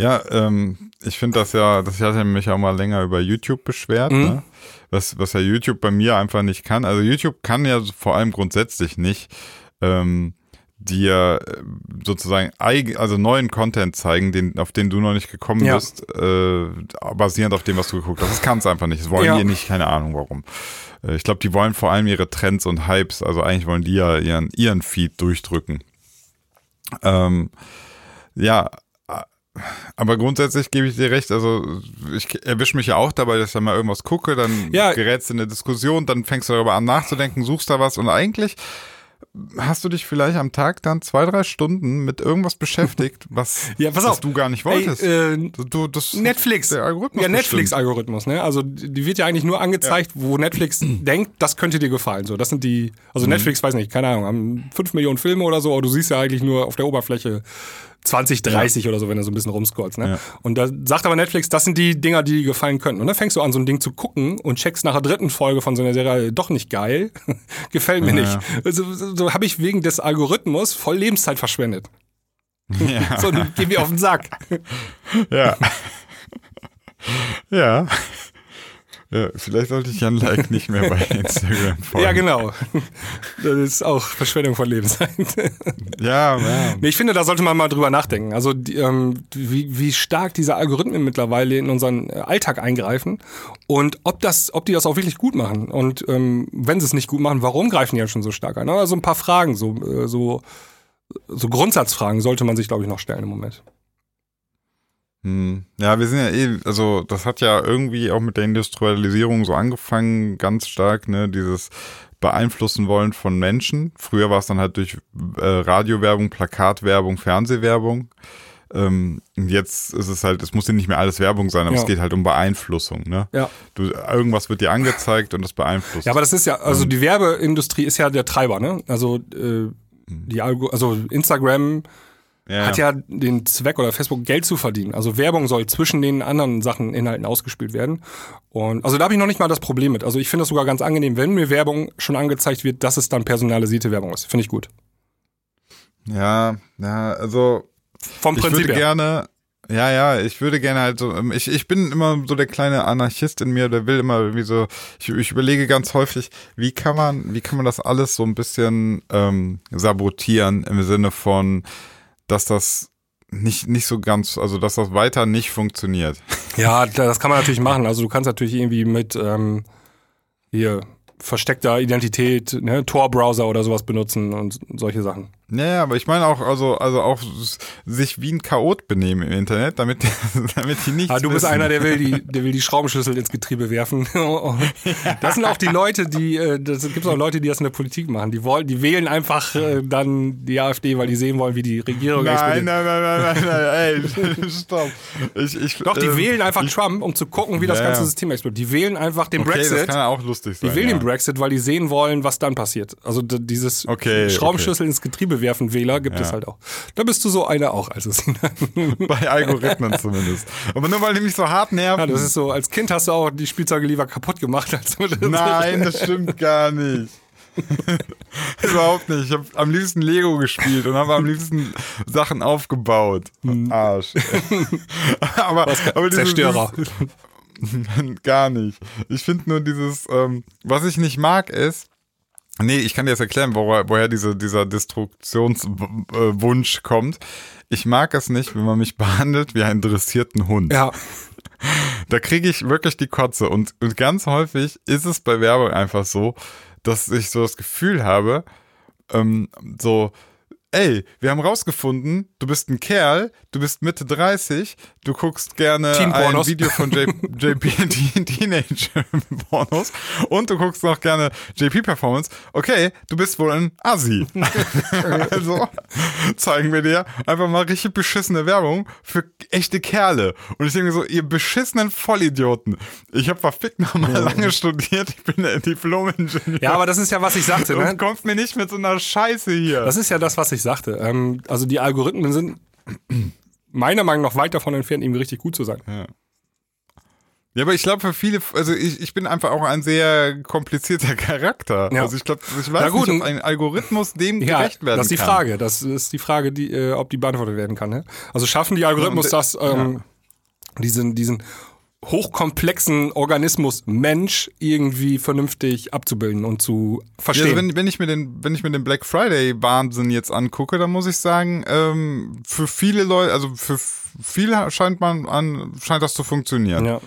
Ja, ähm, ich finde das ja, das hatte mich auch mal länger über YouTube beschwert, Mhm. ne? was, was ja YouTube bei mir einfach nicht kann. Also YouTube kann ja vor allem grundsätzlich nicht ähm, dir äh, sozusagen eig also neuen Content zeigen, den, auf den du noch nicht gekommen Ja. bist, äh, basierend auf dem, was du geguckt hast. Das kann es einfach nicht. Das wollen Ja. die nicht, keine Ahnung warum. Äh, ich glaube, die wollen vor allem ihre Trends und Hypes, also eigentlich wollen die ja ihren, ihren Feed durchdrücken. Ähm, ja, aber grundsätzlich gebe ich dir recht, also ich erwische mich ja auch dabei, dass ich da mal irgendwas gucke, dann Ja. gerätst du in eine Diskussion, dann fängst du darüber an nachzudenken, suchst da was und eigentlich hast du dich vielleicht am Tag dann zwei, drei Stunden mit irgendwas beschäftigt, was, Ja, pass was auf. du gar nicht wolltest. Ey, äh, du, das Netflix. Der Algorithmus ja. Netflix-Algorithmus, ne? Also die wird ja eigentlich nur angezeigt, wo Netflix denkt, das könnte dir gefallen. So, das sind die, also Mhm. Netflix, weiß nicht, keine Ahnung, haben 5 Millionen Filme oder so, aber du siehst ja eigentlich nur auf der Oberfläche 20, 30 oder so, wenn du so ein bisschen rumscrollst. Ne? Ja. Und da sagt aber Netflix, das sind die Dinger, die dir gefallen könnten. Und dann fängst du an, so ein Ding zu gucken und checkst nach der dritten Folge von so einer Serie, doch nicht geil, gefällt mir Ja. nicht. Also, so, so habe ich wegen des Algorithmus voll Lebenszeit verschwendet. Ja. So, geh mir auf den Sack. Ja. ja. Ja, vielleicht sollte ich Jan Like nicht mehr bei Instagram folgen. Ja, genau. Das ist auch Verschwendung von Lebenszeit. Ja. Nee, ich finde, da sollte man mal drüber nachdenken. Also die, ähm, wie, wie stark diese Algorithmen mittlerweile in unseren äh, Alltag eingreifen und ob das, ob die das auch wirklich gut machen. Und ähm, wenn sie es nicht gut machen, warum greifen die ja schon so stark ein? Also ein paar Fragen, so, äh, so, so Grundsatzfragen sollte man sich, glaube ich, noch stellen im Moment. Hm. Ja, wir sind ja eh, also das hat ja irgendwie auch mit der Industrialisierung so angefangen, ganz stark, ne, dieses beeinflussen wollen von Menschen. Früher war es dann halt durch äh, Radiowerbung, Plakatwerbung, Fernsehwerbung. Ähm, und jetzt ist es halt, es muss ja nicht mehr alles Werbung sein, aber Ja. es geht halt um Beeinflussung, ne? Ja. Du, irgendwas wird dir angezeigt und das beeinflusst. Ja, aber das ist ja, also die Werbeindustrie ist ja der Treiber, ne? Also äh, die Algo, also Instagram ja, hat ja den Zweck oder Facebook Geld zu verdienen. Also Werbung soll zwischen den anderen Sachen, Inhalten ausgespielt werden. Und also da habe ich noch nicht mal das Problem mit. Also ich finde das sogar ganz angenehm, wenn mir Werbung schon angezeigt wird, dass es dann personalisierte Werbung ist. Finde ich gut. ja, ja, also Vom ich Prinzip würde her. gerne, ja, ja, ich würde gerne halt so, ähm, ich, ich bin immer so der kleine Anarchist in mir, der will immer irgendwie so, ich, ich überlege ganz häufig, wie kann man, wie kann man das alles so ein bisschen ähm, sabotieren im Sinne von, dass das nicht, nicht so ganz, also dass das weiter nicht funktioniert. Ja, das kann man natürlich machen. Also du kannst natürlich irgendwie mit ähm, hier versteckter Identität, ne, Tor-Browser oder sowas benutzen und solche Sachen. Ja, ja, aber ich meine auch, also, also auch sich wie ein Chaot benehmen im Internet, damit, damit die nichts Ah, du bist wissen. einer, der will die, der will die Schraubenschlüssel ins Getriebe werfen. Das sind auch die Leute, die, äh, das gibt auch Leute, die das in der Politik machen. Die wollen, die wählen einfach äh, dann die AfD, weil die sehen wollen, wie die Regierung Nein, explodiert. nein, nein, nein, nein, ey, stopp. Ich, ich, Doch, die ähm, wählen einfach Trump, um zu gucken, wie das Ja, ganze. System explodiert. Die wählen einfach den Okay, das Brexit. kann ja auch lustig sein. Die wählen ja. den Brexit, weil die sehen wollen, was dann passiert. Also dieses Okay, Schraubenschlüssel ins Getriebe werfen Wähler gibt es Ja. halt auch. Da bist du so einer auch, also Sinan. Bei Algorithmen zumindest. Aber nur weil die mich so hart nerven. Ja, das ist so, als Kind hast du auch die Spielzeuge lieber kaputt gemacht, als Nein, das stimmt gar nicht. Überhaupt nicht. Ich habe am liebsten Lego gespielt und habe am liebsten Sachen aufgebaut. Arsch. aber, aber dieses- Zerstörer. dieses- gar nicht. Ich finde nur dieses, ähm, was ich nicht mag, ist, Nee, ich kann dir jetzt erklären, woher, woher diese, dieser Destruktionswunsch kommt. Ich mag es nicht, wenn man mich behandelt wie einen dressierten Hund. Ja, Da kriege ich wirklich die Kotze. Und, und ganz häufig ist es bei Werbung einfach so, dass ich so das Gefühl habe, ähm, so, ey, wir haben rausgefunden, du bist ein Kerl, du bist Mitte 30, du guckst gerne ein. Video von J JP Teen- Teenage-Pornos und du guckst noch gerne JP-Performance. Okay, du bist wohl ein Assi. also zeigen wir dir einfach mal richtig beschissene Werbung für echte Kerle. Und ich denke so, ihr beschissenen Vollidioten. Ich habe verfickt nochmal lange studiert, ich bin Diplom-Ingenieur. ja, aber das ist ja, was ich sagte. Ne? Und kommt mir nicht mit so einer Scheiße hier. Das ist ja das, was ich sagte. Ähm, also die Algorithmen sind meiner Meinung nach weit davon entfernt, irgendwie richtig gut zu sein. Ja, aber ich glaube für viele, also ich, ich bin einfach auch ein sehr komplizierter Charakter. Ja. Also ich glaube, ich weiß gut, nicht, ob ein Algorithmus dem Ja, gerecht werden das ist die kann. Frage. Das ist die Frage, die, äh, ob die beantwortet werden kann. Ne? Also schaffen die Algorithmus Ja, das, ähm, diesen, diesen hochkomplexen Organismus Mensch irgendwie vernünftig abzubilden und zu Ja, verstehen? also wenn, wenn ich mir den, wenn ich mir den Black Friday Wahnsinn jetzt angucke, dann muss ich sagen, ähm, für viele Leute, also für viele scheint man an, scheint das zu funktionieren. ja.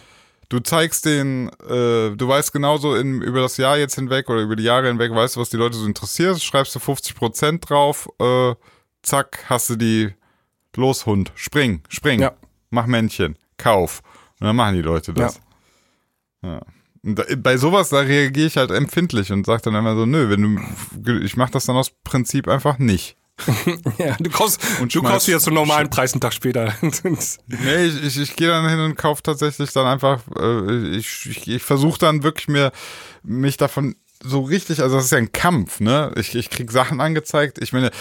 Du zeigst den, äh, du weißt genauso in, über das Jahr jetzt hinweg oder über die Jahre hinweg, weißt du, was die Leute so interessiert, schreibst du 50% drauf, äh, zack, hast du die, los Hund, spring, spring, Ja. mach Männchen, kauf. Und dann machen die Leute das. Ja. bei sowas, da reagiere ich halt empfindlich und sage dann immer so, nö, wenn du, ich mache das dann aus Prinzip einfach nicht. ja, du kaufst, und du kaufst dir zum normalen Preis einen Tag später. nee, ich, ich, ich gehe dann hin und kaufe tatsächlich dann einfach, äh, ich, ich, ich versuche dann wirklich mir, mich davon so richtig, also das ist ja ein Kampf, ne? Ich, ich krieg Sachen angezeigt. Ich meine,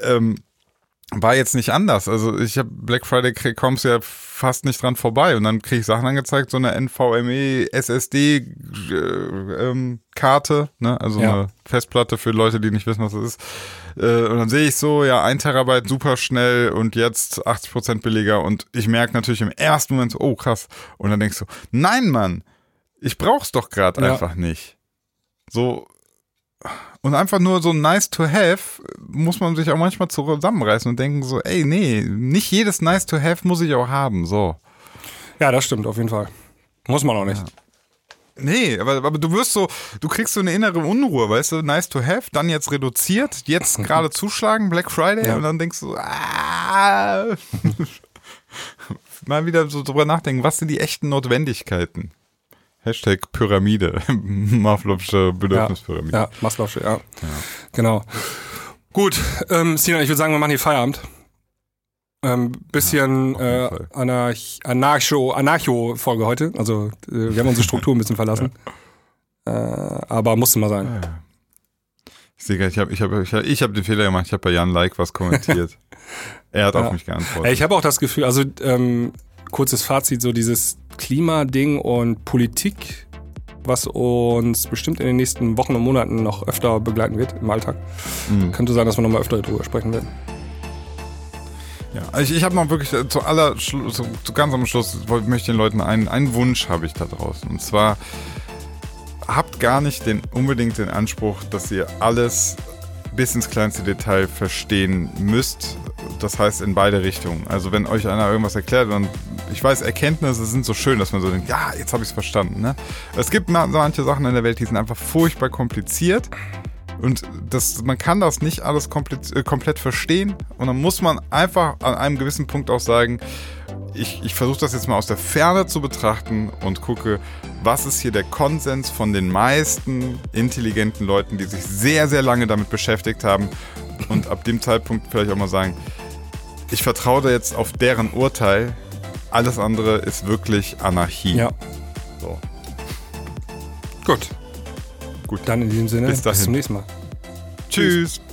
ähm, war jetzt nicht anders. Also ich habe Black Friday kommst ja fast nicht dran vorbei und dann kriege ich Sachen angezeigt, so eine NVMe SSD äh, ähm, Karte, ne? also ja. eine Festplatte für Leute, die nicht wissen, was das ist. Äh, und dann sehe ich so, ja, ein Terabyte super schnell und jetzt 80 Prozent billiger und ich merke natürlich im ersten Moment so, oh krass. Und dann denkst du, nein, Mann, ich brauch's doch gerade ja. einfach nicht. So, und einfach nur so nice to have, muss man sich auch manchmal zusammenreißen und denken so, ey, nee, nicht jedes nice to have muss ich auch haben, so. Ja, das stimmt, auf jeden Fall. Muss man auch nicht. Ja. Nee, aber, aber du wirst so, du kriegst so eine innere Unruhe, weißt du, nice to have, dann jetzt reduziert, jetzt gerade zuschlagen, Black Friday, ja. und dann denkst du, ah, mal wieder so drüber nachdenken, was sind die echten Notwendigkeiten? Hashtag Pyramide, Maslow'sche Bedürfnispyramide. Ja, ja Maslow'sche, ja. ja. Genau. Gut, ähm, Sinan, ich würde sagen, wir machen hier Feierabend. Ähm, bisschen ja, äh, Anarch Anarcho, Anarcho-Folge heute. Also äh, wir haben unsere Struktur ein bisschen verlassen. Ja. Äh, aber musste mal sein. Ja, ich sehe ich habe ich hab, ich hab, ich hab den Fehler gemacht, ich habe bei Jan Like was kommentiert. er hat auf mich geantwortet. Ich habe auch das Gefühl, also ähm, kurzes Fazit, so dieses Klimading und Politik, was uns bestimmt in den nächsten Wochen und Monaten noch öfter begleiten wird im Alltag. Mhm. Könnte sein, dass wir nochmal öfter darüber sprechen werden. Ja, also ich, ich habe noch wirklich äh, zu aller zu, zu ganz am Schluss möchte den Leuten einen, einen Wunsch habe ich da draußen und zwar habt gar nicht den unbedingt den Anspruch, dass ihr alles bis ins kleinste Detail verstehen müsst. Das heißt in beide Richtungen. Also wenn euch einer irgendwas erklärt, dann ich weiß, Erkenntnisse sind so schön, dass man so denkt, ja, jetzt habe ich es verstanden. Ne? Es gibt manche Sachen in der Welt, die sind einfach furchtbar kompliziert. Und das, man kann das nicht alles komplett, äh, komplett verstehen. Und dann muss man einfach an einem gewissen Punkt auch sagen, ich, ich versuche das jetzt mal aus der Ferne zu betrachten und gucke, was ist hier der Konsens von den meisten intelligenten Leuten, die sich sehr, sehr lange damit beschäftigt haben. Und ab dem Zeitpunkt vielleicht auch mal sagen, ich vertraue da jetzt auf deren Urteil. Alles andere ist wirklich Anarchie. Ja. So. Gut. Gut. Dann in diesem Sinne, bis, bis zum nächsten Mal. Tschüss. Tschüss.